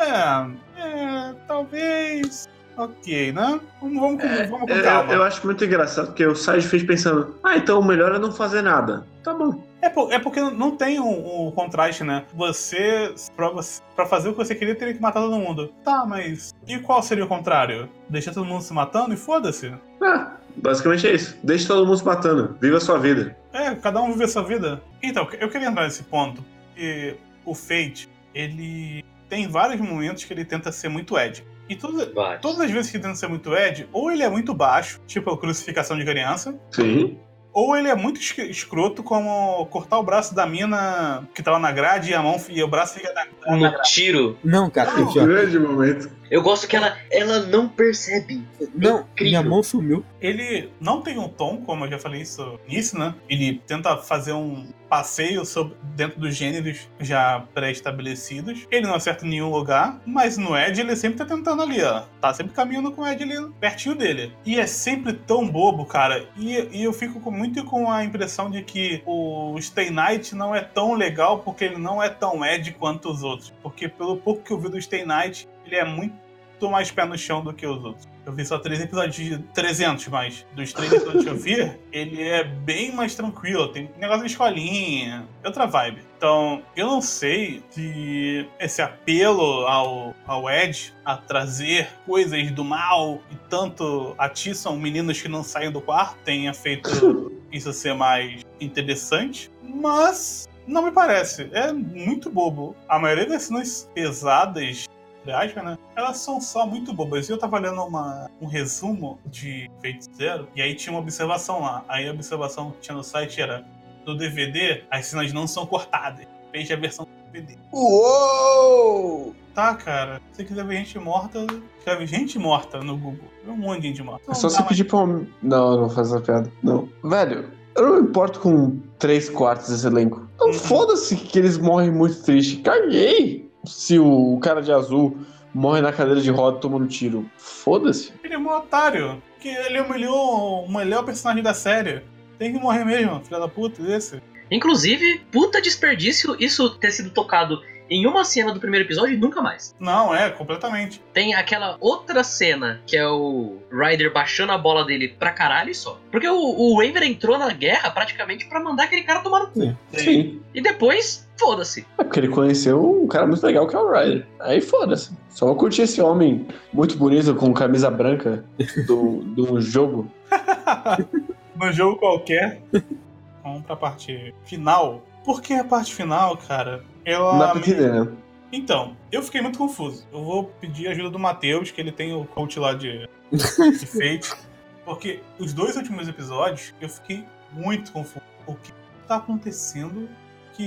é. é talvez. Ok, né? Vamos, vamos, com- vamos com Eu, calma. eu acho muito engraçado porque o Sage fez pensando: ah, então o melhor é não fazer nada. Tá bom. É, por- é porque não tem o um, um contraste, né? Você pra, você, pra fazer o que você queria, teria que matar todo mundo. Tá, mas. E qual seria o contrário? Deixar todo mundo se matando e foda-se? Ah, basicamente é isso. Deixe todo mundo se matando. Viva a sua vida. É, cada um vive a sua vida. Então, eu queria entrar nesse ponto, porque o Fate, ele tem vários momentos que ele tenta ser muito Ed. E toda- Vai. todas as vezes que tenta ser muito Ed, ou ele é muito baixo, tipo a crucificação de criança, Sim. ou ele é muito es- escroto, como cortar o braço da mina que tava na grade e a mão e o braço fica na, na No tiro. Não, cara, aqui, ó. Grande momento. Eu gosto que ela, ela não percebe. Não, Incrível. minha mão sumiu. Ele não tem um tom, como eu já falei isso nisso, né? Ele tenta fazer um passeio sobre, dentro dos gêneros já pré-estabelecidos. Ele não acerta em nenhum lugar, mas no Ed ele sempre tá tentando ali, ó. Tá sempre caminhando com o Ed ali pertinho dele. E é sempre tão bobo, cara. E, e eu fico com- muito com a impressão de que o Stay Night não é tão legal porque ele não é tão Ed quanto os outros. Porque pelo pouco que eu vi do Stay Night, ele é muito mais pé no chão do que os outros. Eu vi só três episódios de 300, mas dos três episódios que eu vi, [LAUGHS] ele é bem mais tranquilo. Tem negócio de escolinha, outra vibe. Então, eu não sei se esse apelo ao, ao Ed a trazer coisas do mal e tanto atiçam meninos que não saem do quarto tenha feito [LAUGHS] isso ser mais interessante, mas não me parece. É muito bobo. A maioria das cenas pesadas entre aspas, né? Elas são só muito bobas. Eu tava lendo uma, um resumo de Fate Zero, e aí tinha uma observação lá. Aí a observação que tinha no site era: no DVD, as cenas não são cortadas. Veja a versão do DVD. Uou! Tá, cara. Se você quiser ver gente morta, escreve gente morta no Google. Um monte de gente morta. É só Não você dá mais- pedir pra um. Não, eu não vou fazer essa piada. Não. Velho, eu não me importo com três quartos desse elenco. Então Uhum. foda-se que eles morrem muito triste. Caguei se o cara de azul morre na cadeira de roda tomando tiro. Foda-se. Ele é um otário. Que ele humilhou o melhor personagem da série. Tem que morrer mesmo, filha da puta, desse. Inclusive, puta desperdício isso ter sido tocado em uma cena do primeiro episódio e nunca mais. Não, é, completamente. Tem aquela outra cena que é o Ryder baixando a bola dele pra caralho só. Porque o, o Waver entrou na guerra praticamente pra mandar aquele cara tomar no cu. Sim. E depois, foda-se. É porque ele conheceu um cara muito legal que é o Ryder. Aí foda-se. Só vou curtir esse homem muito bonito com camisa branca do, [LAUGHS] do jogo. no jogo qualquer. Vamos pra parte final. Por que a parte final, cara? Ela. Não dá pra entender, né? Então, eu fiquei muito confuso. Eu vou pedir a ajuda do Matheus, que ele tem o coach lá de, de [LAUGHS] Fate. Porque os dois últimos episódios eu fiquei muito confuso. O que tá acontecendo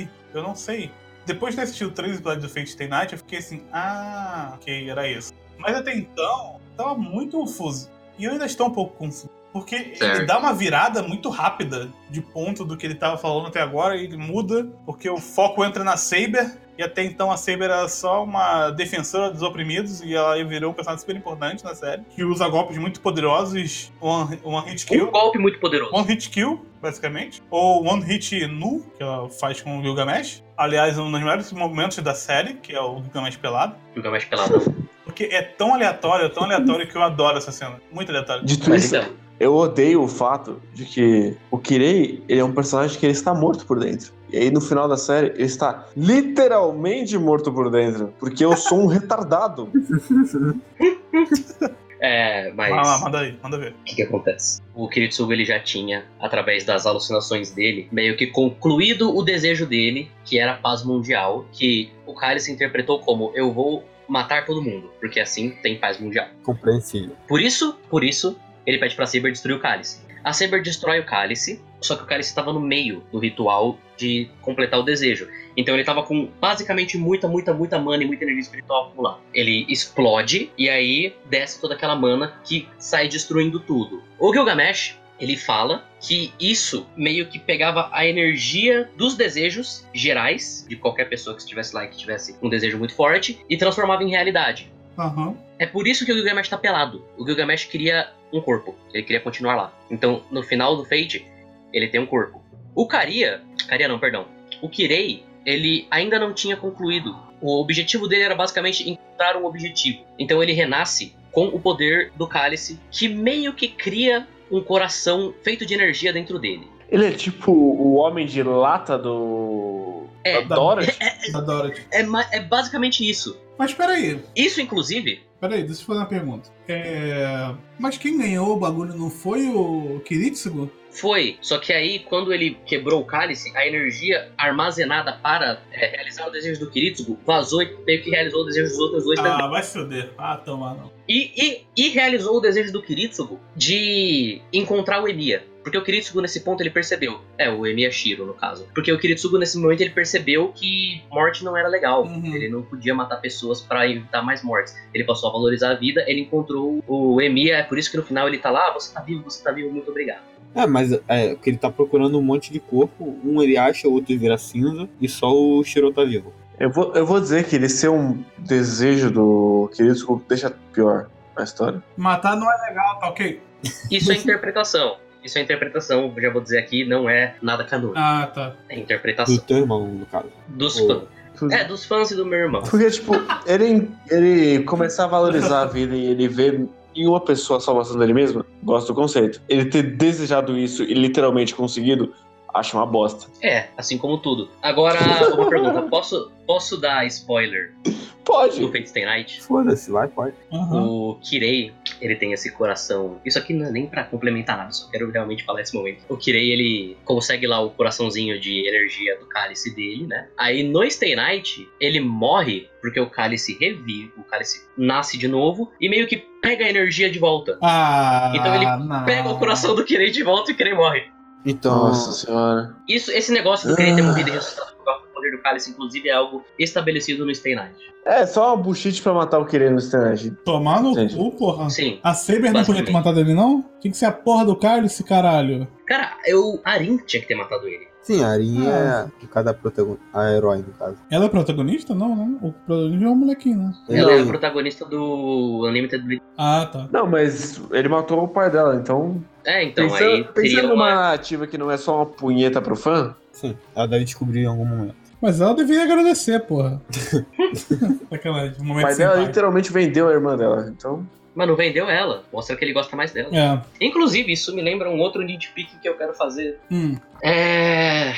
que eu não sei. Depois de ter assistido três episódios do Fate Stay Night, eu fiquei assim, ah, ok, era isso. Mas até então, tava muito confuso. E eu ainda estou um pouco confuso. Porque ele Certo. dá uma virada muito rápida de ponto do que ele tava falando até agora e ele muda, porque o foco entra na Saber, e até então a Saber era só uma defensora dos oprimidos, e ela virou um personagem super importante na série, que usa golpes muito poderosos, one, one hit Um kill. golpe muito poderoso. One Hit Kill, basicamente. Ou One Hit Nu, que ela faz com o Gilgamesh. Aliás, um dos melhores momentos da série, que é o Gilgamesh pelado. Gilgamesh peladão. Porque é tão aleatório, é tão aleatório que eu adoro essa cena. Muito aleatório. Dito Mas isso, então, eu odeio o fato de que o Kirei, ele é um personagem que ele está morto por dentro. E aí no final da série, ele está literalmente morto por dentro. Porque eu sou um retardado. [LAUGHS] é, mas Vai lá, manda aí, manda ver. o que, que acontece? O Kiritsugu ele já tinha, através das alucinações dele, meio que concluído o desejo dele, que era a paz mundial, que o Cálice interpretou como eu vou matar todo mundo, porque assim tem paz mundial. Compreensível. Por isso, por isso, ele pede pra Saber destruir o cálice. A Saber destrói o cálice, só que o cálice estava no meio do ritual de completar o desejo. Então ele estava com basicamente muita, muita, muita mana e muita energia espiritual acumulada. Ele explode e aí desce toda aquela mana que sai destruindo tudo. O Gilgamesh, ele fala que isso meio que pegava a energia dos desejos gerais de qualquer pessoa que estivesse lá e que tivesse um desejo muito forte e transformava em realidade. Aham. É por isso que o Gilgamesh tá pelado. O Gilgamesh queria um corpo. Ele queria continuar lá. Então, no final do Fate, ele tem um corpo. O Karia... Karia não, perdão. O Kirei, ele ainda não tinha concluído. O objetivo dele era basicamente encontrar um objetivo. Então ele renasce com o poder do cálice, que meio que cria um coração feito de energia dentro dele. Ele é tipo o homem de lata do. É. da Dorothy. Da Dorothy. É, ma- é basicamente isso. Mas peraí, Isso, inclusive, peraí, deixa eu fazer uma pergunta. É... Mas quem ganhou o bagulho não foi o Kiritsugu? Foi, só que aí, quando ele quebrou o cálice, a energia armazenada para é, realizar o desejo do Kiritsugu vazou e meio que realizou o desejo dos outros dois também. Ah, vai se foder. Ah, toma não. E, e, e realizou o desejo do Kiritsugu de encontrar o Emiya. Porque o Kiritsugu, nesse ponto, ele percebeu. É, o Emiya Shiro, no caso. Porque o Kiritsugu, nesse momento, ele percebeu que morte não era legal. Uhum. Ele não podia matar pessoas para evitar mais mortes. Ele passou a valorizar a vida, ele encontrou o Emiya. É por isso que no final ele tá lá, ah, você tá vivo, você tá vivo, muito obrigado. É, mas é que ele tá procurando um monte de corpo. Um ele acha, o outro vira cinza. E só o Shiro tá vivo. Eu vou, eu vou dizer que ele ser um desejo do querido deixa pior a história. Matar não é legal, tá ok? Isso é interpretação. Isso é interpretação, já vou dizer aqui, não é nada canônico. Ah, tá. É Do interpretação teu irmão, no caso. dos Ô. fãs. É, dos fãs e do meu irmão. Porque, tipo, ele, ele começar a valorizar a vida e ele ver em uma pessoa a salvação dele mesmo, gosto do conceito. Ele ter desejado isso e literalmente conseguido, acho uma bosta. É, assim como tudo. Agora, uma pergunta: [LAUGHS] posso, posso dar spoiler do Pode! Fate Stay Night? Foda-se, vai, pode. Aham. O Kirei, ele tem esse coração. Isso aqui não é nem pra complementar nada, só quero realmente falar esse momento. O Kirei, ele consegue lá o coraçãozinho de energia do cálice dele, né? Aí no Stay Night, ele morre porque o cálice revive, o cálice nasce de novo e meio que pega a energia de volta. Ah, Então ele não. Pega o coração do Kirei de volta e o Kirei morre. Então, Nossa senhora. Isso, esse negócio do Kirei ter morrido e ressuscitado por causa poder do cálice, inclusive, é algo estabelecido no Stay Night. É, só uma bullshit pra matar o querendo no stand. Tomar no Entendi. cu, porra. Sim. A Saber não podia ter matado ele, não? Tinha que ser a porra do Cálice, caralho. Cara, eu, Arin tinha que ter matado ele. sim, a Arin Ah. é cada protagonista. A herói, no caso. Ela é protagonista? Não, né? O protagonista é um molequinho, né? Ela é a Não, protagonista do Unlimited Blade. Ah, tá. Não, mas ele matou o pai dela, então. É, então, pensando aí pensando teria numa uma... narrativa que não é só uma punheta pro fã, Sim, ela deve descobrir em algum momento. Mas ela deveria agradecer, porra. [LAUGHS] Sacanagem. Um dela pai. literalmente vendeu a irmã dela. Então. Mas não vendeu ela. Mostra que ele gosta mais dela. É. Inclusive, isso me lembra um outro nitpick que eu quero fazer. Hum. É...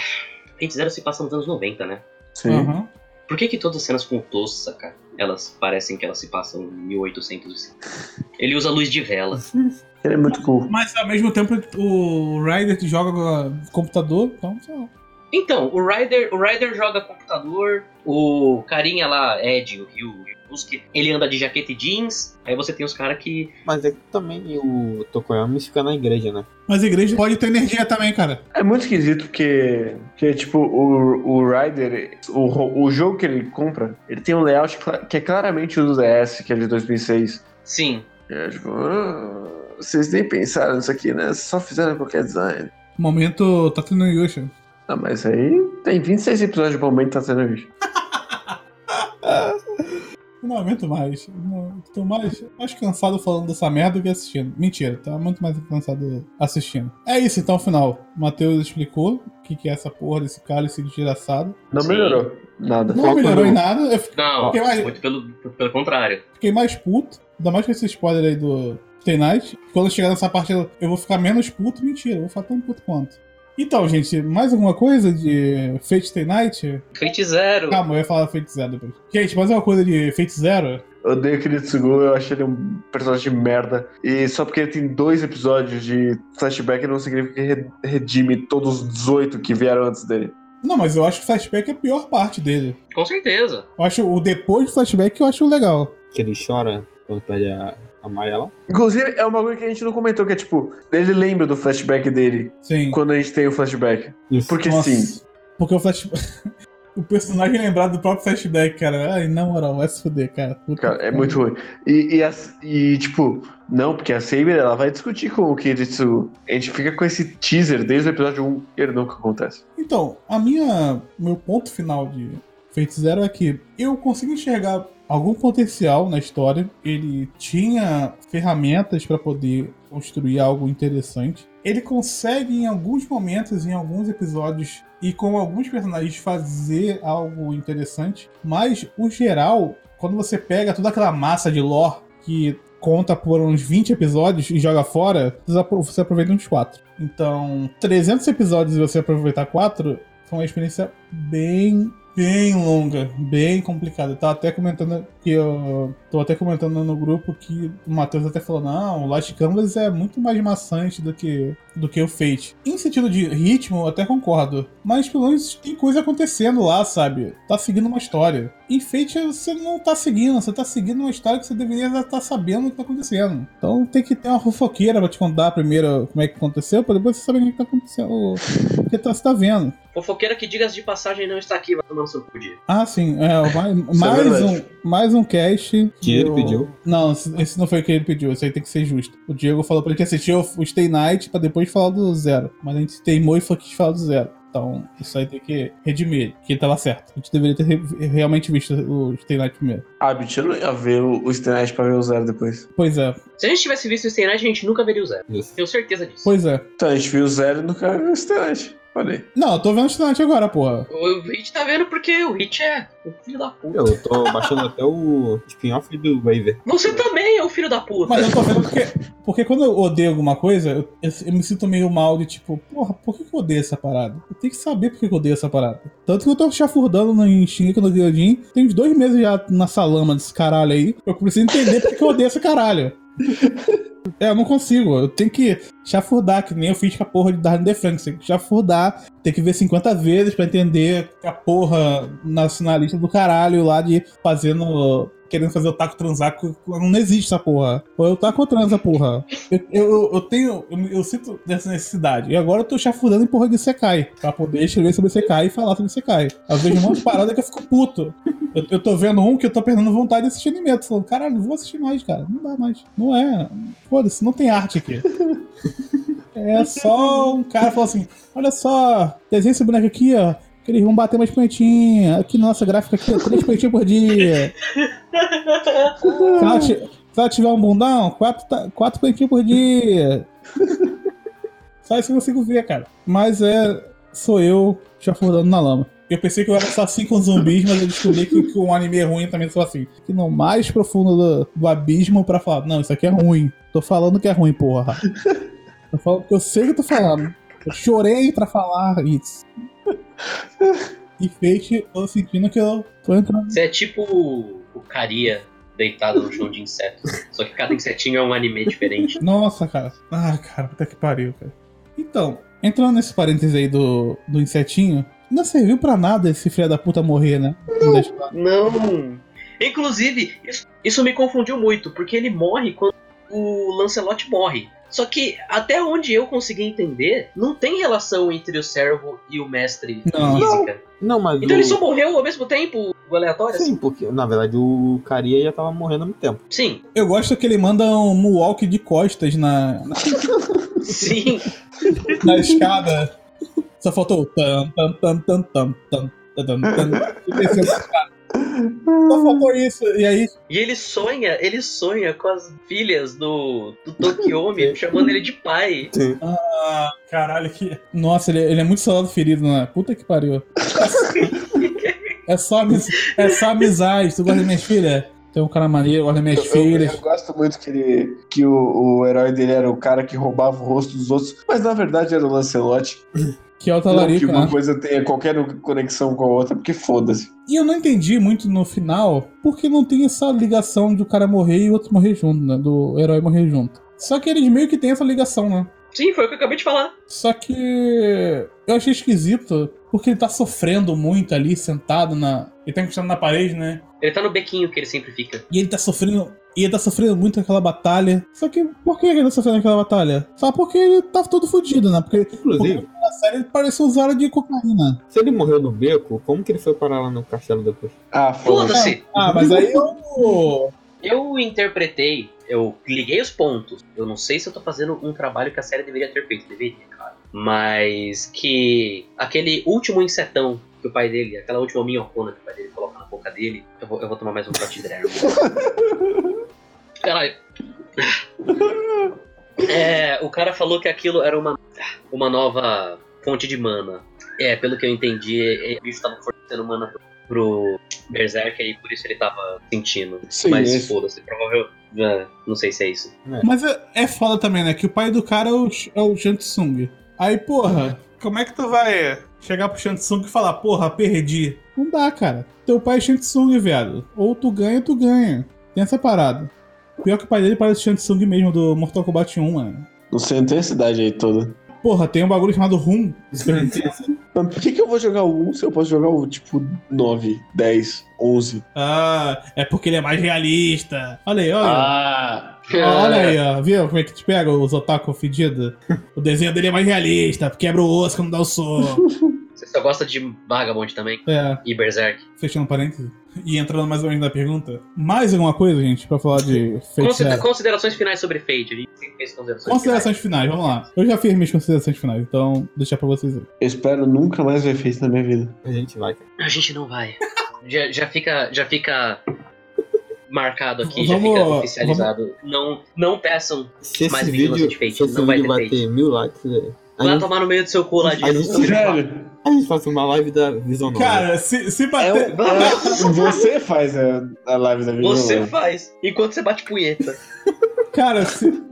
Zero se passa nos anos 90, né? Sim. Aham. Por que que todas as cenas com o Tossaka, elas parecem que elas se passam em 1805? Ele usa luz de vela. Ele é muito cool. Mas ao mesmo tempo o Ryder que joga computador, então, sei lá. Então, o Ryder, o Ryder joga computador, o carinha lá, Ed, o Ryu, Yusuke, ele anda de jaqueta e jeans, aí você tem os caras que. Mas é que também o Tokoyami fica na igreja, né? Mas a igreja pode ter energia também, cara. É muito esquisito porque, porque tipo, o, o Ryder, o, o jogo que ele compra, ele tem um layout que é claramente o do DS, que é de 2006. Sim. É tipo, ah, vocês nem pensaram nisso aqui, né? Só fizeram qualquer design. Momento tá tendo Yusha. Ah, mas aí tem 26 episódios de momento tá sendo isso. [LAUGHS] Não aguento mais. Não, tô mais, mais cansado falando dessa merda do que assistindo. Mentira, tá muito mais cansado assistindo. É isso então, final. O Matheus explicou o que, que é essa porra desse cálice desgraçado. Não Sim. melhorou. Nada. Não Foco melhorou no- em nada. Eu fiquei- Não, Porque vai- muito pelo, pelo contrário. fiquei mais puto. Ainda mais com esse spoiler aí do Stay Night. Quando eu chegar nessa parte eu eu vou ficar menos puto. Mentira, eu vou ficar tão puto quanto. Então, gente, mais alguma coisa de Fate Stay Night? Fate Zero. Calma, eu ia falar Fate Zero depois. Gente, mais uma coisa de Fate Zero? Eu odeio aquele Tsugu, eu achei ele um personagem de merda. E só porque ele tem dois episódios de flashback não significa que re- redime todos os 18 que vieram antes dele. Não, mas eu acho que o flashback é a pior parte dele. Com certeza. Eu acho o depois do flashback eu acho legal. Que ele chora quando perde a, a. Inclusive, é uma coisa que a gente não comentou, que é tipo, ele lembra do flashback dele Sim. quando a gente tem o flashback. Isso. Porque Nossa, sim. Porque o flash... [LAUGHS] o personagem lembrado do próprio flashback, cara. Ai, na moral, vai se fuder, cara. Puta Cara, é muito ruim. E, e, as- e, tipo, não, porque a Saber ela vai discutir com o Kiritsu. A gente fica com esse teaser desde o episódio 1 e ele nunca acontece. Então, a minha. Meu ponto final de Fate Zero é que eu consigo enxergar algum potencial na história. Ele tinha ferramentas para poder construir algo interessante. Ele consegue, em alguns momentos, em alguns episódios, e com alguns personagens, fazer algo interessante. Mas, o geral, quando você pega toda aquela massa de lore que conta por uns 20 episódios e joga fora, você apro- você aproveita uns 4. Então, 300 episódios e você aproveitar 4 foi uma experiência bem, bem longa, bem complicada. Eu tava até comentando que eu tô até comentando no grupo que o Matheus até falou: não, o Last Canvas é muito mais maçante do que, do que o Fate. Em sentido de ritmo, eu até concordo. Mas pelo menos tem coisa acontecendo lá, sabe? Tá seguindo uma história. Em Fate você não tá seguindo, você tá seguindo uma história que você deveria estar sabendo o que tá acontecendo. Então tem que ter uma fofoqueira pra te contar primeiro como é que aconteceu, pra depois você saber o que tá acontecendo, o que tá- você tá vendo. Fofoqueira que digas de passagem não está aqui, vai tomar no seu cu. Ah, sim. É, mais, é mais, um, mais um cast. Que ele Eu- pediu. Não, esse não foi o que ele pediu. Esse aí tem que ser justo. O Diego falou pra ele que assistiu o Stay Night pra depois falar do Zero. Mas a gente teimou e foi quis falar do Zero. Então, isso aí tem que redimir que ele tava certo. A gente deveria ter re- realmente visto o Stay Night primeiro. Ah, bicho, eu não ia ver o, o Stenite pra ver o Zero depois. Pois é, Se a gente tivesse visto o Stay Night, a gente nunca veria o Zero. Isso. Tenho certeza disso. pois é. Então a gente viu o Zero e nunca viu o Stenite. Olha aí. Não, eu tô vendo o Night agora, porra. O Hit tá vendo porque o Hit é o filho da puta. Eu tô baixando até o spin-off do Waver. Você também é o filho da puta. Mas eu tô vendo porque. Porque quando eu odeio alguma coisa, eu, eu- eu me sinto meio mal de tipo, porra, por que que eu odeio essa parada? Eu tenho que saber por que que eu odeio essa parada. Tanto que eu tô chafurdando no Shingeki no Kyojin, tem uns dois meses já na salama desse caralho aí. Eu preciso entender por que que eu odeio esse caralho. É, eu não consigo. Eu tenho que chafurdar, que nem eu fiz com a porra de Darren The Franks. Tem que chafurdar, tem que ver 50 vezes pra entender a porra nacionalista do caralho lá de fazendo. Querendo fazer o taco transar, não existe essa porra. Ou eu taco ou transa, porra. Eu, eu, eu tenho. Eu, eu sinto dessa necessidade. E agora eu tô chafurdando em porra de Sekai. Pra poder escrever sobre Sekai e falar sobre Sekai. Às vezes um de parada que eu fico puto. Eu, eu tô vendo um que eu tô perdendo vontade de assistir anime. Eu tô falando, caralho, não vou assistir mais, cara. Não dá mais. Não é. Foda-se, não tem arte aqui. [LAUGHS] É só um cara falou assim: olha só, desenha esse boneco aqui, ó. Eles vão bater mais pontinhas. Aqui nossa gráfica aqui, ó, três pontinhas por dia. Se ela, se ela tiver um bundão, quatro, quatro pontinhas por dia. Só isso que eu consigo ver, cara. Mas é. Sou eu chafurdando na lama. Eu pensei que eu era só assim com zumbis, mas eu descobri que, que um anime ruim também sou assim. Que no mais profundo do, do abismo pra falar, não, isso aqui é ruim. Tô falando que é ruim, porra. Falando que eu sei que eu tô falando. Eu chorei pra falar isso. E Fate, tô sentindo que eu tô entrando. Você é tipo o Caria deitado no chão de insetos. Só que cada insetinho é um anime diferente. Nossa, cara. Ah, cara, puta que pariu, cara. Então, entrando nesse parênteses aí do, do insetinho, não serviu pra nada esse filho da puta morrer, né? Não. Eu. Não! Inclusive, isso, isso me confundiu muito, porque ele morre quando o Lancelot morre. Só que, até onde eu consegui entender, não tem relação entre o servo e o mestre Não. física. Não, mas. Então o... ele só morreu ao mesmo tempo, o aleatório? assim? Sim, porque na verdade o Caria já tava morrendo há muito tempo. Sim, Eu gosto que ele manda um moonwalk de costas na, na, [LAUGHS] sim. na escada. Só faltou o tam, tam, tam, tam, tam, tam, tam, tam, tam, [LAUGHS] e. Só faltou isso. E aí, E ele sonha, ele sonha com as filhas do, do Tokiomi, [LAUGHS] chamando ele de pai. ah, caralho, que. Nossa, ele, ele é muito soldado ferido, né? Puta que pariu. [LAUGHS] É só, é só amizade. Tu gosta das minhas filhas? Tem um cara maneiro, das minhas Eu, filhas. eu gosto muito que, ele, que o, o herói dele era o cara que roubava o rosto dos outros, mas na verdade era o Lancelot. [LAUGHS] Que é o Não que talarico, uma né? coisa tenha qualquer conexão com a outra, porque foda-se. E eu não entendi muito no final porque não tem essa ligação de o cara morrer e o outro morrer junto, né? Do herói morrer junto. Só que eles meio que têm essa ligação, né? Sim, foi o que eu acabei de falar. Só que eu achei esquisito porque ele tá sofrendo muito ali, sentado na. Ele tá encostando na parede, né? Ele tá no bequinho que ele sempre fica. E ele tá sofrendo. E ele tá sofrendo muito aquela batalha. Só que por que ele tá sofrendo aquela batalha? Só porque ele tá todo fudido, né? Porque Inclusive, na série ele parece usuário de cocaína. se ele morreu no beco, como que ele foi parar lá no castelo depois? Ah, foda-se. Foda-se! Ah, mas aí eu. Eu interpretei, eu liguei os pontos. Eu não sei se eu tô fazendo um trabalho que a série deveria ter feito, deveria, claro. Mas que aquele último insetão que o pai dele, aquela última minhocona que o pai dele coloca na boca dele, eu vou, eu vou tomar mais um pote de erva. Caralho. É, o cara falou que aquilo era uma, uma nova fonte de mana. É, pelo que eu entendi, é, o bicho tava fornecendo mana pro, pro Berserker e por isso ele tava sentindo. Sim, Mas esse- foda-se, provavelmente. é, não sei se é isso. Mas é, é foda também, né? Que o pai do cara é o, é o Shansung. Aí, porra, como é que tu vai chegar pro Shansung e falar, porra, perdi? Não dá, cara. Teu pai é Shansung, viado. Ou tu ganha, ou tu ganha. Tem essa parada. Pior que o pai dele parece o Shansung mesmo do Mortal Kombat 1, mano. Não sei, não tem essa idade aí toda. Porra, tem um bagulho chamado Rum. Mas por que, que eu vou jogar o 1 se eu posso jogar o tipo 9, 10, 11? ah, é porque ele é mais realista. Olha aí, olha. Ah! Olha aí, ó. Viu como é que te pega os otaku fedidos? O desenho dele é mais realista, quebra o osso quando dá o soco. Você só gosta de Vagabond também? É. E Berserk? Fechando parênteses. E entrando mais ou menos na pergunta. Mais alguma coisa, gente, pra falar de Fate Considera- considerações finais sobre Fate. A gente sempre fez considerações, Considerações finais, vamos lá. Eu já fiz minhas considerações finais, então vou deixar pra vocês aí. Eu espero nunca mais ver Face na minha vida. A gente vai. A gente não vai. já, já fica. Já fica. Marcado aqui, Vamos- já fica oficializado. Não, não peçam. Se Mais vigilância vídeo, de Fate, se esse não vai vídeo ter bater Fate. mil likes, a Vai gente, tomar no meio do seu cu lá A gente- disso. Velho, a gente faz uma live da Visão Nova. Cara, se, se é, bater. o- é- [LAUGHS] você faz a, a live da vida. Você faz. Enquanto você bate punheta. Cara, se.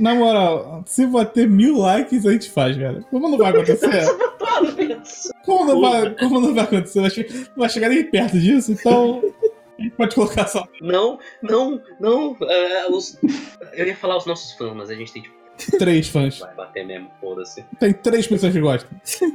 Na moral, se bater mil likes, a gente faz, velho. Como não vai acontecer? [LAUGHS] Como não vai, como não vai acontecer? Não vai chegar nem perto disso, então. A gente pode colocar só Não, não, não. é, os- eu ia falar os nossos fãs, mas a gente tem que. Três fãs. Vai bater mesmo, foda-se. Tem três pessoas que gostam.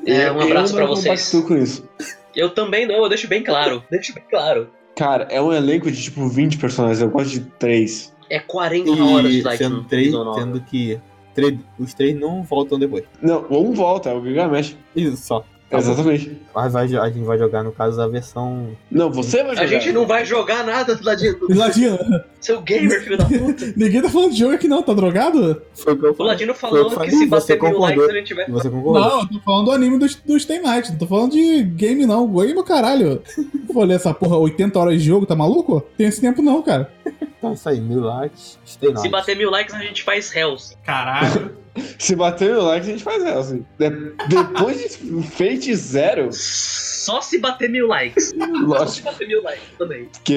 É, um abraço eu pra não vocês. compactuo com isso. Eu também não, eu deixo bem claro. [LAUGHS] Deixo bem claro. Cara, é um elenco de tipo 20 personagens, eu gosto de 3. É 40 horas de E light sendo, três, sendo que três- os três não voltam depois. Não, um volta, é o Gilgamesh. Isso só. Tá bom. Exatamente. Mas vai, a gente vai jogar, no caso, a versão. Não, você vai jogar. A gente não vai jogar nada do Ladino. [LAUGHS] Ladino, Seu gamer, filho da puta. [LAUGHS] ninguém tá falando de jogo aqui não, tá drogado? Foi o que eu O falei. Ladino Foi falou o que se você bater mil concordou. likes a gente vai. E você concordou? Não, eu tô falando do anime dos, dos Stay Night, não tô falando de game não. Game caralho. [LAUGHS] Vou ler essa porra 80 horas de jogo, tá maluco? Tem esse tempo não, cara. Tá isso aí, mil likes. Stay Se nice. bater mil likes a gente faz Hells. Caralho. [LAUGHS] Se bater mil likes, a gente faz. De- depois de Fate Zero, Só se bater mil likes. [LAUGHS] Só se lógico, bater mil likes também. porque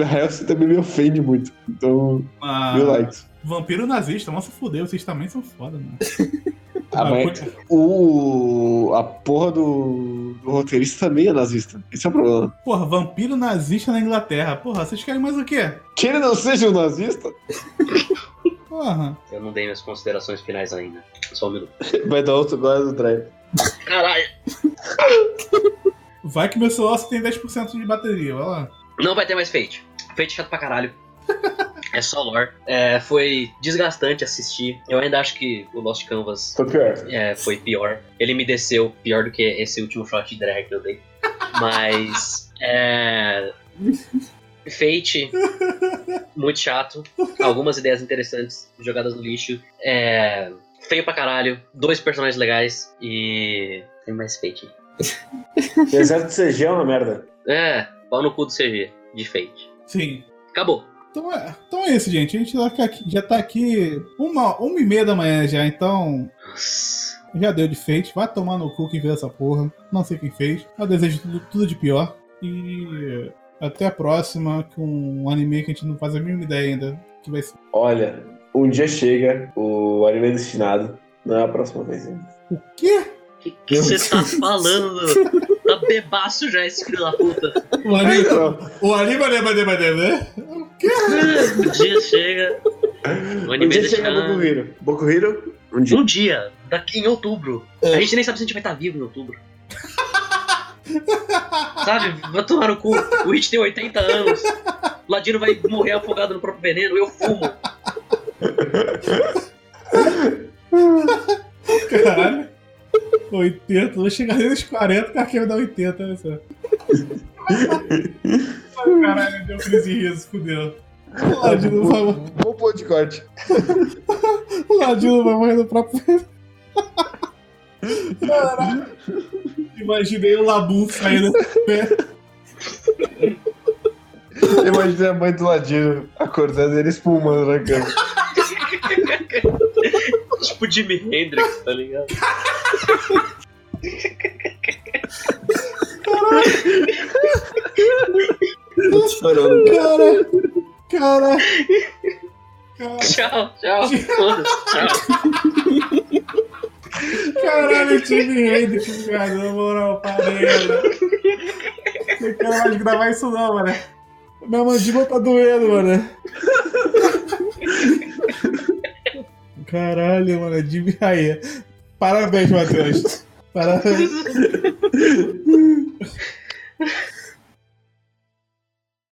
Hellsing também me ofende muito. Então, Ah, mil likes. Vampiro nazista, vamos se fuder, vocês também são foda, mano. [LAUGHS] Ah, mas o, a porra do, do roteirista também é nazista. Esse é o problema. Porra, vampiro nazista na Inglaterra. Porra, vocês querem mais o quê? Que ele não seja um nazista, Porra. Eu não dei minhas considerações finais ainda. Só um minuto. [LAUGHS] vai dar outro gole do drive. Caralho! Vai que meu celular só tem 10% de bateria, vai lá. Não vai ter mais Fate. Fate chato pra caralho. [LAUGHS] É só lore. É, foi desgastante assistir. Eu ainda acho que o Lost Canvas Foi pior. é, foi pior. Ele me desceu pior do que esse último shot de drag que eu dei. Mas. É. Fate. Muito chato. Algumas ideias interessantes jogadas no lixo. É. Feio pra caralho. Dois personagens legais. E. Tem mais Fate. Exército de CG é uma merda. É, pau no cu do CG. De Fate. Sim. Acabou. Então é, então é isso, gente. A gente já tá aqui, já tá aqui uma, uma e meia da manhã já, então já deu de fate. Vai tomar no cu quem fez essa porra. Não sei quem fez. Eu desejo tudo, tudo de pior. E até a próxima com um anime que a gente não faz a mínima ideia ainda. Que vai ser. Olha, um dia chega o anime destinado. Não é a próxima vez ainda. O quê? O que que você tá falando? Tá bebaço já esse filho da puta. O. Não, o anime, anime, anime, anime, né? O dia chega. O um anime dia chega deixando. Boku Hero. Boku Hero, um dia. Um dia, daqui em outubro. A gente nem sabe se a gente vai estar vivo em outubro. [LAUGHS] Sabe? Vai tomar no cu. O Hit tem 80 anos. O Ladino vai morrer afogado no próprio veneno. Eu fumo. Caralho. 80, vou chegar nem nos 40, o cara quer me dar 80, olha só. Caralho, deu crise de riso, fudeu. O Ladino vai, Bom ponto de corte. o Ladino vai morrer no próprio. Caralho. Imaginei o Labum saindo do pé. Imaginei a mãe do Ladino acordando e ele espumando na cama. Tipo Jimi Hendrix, tá ligado? Chorando. Cara, cara. Cara, Tchau, tchau. Tchau. caralho, Jimi Hendrix, cara, na moral, parei, mano. Não quero mais gravar isso não, mano. Minha mandíbula tá doendo, mano. Caralho, mano, admira aí. Parabéns, Matheus. [LAUGHS] Parabéns. [LAUGHS]